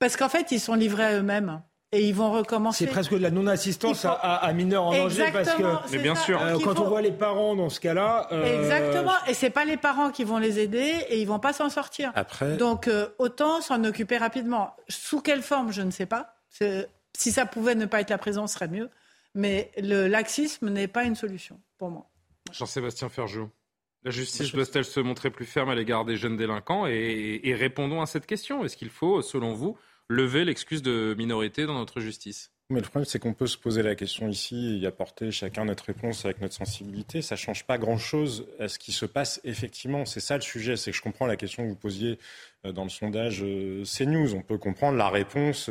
Parce qu'en fait, ils sont livrés à eux-mêmes et ils vont recommencer. C'est presque de la non-assistance à, mineurs en danger parce que, mais bien sûr, euh, quand on voit les parents dans ce cas-là, euh... exactement, et c'est pas les parents qui vont les aider et ils vont pas s'en sortir. Après, donc euh, autant s'en occuper rapidement. Sous quelle forme, je ne sais pas. Si ça pouvait ne pas être la prison, ce serait mieux. Mais le laxisme n'est pas une solution pour moi. Jean-Sébastien Ferjou. La justice doit-elle se montrer plus ferme à l'égard des jeunes délinquants et, et répondons à cette question. Est-ce qu'il faut, selon vous, lever l'excuse de minorité dans notre justice mais le problème, c'est qu'on peut se poser la question ici et y apporter chacun notre réponse avec notre sensibilité. Ça ne change pas grand-chose à ce qui se passe effectivement. C'est ça le sujet. C'est que je comprends la question que vous posiez dans le sondage euh, CNews. On peut comprendre la réponse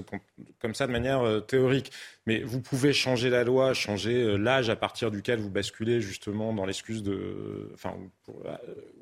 comme ça de manière euh, théorique. Mais vous pouvez changer la loi, changer l'âge à partir duquel vous basculez justement dans l'excuse de, enfin,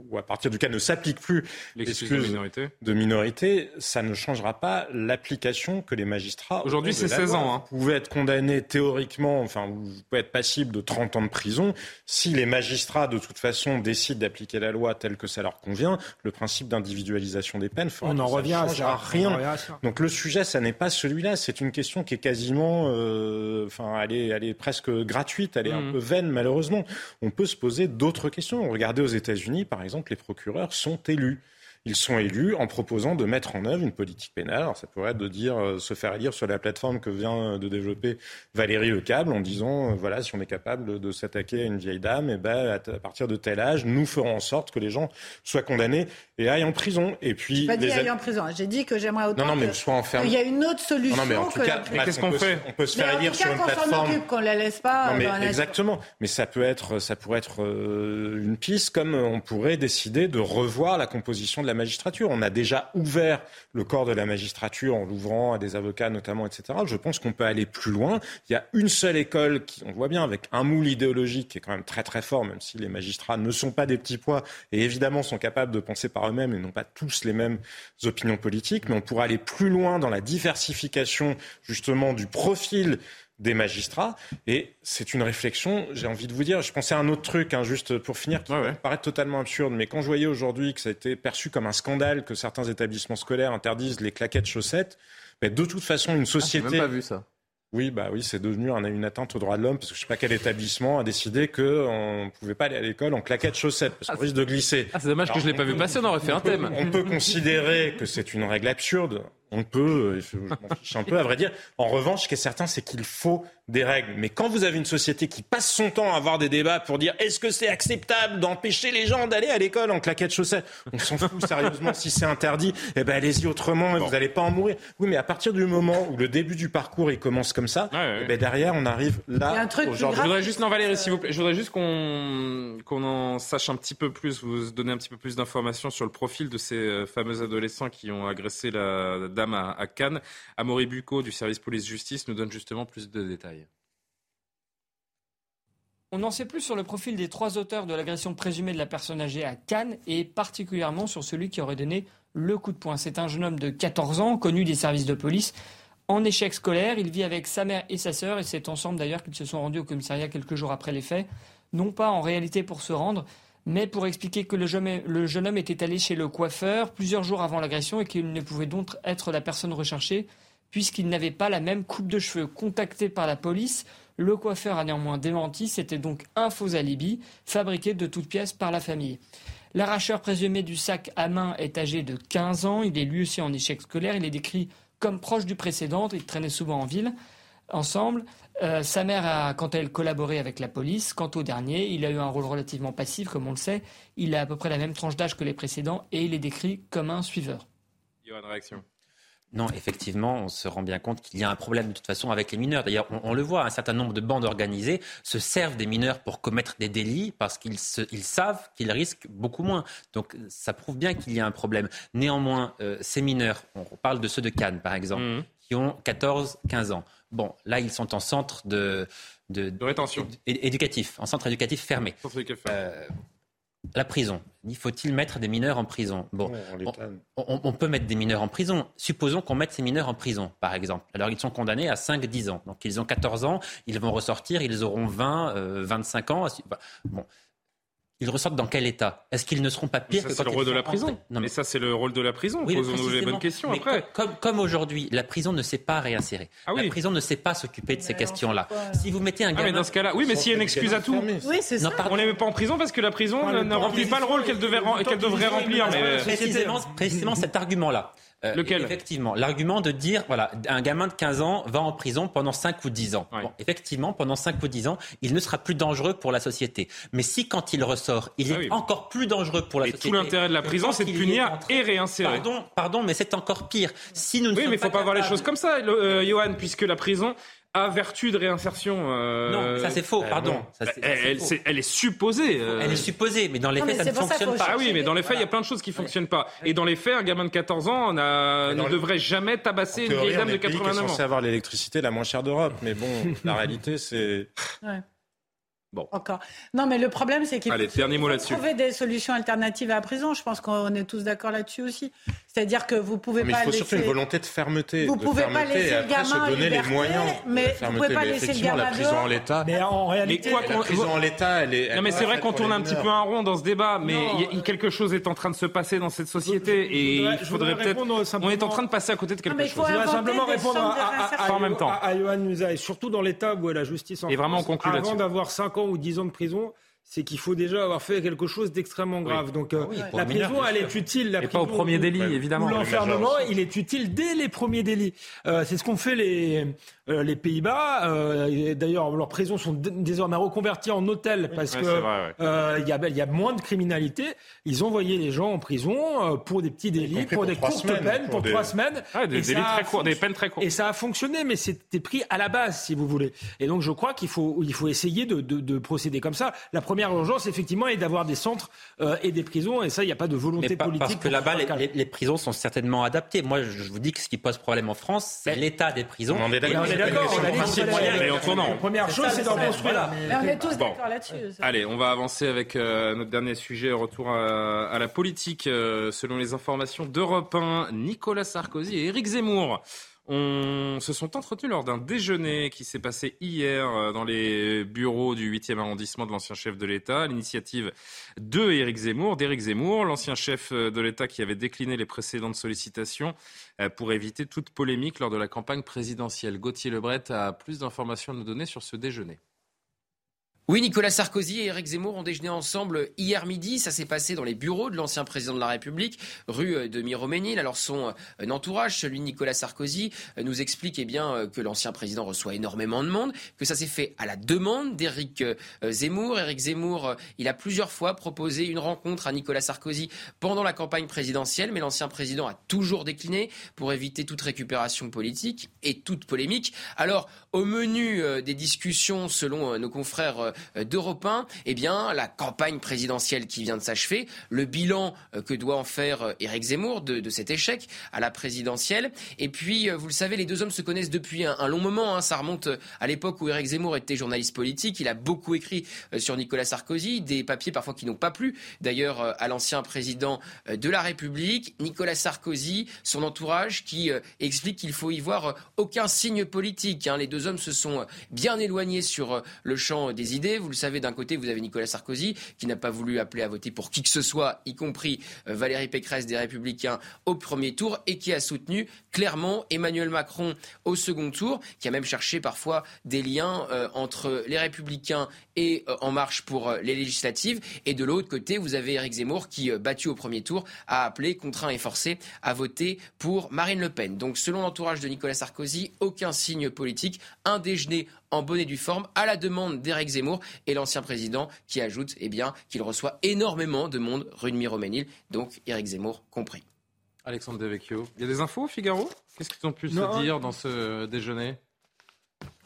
ou à partir duquel ne s'applique plus l'excuse de minorité. de minorité. Ça ne changera pas l'application que les magistrats. Aujourd'hui, c'est 16 ans. Hein. Vous pouvez être condamné théoriquement, enfin, vous pouvez être passible de 30 ans de prison si les magistrats de toute façon décident d'appliquer la loi telle que ça leur convient. Le principe d'individualisation des peines on en revient à rien. Donc le sujet, ça n'est pas celui-là. C'est une question qui est quasiment, euh, enfin, elle est, elle est presque gratuite, elle est un mmh. peu vaine malheureusement. On peut se poser d'autres questions. Regardez aux États-Unis, par exemple, les procureurs sont élus. Ils sont élus en proposant de mettre en œuvre une politique pénale. Alors ça pourrait être de dire, euh, se faire élire sur la plateforme que vient de développer Valérie Lecable en disant, euh, voilà, si on est capable de s'attaquer à une vieille dame, et eh ben, à, partir de tel âge, nous ferons en sorte que les gens soient condamnés et aillent en prison. Et puis, n'ai pas dit aillent en prison. J'ai dit que j'aimerais autant. Non, non, mais soit enfermés. Il y a une autre solution. Non, mais en tout cas, qu'est-ce qu'on fait On peut se faire élire sur une plateforme. Qu'on la laisse pas. Non, mais exactement. Mais ça peut être, ça pourrait être euh, une piste, comme on pourrait décider de revoir la composition de la magistrature. On a déjà ouvert le corps de la magistrature en l'ouvrant à des avocats notamment, etc. Je pense qu'on peut aller plus loin. Il y a une seule école qui, on voit bien, avec un moule idéologique qui est quand même très très fort, même si les magistrats ne sont pas des petits pois et évidemment sont capables de penser par eux-mêmes et n'ont pas tous les mêmes opinions politiques, mais on pourrait aller plus loin dans la diversification justement du profil des magistrats. Et c'est une réflexion, j'ai envie de vous dire, je pensais à un autre truc, hein, juste pour finir, qui paraît totalement absurde, mais quand je voyais aujourd'hui que ça a été perçu comme un scandale que certains établissements scolaires interdisent les claquettes chaussettes, ben, de toute façon, une société... Ah, même pas vu ça. Oui, bah oui, c'est devenu une atteinte aux droits de l'homme parce que je sais pas quel établissement a décidé qu'on ne pouvait pas aller à l'école en claquettes chaussettes parce qu'on ah, risque de glisser. Ah, c'est dommage que je l'ai pas vu passer, on aurait fait un thème. On peut considérer que c'est une règle absurde. On peut, je m'en fiche un peu, à vrai dire. En revanche, ce qui est certain, c'est qu'il faut des règles. Mais quand vous avez une société qui passe son temps à avoir des débats pour dire est-ce que c'est acceptable d'empêcher les gens d'aller à l'école en claquettes chaussettes On s'en fout (laughs) sérieusement si c'est interdit. Eh ben allez-y autrement, vous n'allez pas en mourir. Oui, mais à partir du moment où le début du parcours il commence comme ça, eh ben derrière on arrive là. Il Je voudrais juste non Valérie, s'il vous plaît. Je voudrais juste qu'on qu'on en sache un petit peu plus, vous donner un petit peu plus d'informations sur le profil de ces euh, fameux adolescents qui ont agressé la dame à, à Cannes. Amaury Bucco du service police-justice nous donne justement plus de détails. On en sait plus sur le profil des trois auteurs de l'agression présumée de la personne âgée à Cannes et particulièrement sur celui qui aurait donné le coup de poing. C'est un jeune homme de 14 ans, connu des services de police, en échec scolaire. Il vit avec sa mère et sa sœur et c'est ensemble d'ailleurs qu'ils se sont rendus au commissariat quelques jours après les faits. Non pas en réalité pour se rendre, mais pour expliquer que le jeune, le jeune homme était allé chez le coiffeur plusieurs jours avant l'agression et qu'il ne pouvait donc être la personne recherchée puisqu'il n'avait pas la même coupe de cheveux. Contacté par la police, le coiffeur a néanmoins démenti, c'était donc un faux alibi fabriqué de toutes pièces par la famille. L'arracheur présumé du sac à main est âgé de 15 ans, il est lui aussi en échec scolaire, il est décrit comme proche du précédent, il traînait souvent en ville ensemble. Euh, sa mère a, quant à elle, collaboré avec la police. Quant au dernier, il a eu un rôle relativement passif, comme on le sait. Il a à peu près la même tranche d'âge que les précédents et il est décrit comme un suiveur. Il y aura une réaction. Non, effectivement, on se rend bien compte qu'il y a un problème de toute façon avec les mineurs. D'ailleurs, on, le voit, un certain nombre de bandes organisées se servent des mineurs pour commettre des délits parce qu'ils savent qu'ils risquent beaucoup moins. Donc, ça prouve bien qu'il y a un problème. Néanmoins, euh, ces mineurs, on parle de ceux de Cannes, par exemple, mmh. qui ont 14-15 ans. Bon, là, ils sont en centre de, de, rétention éducatif, en centre éducatif fermé. Centre éducatif fermé. Euh, la prison. Faut-il mettre des mineurs en prison? Bon, on, peut mettre des mineurs en prison. Supposons qu'on mette ces mineurs en prison, par exemple. Alors, ils sont condamnés à 5-10 ans. Donc, ils ont 14 ans, ils vont ressortir, ils auront 20, 25 euh, ans. Bon. Ils ressortent dans quel état? Est-ce qu'ils ne seront pas pires ça, que quand le ils rôle de la prison. Non, mais... ça, c'est le rôle de la prison. Oui, Posons-nous les bonnes questions Mais après. Comme, comme, comme aujourd'hui, la prison ne sait pas réinsérer. Ah oui. La prison ne sait pas s'occuper de ces questions-là. Si vous mettez un Ah, gamin... mais dans ce cas-là, oui, mais s'il y a une excuse à tout. Oui, c'est ça. Non, pardon. On les met pas en prison parce que la prison Ah, ne, ne remplit pas le rôle qu'elle devrait remplir. mais- précisément, précisément (clears throat) cet argument-là. Euh, Lequel? Effectivement, l'argument de dire, voilà, un gamin de 15 ans va en prison pendant 5 ou 10 ans. Ouais. Bon, effectivement, pendant 5 ou 10 ans, il ne sera plus dangereux pour la société. Mais si quand il ressort, il est Ah oui. encore plus dangereux pour la société. tout l'intérêt de la prison, c'est de est punir et réinsérer. Pardon, pardon, mais c'est encore pire. Si nous ne Oui, mais il faut pas voir les choses comme ça, le- euh, Johan, puisque la prison a vertu de réinsertion. euh, Non, ça c'est faux, euh, pardon. bon. Ça, c'est- Elle, ça, c'est elle- faux. c'est- elle est supposée. euh, Elle est supposée, mais dans les Non, faits, ça ne ça, fonctionne faut pas. Ah oui, mais dans les faits, il y a plein de choses qui fonctionnent pas. Et dans les faits, un gamin de 14 ans on a- ne le- devrait jamais tabasser une vieille on dame est de le pays qui est 89 censé ans. avoir l'électricité la moins chère d'Europe. Mais bon, (laughs) la réalité, c'est. Encore. Non, mais le problème, c'est qu'il Allez, faut, dernier mot faut trouver des solutions alternatives à la prison. Je pense qu'on est tous d'accord là-dessus aussi. C'est-à-dire que vous pouvez Mais pas il faut laisser... surtout une volonté de fermeté. Vous de pouvez pas fermeté, laisser et le après gamin se donner liberté, les moyens. mais de vous pouvez pas Mais laisser le gamin la prison en l'état. Mais en réalité, quoi la prison en l'état, elle est. elle Non mais est c'est vrai qu'on tourne un petit peu un rond dans ce débat, mais Non. il y a- quelque chose est en train de se passer dans cette société Je et voudrais- il je faudrait voudrais peut-être. On est en train de passer à côté de quelque mais il faut chose. Je voudrais simplement répondre à, En même temps. à- Johan Musa, et surtout dans l'état où est la justice en Et vraiment, on France, conclut avant d'avoir 5 ans ou 10 ans de prison, c'est qu'il faut déjà avoir fait quelque chose d'extrêmement grave. Donc euh, pour la mineur, prison, elle est utile. La Et pas au premier délit, ou évidemment. l'enfermement, il est utile dès les premiers délits. Euh, c'est ce qu'ont fait les, euh, les Pays-Bas. Euh, D'ailleurs, leurs prisons sont désormais reconverties en hôtels parce vrai, ouais. euh, il y, a, il y a moins de criminalité. Ils envoyaient les gens en prison euh, pour des petits délits, pour, pour des courtes semaines, peines, pour pour des- trois semaines. Ah, des délits très courts, des peines très courtes. Et ça a fonctionné, mais c'était pris à la base, si vous voulez. Et donc, je crois qu'il faut, il faut essayer de, de- de procéder comme ça. La première urgence, effectivement, est d'avoir des centres euh, et des prisons. Et ça, il n'y a pas de volonté Mais pas- politique. parce que là-bas, les, les- les prisons sont certainement adaptées. Moi, je vous dis que ce qui pose problème en France, c'est l'état des prisons. On en est Et- d'accord. on a dit. La première chose, c'est d'en construire. Mais on est tous Bon. d'accord là-dessus. ça. Allez, on va avancer avec euh, notre dernier sujet, retour à, à la politique. Euh, selon les informations d'Europe 1, Nicolas Sarkozy et Éric Zemmour ont- se sont entretenus lors d'un déjeuner qui s'est passé hier euh, dans les bureaux du 8e arrondissement de l'ancien chef de l'État. L'initiative de Éric Zemmour, d'Éric Zemmour, l'ancien chef euh, de l'État qui avait décliné les précédentes sollicitations euh, pour éviter toute polémique lors de la campagne présidentielle. Gauthier Lebret a plus d'informations à nous donner sur ce déjeuner. Oui, Nicolas Sarkozy et Éric Zemmour ont déjeuné ensemble hier midi. Ça s'est passé dans les bureaux de l'ancien président de la République, rue de Miroménil. Alors son euh, entourage, celui de Nicolas Sarkozy, euh, nous explique eh bien euh, que l'ancien président reçoit énormément de monde, que ça s'est fait à la demande d'Éric Zemmour. Éric Zemmour, il a plusieurs fois proposé une rencontre à Nicolas Sarkozy pendant la campagne présidentielle, mais l'ancien président a toujours décliné pour éviter toute récupération politique et toute polémique. Alors, au menu euh, des discussions, selon euh, nos confrères euh, d'Europe 1, eh bien, la campagne présidentielle qui vient de s'achever, le bilan que doit en faire Éric Zemmour de, cet échec à la présidentielle. Et puis, vous le savez, les deux hommes se connaissent depuis un, long moment. hein. Ça remonte à l'époque où Éric Zemmour était journaliste politique. Il a beaucoup écrit sur Nicolas Sarkozy, des papiers parfois qui n'ont pas plu, d'ailleurs, à l'ancien président de la République. Nicolas Sarkozy, son entourage, qui explique qu'il faut y voir aucun signe politique. hein. Les deux hommes se sont euh, bien éloignés sur euh, le champ des idées. Vous le savez, d'un côté, vous avez Nicolas Sarkozy, qui n'a pas voulu appeler à voter pour qui que ce soit, y compris euh, Valérie Pécresse des Républicains au premier tour, et qui a soutenu clairement Emmanuel Macron au second tour, qui a même cherché parfois des liens entre les Républicains et euh, En Marche pour euh, les législatives. Et de l'autre côté, vous avez Éric Zemmour qui, euh, battu au premier tour, a appelé, contraint et forcé, à voter pour Marine Le Pen. Donc, selon l'entourage de Nicolas Sarkozy, aucun signe politique, un déjeuner en bonne et due forme à la demande d'Éric Zemmour et l'ancien président qui ajoute eh bien, qu'il reçoit énormément de monde rue de Miroménil, donc Éric Zemmour compris. Alexandre Devecchio. Il y a des infos au Figaro? Qu'est-ce qu'ils ont pu Non. se dire dans ce déjeuner?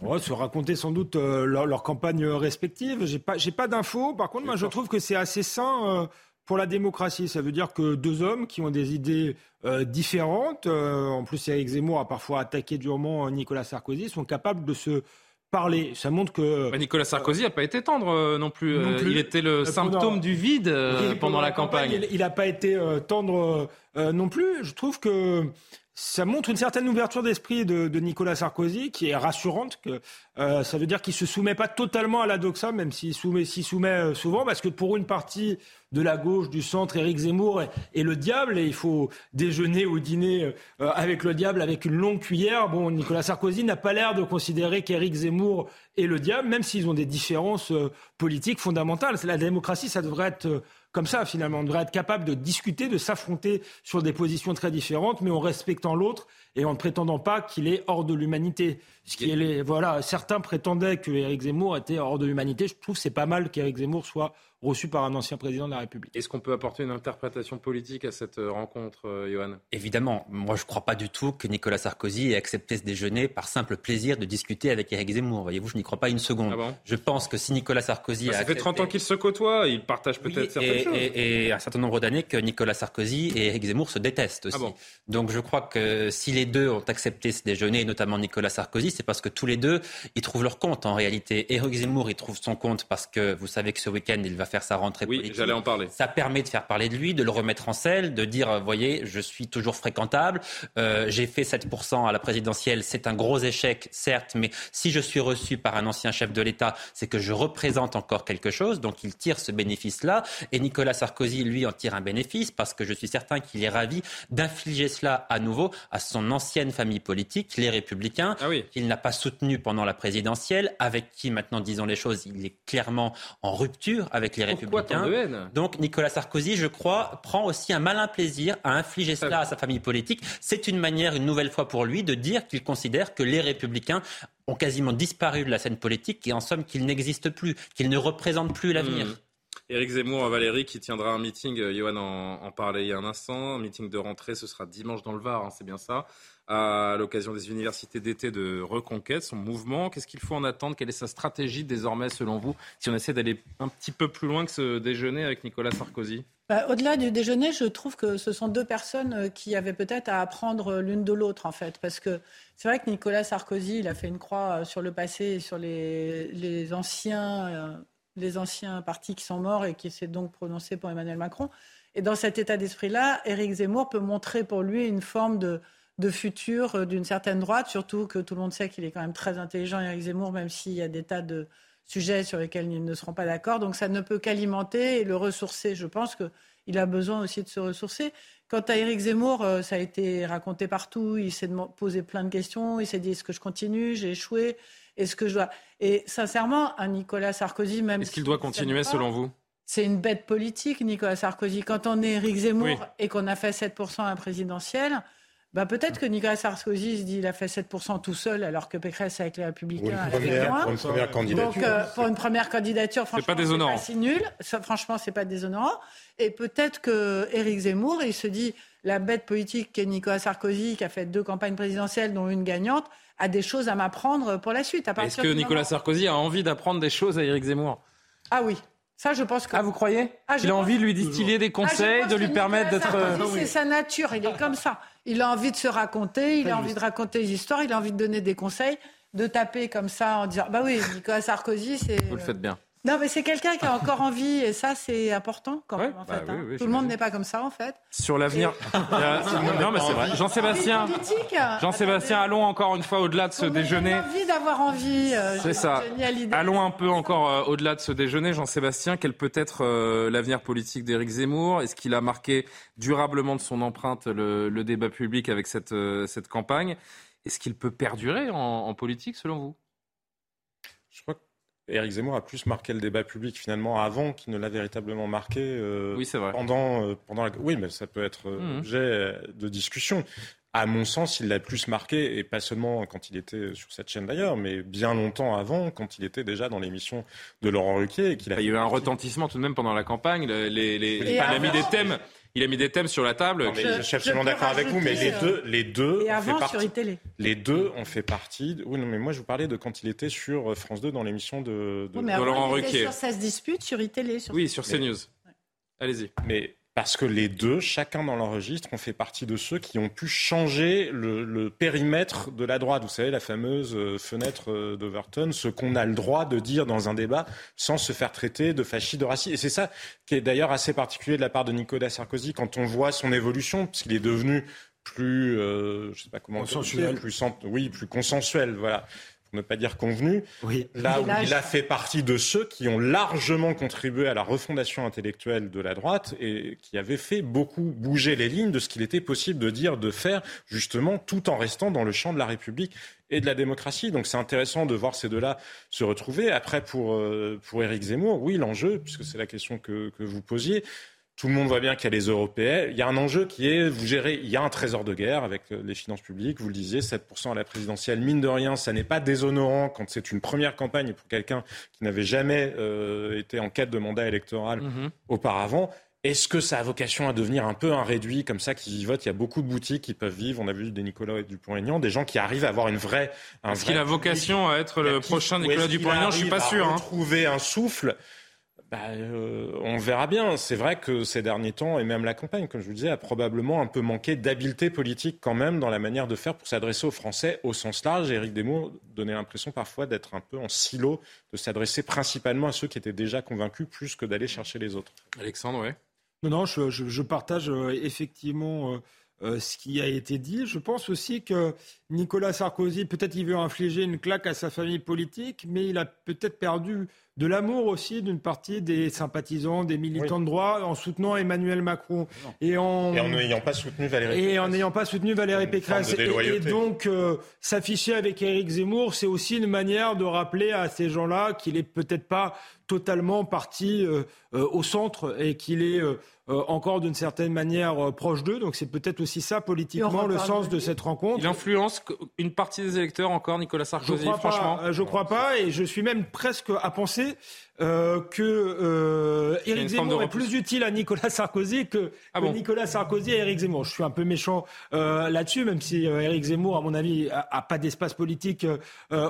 Ouais, se raconter sans doute euh, leur, leur campagne respective. J'ai pas, j'ai pas d'infos. Par contre, moi, je trouve que c'est assez sain euh, pour la démocratie. Ça veut dire que deux hommes qui ont des idées euh, différentes, euh, en plus, Eric Zemmour a parfois attaqué durement Nicolas Sarkozy, sont capables de se parler. Ça montre que Bah, Nicolas Sarkozy n'a pas été tendre non, plus. Non plus. Il était le symptôme du vide pendant la campagne. Il n'a pas été tendre non plus. Je trouve que ça montre une certaine ouverture d'esprit de, Nicolas Sarkozy qui est rassurante. Que, euh, ça veut dire qu'il se soumet pas totalement à la doxa, même s'il soumet, s'y soumet euh, souvent, parce que pour une partie de la gauche, du centre, Éric Zemmour est, le diable, et il faut déjeuner ou dîner euh, avec le diable avec une longue cuillère. Bon, Nicolas Sarkozy n'a pas l'air de considérer qu'Éric Zemmour est le diable, même s'ils ont des différences politiques fondamentales. La démocratie, ça devrait être comme ça, finalement. On devrait être capable de discuter, de s'affronter sur des positions très différentes, mais en respectant l'autre et en ne prétendant pas qu'il est hors de l'humanité. Ce qui est, voilà, certains prétendaient que Éric Zemmour était hors de l'humanité. Je trouve que c'est pas mal qu'Éric Zemmour soit reçu par un ancien président de la République. Est-ce qu'on peut apporter une interprétation politique à cette euh, rencontre, euh, Johan? Évidemment. Moi, je ne crois pas du tout que Nicolas Sarkozy ait accepté ce déjeuner par simple plaisir de discuter avec Éric Zemmour. Voyez-vous, je n'y crois pas une seconde. Ah je pense que si Nicolas Sarkozy. Bah, ça fait 30 ans qu'ils se côtoient, ils partagent peut-être certaines et, choses. Et, un certain nombre d'années que Nicolas Sarkozy et Éric Zemmour se détestent aussi. Ah Donc je crois que si les deux ont accepté ce déjeuner, notamment Nicolas Sarkozy, c'est parce que tous les deux, ils trouvent leur compte en réalité. Éric Zemmour, il trouve son compte parce que vous savez que ce week-end, il va faire sa rentrée oui, J'allais en parler. Ça permet de faire parler de lui, de le remettre en selle, de dire, vous voyez, je suis toujours fréquentable, euh, j'ai fait 7% à la présidentielle, c'est un gros échec, certes, mais si je suis reçu par un ancien chef de l'État, c'est que je représente encore quelque chose, donc il tire ce bénéfice-là. Et Nicolas Sarkozy, lui, en tire un bénéfice parce que je suis certain qu'il est ravi d'infliger cela à nouveau à son ancienne famille politique, les Républicains, ah qu'il n'a pas soutenu pendant la présidentielle, avec qui, maintenant, disons les choses, il est clairement en rupture avec les Républicains. Donc Nicolas Sarkozy, je crois, prend aussi un malin plaisir à infliger cela à sa famille politique. C'est une manière, une nouvelle fois pour lui, de dire qu'il considère que les républicains ont quasiment disparu de la scène politique et en somme qu'ils n'existent plus, qu'ils ne représentent plus l'avenir. Mmh. Éric Zemmour, Valérie, qui tiendra un meeting, euh, Johan en, parlait il y a un instant, un meeting de rentrée, ce sera dimanche dans le Var, hein, c'est bien ça à l'occasion des universités d'été de reconquête, son mouvement. Qu'est-ce qu'il faut en attendre? Quelle est sa stratégie désormais, selon vous, si on essaie d'aller un petit peu plus loin que ce déjeuner avec Nicolas Sarkozy? Bah, Au-delà du déjeuner, je trouve que ce sont deux personnes euh, qui avaient peut-être à apprendre l'une de l'autre, en fait. Parce que c'est vrai que Nicolas Sarkozy, il a fait une croix euh, sur le passé et sur les, anciens, euh, les anciens partis qui sont morts et qui s'est donc prononcé pour Emmanuel Macron. Et dans cet état d'esprit-là, Éric Zemmour peut montrer pour lui une forme de de futur euh, d'une certaine droite, surtout que tout le monde sait qu'il est quand même très intelligent, Éric Zemmour, même s'il y a des tas de sujets sur lesquels ils ne seront pas d'accord. Donc ça ne peut qu'alimenter et le ressourcer. Je pense qu'il a besoin aussi de se ressourcer. Quant à Éric Zemmour, euh, ça a été raconté partout. Il s'est posé plein de questions. Il s'est dit est-ce que je continue? J'ai échoué. Est-ce que je dois? Et sincèrement, un Nicolas Sarkozy, même. Est-ce qu'il doit continuer selon vous? c'est une bête politique, Nicolas Sarkozy. Quand on est Éric Zemmour et qu'on a fait 7% à la présidentielle, bah, peut-être que Nicolas Sarkozy se dit il a fait 7% tout seul, alors que Pécresse avec les Républicains pour une première, pour une première candidature. Donc, euh, pour une première candidature, franchement, c'est pas déshonorant. si nul. Ça, franchement, c'est pas déshonorant. Et peut-être que Éric Zemmour, il se dit la bête politique qu'est Nicolas Sarkozy, qui a fait deux campagnes présidentielles, dont une gagnante, a des choses à m'apprendre pour la suite. Est-ce que Nicolas Sarkozy a envie d'apprendre des choses à Éric Zemmour? Ah oui. Ça, je pense que. Ah, vous croyez? Ah, Il a envie de lui distiller des ah, conseils, de lui permettre d'être. Euh, c'est sa nature, il est comme ça. Il a envie de se raconter, il a envie de raconter des histoires, il a envie de donner des conseils, de taper comme ça en disant Bah oui, Nicolas Sarkozy, c'est. Vous le faites bien. Non, mais c'est quelqu'un qui a encore envie, et ça, c'est important quand même, en bah fait. Hein. Tout le monde n'est pas comme ça, en fait. Sur l'avenir. (laughs) non, mais c'est vrai. Jean-Sébastien. Jean-Sébastien, allons encore une fois au-delà de ce déjeuner. J'ai envie d'avoir envie. Euh, c'est ça. Allons un peu encore euh, au-delà de ce déjeuner. Jean-Sébastien, quel peut être euh, l'avenir politique d'Éric Zemmour? Est-ce qu'il a marqué durablement de son empreinte le, débat public avec cette, cette campagne? Est-ce qu'il peut perdurer en, en politique, selon vous? Je crois que Éric Zemmour a plus marqué le débat public finalement avant qu'il ne l'a véritablement marqué euh, oui, c'est vrai. pendant, euh, pendant la... Oui, mais ça peut être euh, mmh. objet de discussion. À mon sens, il l'a plus marqué, et pas seulement quand il était sur cette chaîne d'ailleurs, mais bien longtemps avant, quand il était déjà dans l'émission de Laurent Ruquier. Et qu'il a... Il y a eu un retentissement tout de même pendant la campagne. Les, les, il a mis des thèmes il a mis des thèmes sur la table. je, suis absolument d'accord avec vous, mais les deux, les deux, et avant, fait sur télé. les deux ont fait partie. Oui, non, mais moi je vous parlais de quand il était sur France 2 dans l'émission de, de, Laurent Ruquier. Sur ça se dispute sur iTélé. Sur oui, sur CNews. Allez-y. Mais parce que les deux, chacun dans leur registre, ont fait partie de ceux qui ont pu changer le, périmètre de la droite. Vous savez, la fameuse euh, fenêtre euh, d'Overton, ce qu'on a le droit de dire dans un débat sans se faire traiter de fasciste, de raciste. Et c'est ça qui est d'ailleurs assez particulier de la part de Nicolas Sarkozy quand on voit son évolution, puisqu'il est devenu plus, euh, je sais pas comment Consensuel. plus, oui, plus consensuel, voilà, ne pas dire convenu. Oui. Là où il a fait partie de ceux qui ont largement contribué à la refondation intellectuelle de la droite et qui avaient fait beaucoup bouger les lignes de ce qu'il était possible de dire, de faire, justement, tout en restant dans le champ de la République et de la démocratie. Donc c'est intéressant de voir ces deux-là se retrouver. Après, pour, euh, pour Éric Zemmour, oui, l'enjeu, puisque c'est la question que, que vous posiez, tout le monde voit bien qu'il y a les européens. Il y a un enjeu qui est, vous gérez, il y a un trésor de guerre avec euh, les finances publiques, vous le disiez, 7% à la présidentielle. Mine de rien, ça n'est pas déshonorant quand c'est une première campagne pour quelqu'un qui n'avait jamais euh, été en quête de mandat électoral Mhm. auparavant. Est-ce que ça a vocation à devenir un peu un réduit comme ça qui y votent Il y a beaucoup de boutiques qui peuvent vivre. On a vu des Nicolas et Dupont-Aignan, des gens qui arrivent à avoir une vraie. un Est-ce vrai qu'il a vocation à être le prochain Nicolas Dupont-Aignan? Je suis pas sûr. Hein. Trouver un souffle. Bah, euh, on verra bien. C'est vrai que ces derniers temps, et même la campagne, comme je vous disais, a probablement un peu manqué d'habileté politique quand même dans la manière de faire pour s'adresser aux Français au sens large. Éric Desmours donnait l'impression parfois d'être un peu en silo, de s'adresser principalement à ceux qui étaient déjà convaincus plus que d'aller chercher les autres. Alexandre, ouais. Non, non, je, je- je partage euh, effectivement euh, euh, ce qui a été dit. Je pense aussi que Nicolas Sarkozy, peut-être il veut infliger une claque à sa famille politique, mais il a peut-être perdu de l'amour aussi d'une partie des sympathisants, des militants de droit en soutenant Emmanuel Macron. Et en, Et en n'ayant pas soutenu Valérie et en Pécresse. n'ayant pas soutenu Valérie Pécresse. Et- donc, euh, s'afficher avec Éric Zemmour, c'est aussi une manière de rappeler à ces gens-là qu'il est peut-être pas totalement parti euh, euh, au centre et qu'il est euh, euh, encore d'une certaine manière euh, proche d'eux. Donc c'est peut-être aussi ça politiquement le sens de de cette rencontre. Il influence une partie des électeurs encore, Nicolas Je Sarkozy, crois franchement. pas. Je crois pas, et je suis même presque à penser euh, que euh, Éric Zemmour est plus utile à Nicolas Sarkozy que, Ah que Nicolas Sarkozy à Éric Zemmour. Je suis un peu méchant euh, là-dessus, même si euh, Éric Zemmour, à mon avis, a, a pas d'espace politique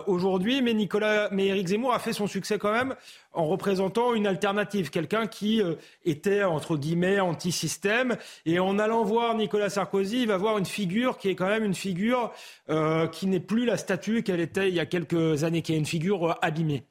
aujourd'hui, mais Nicolas, mais Éric Zemmour a fait son succès quand même en représentant une alternative, quelqu'un qui était entre guillemets anti-système, et en allant voir Nicolas Sarkozy, il va voir une figure qui est quand même une figure qui n'est plus la statue qu'elle était il y a quelques années, qui est une figure abîmée.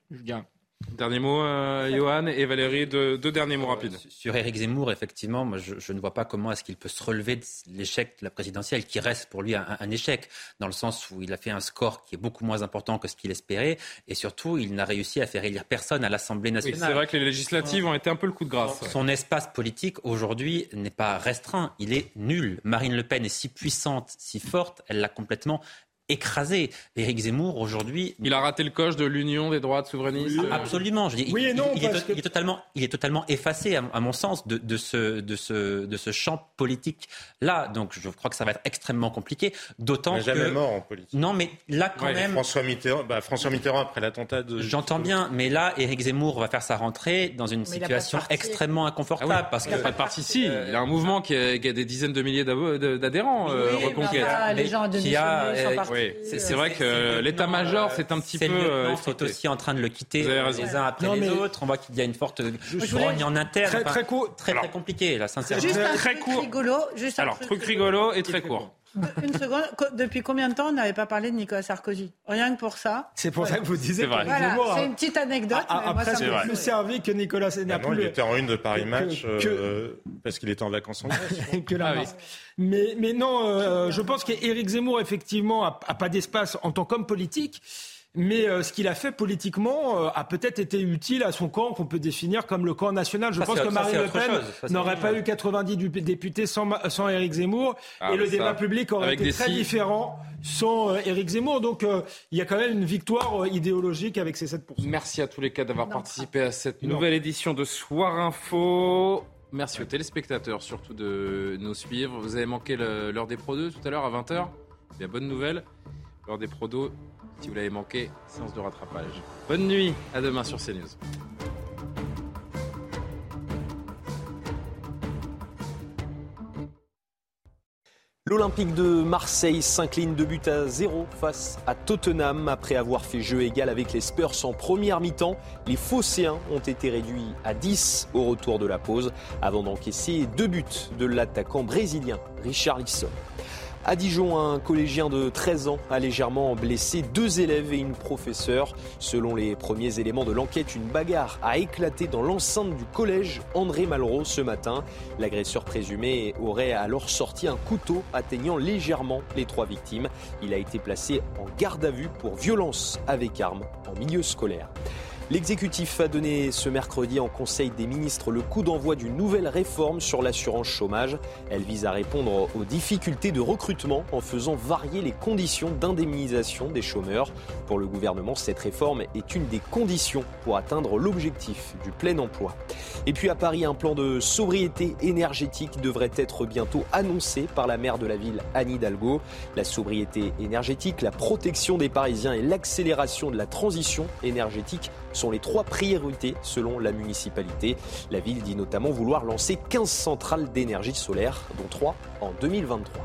Dernier mot, euh, Johan et Valérie, deux, deux derniers mots rapides. Sur Éric Zemmour, effectivement, moi, je, je ne vois pas comment est-ce qu'il peut se relever de l'échec de la présidentielle, qui reste pour lui un, un échec, dans le sens où il a fait un score qui est beaucoup moins important que ce qu'il espérait, et surtout, il n'a réussi à faire élire personne à l'Assemblée Oui, nationale. c'est vrai que les législatives ont été un peu le coup de grâce. Son espace politique aujourd'hui n'est pas restreint, il est nul. Marine Le Pen est si puissante, si forte, elle l'a complètement écrasé. Éric Zemmour aujourd'hui. Il a raté le coche de l'union des droites souverainistes. Ah, Absolument. Je dis, Oui il, et non, il est, parce to- que- il est totalement, il est totalement effacé, à, à mon sens, de, de ce, de, ce, de ce champ politique-là. Donc, je crois que ça va être extrêmement compliqué. D'autant que. n'est jamais mort en politique. Non, mais là, quand Ouais, même. François Mitterrand, bah, François Mitterrand après l'attentat de. J'entends bien, mais là, Éric Zemmour va faire sa rentrée dans une Mais situation extrêmement inconfortable. parce Il n'y a pas de parti si. Il a un mouvement qui a, qui a des dizaines de milliers d'adhérents, euh, Oui, Reconquête. enfin, les gens qui a, sont euh. Oui, c'est c'est euh, vrai que l'état-major, c'est un petit peu. C'est le lieutenant euh, est effrité. aussi en train de le quitter raison. les uns après Non, les autres. On voit qu'il y a une forte grogne en interne. Très, très court. très, très compliqué, là, sincèrement. Juste un Très truc court. rigolo. Juste un Alors, truc rigolo et très court. Une seconde. Co- Depuis combien de temps on n'avait pas parlé de Nicolas Sarkozy? Rien que pour ça. C'est pour ça que vous disiez C'est vrai. que Voilà, a- c'est une petite anecdote. a, a mais moi, ça me plus servi que Nicolas Ah non, plus il le- était en une de Paris que- Match que- euh, parce qu'il était en vacances en Grèce. (laughs) que la Ah oui. Mais, mais non, euh, je pense qu'Éric Zemmour, effectivement, a, a pas d'espace en tant qu'homme politique. Mais euh, ce qu'il a fait politiquement euh, a peut-être été utile à son camp qu'on peut définir comme le camp national. Je Ça, pense que Marine Le Pen n'aurait pas eu 90 du- députés sans, sans Éric Zemmour. Ah, et le débat public aurait avec été très différent sans euh, Éric Zemmour. Donc euh, il y a quand même une victoire euh, idéologique avec ces 7%. Merci à tous les quatre d'avoir participé à cette Non. nouvelle édition de Soir Info. Merci aux téléspectateurs surtout de nous suivre. Vous avez manqué l'heure des Pro 2 tout à l'heure à 20h. Bien, bonne nouvelle. L'heure des Pro 2, si vous l'avez manqué, séance de rattrapage. Bonne nuit, à demain sur CNews. L'Olympique de Marseille s'incline de but à 0 face à Tottenham après avoir fait jeu égal avec les Spurs en première mi-temps. Les Phocéens ont été réduits à 10 au retour de la pause avant d'encaisser deux buts de l'attaquant brésilien Richard Lisson. À Dijon, un collégien de 13 ans a légèrement blessé deux élèves et une professeure. Selon les premiers éléments de l'enquête, une bagarre a éclaté dans l'enceinte du collège André Malraux ce matin. L'agresseur présumé aurait alors sorti un couteau atteignant légèrement les trois victimes. Il a été placé en garde à vue pour violence avec arme en milieu scolaire. L'exécutif a donné ce mercredi en Conseil des ministres le coup d'envoi d'une nouvelle réforme sur l'assurance chômage. Elle vise à répondre aux difficultés de recrutement en faisant varier les conditions d'indemnisation des chômeurs. Pour le gouvernement, cette réforme est une des conditions pour atteindre l'objectif du plein emploi. Et puis à Paris, un plan de sobriété énergétique devrait être bientôt annoncé par la maire de la ville, Anne Hidalgo. La sobriété énergétique, la protection des Parisiens et l'accélération de la transition énergétique sont les trois priorités selon la municipalité. La ville dit notamment vouloir lancer 15 centrales d'énergie solaire, dont 3 en 2023.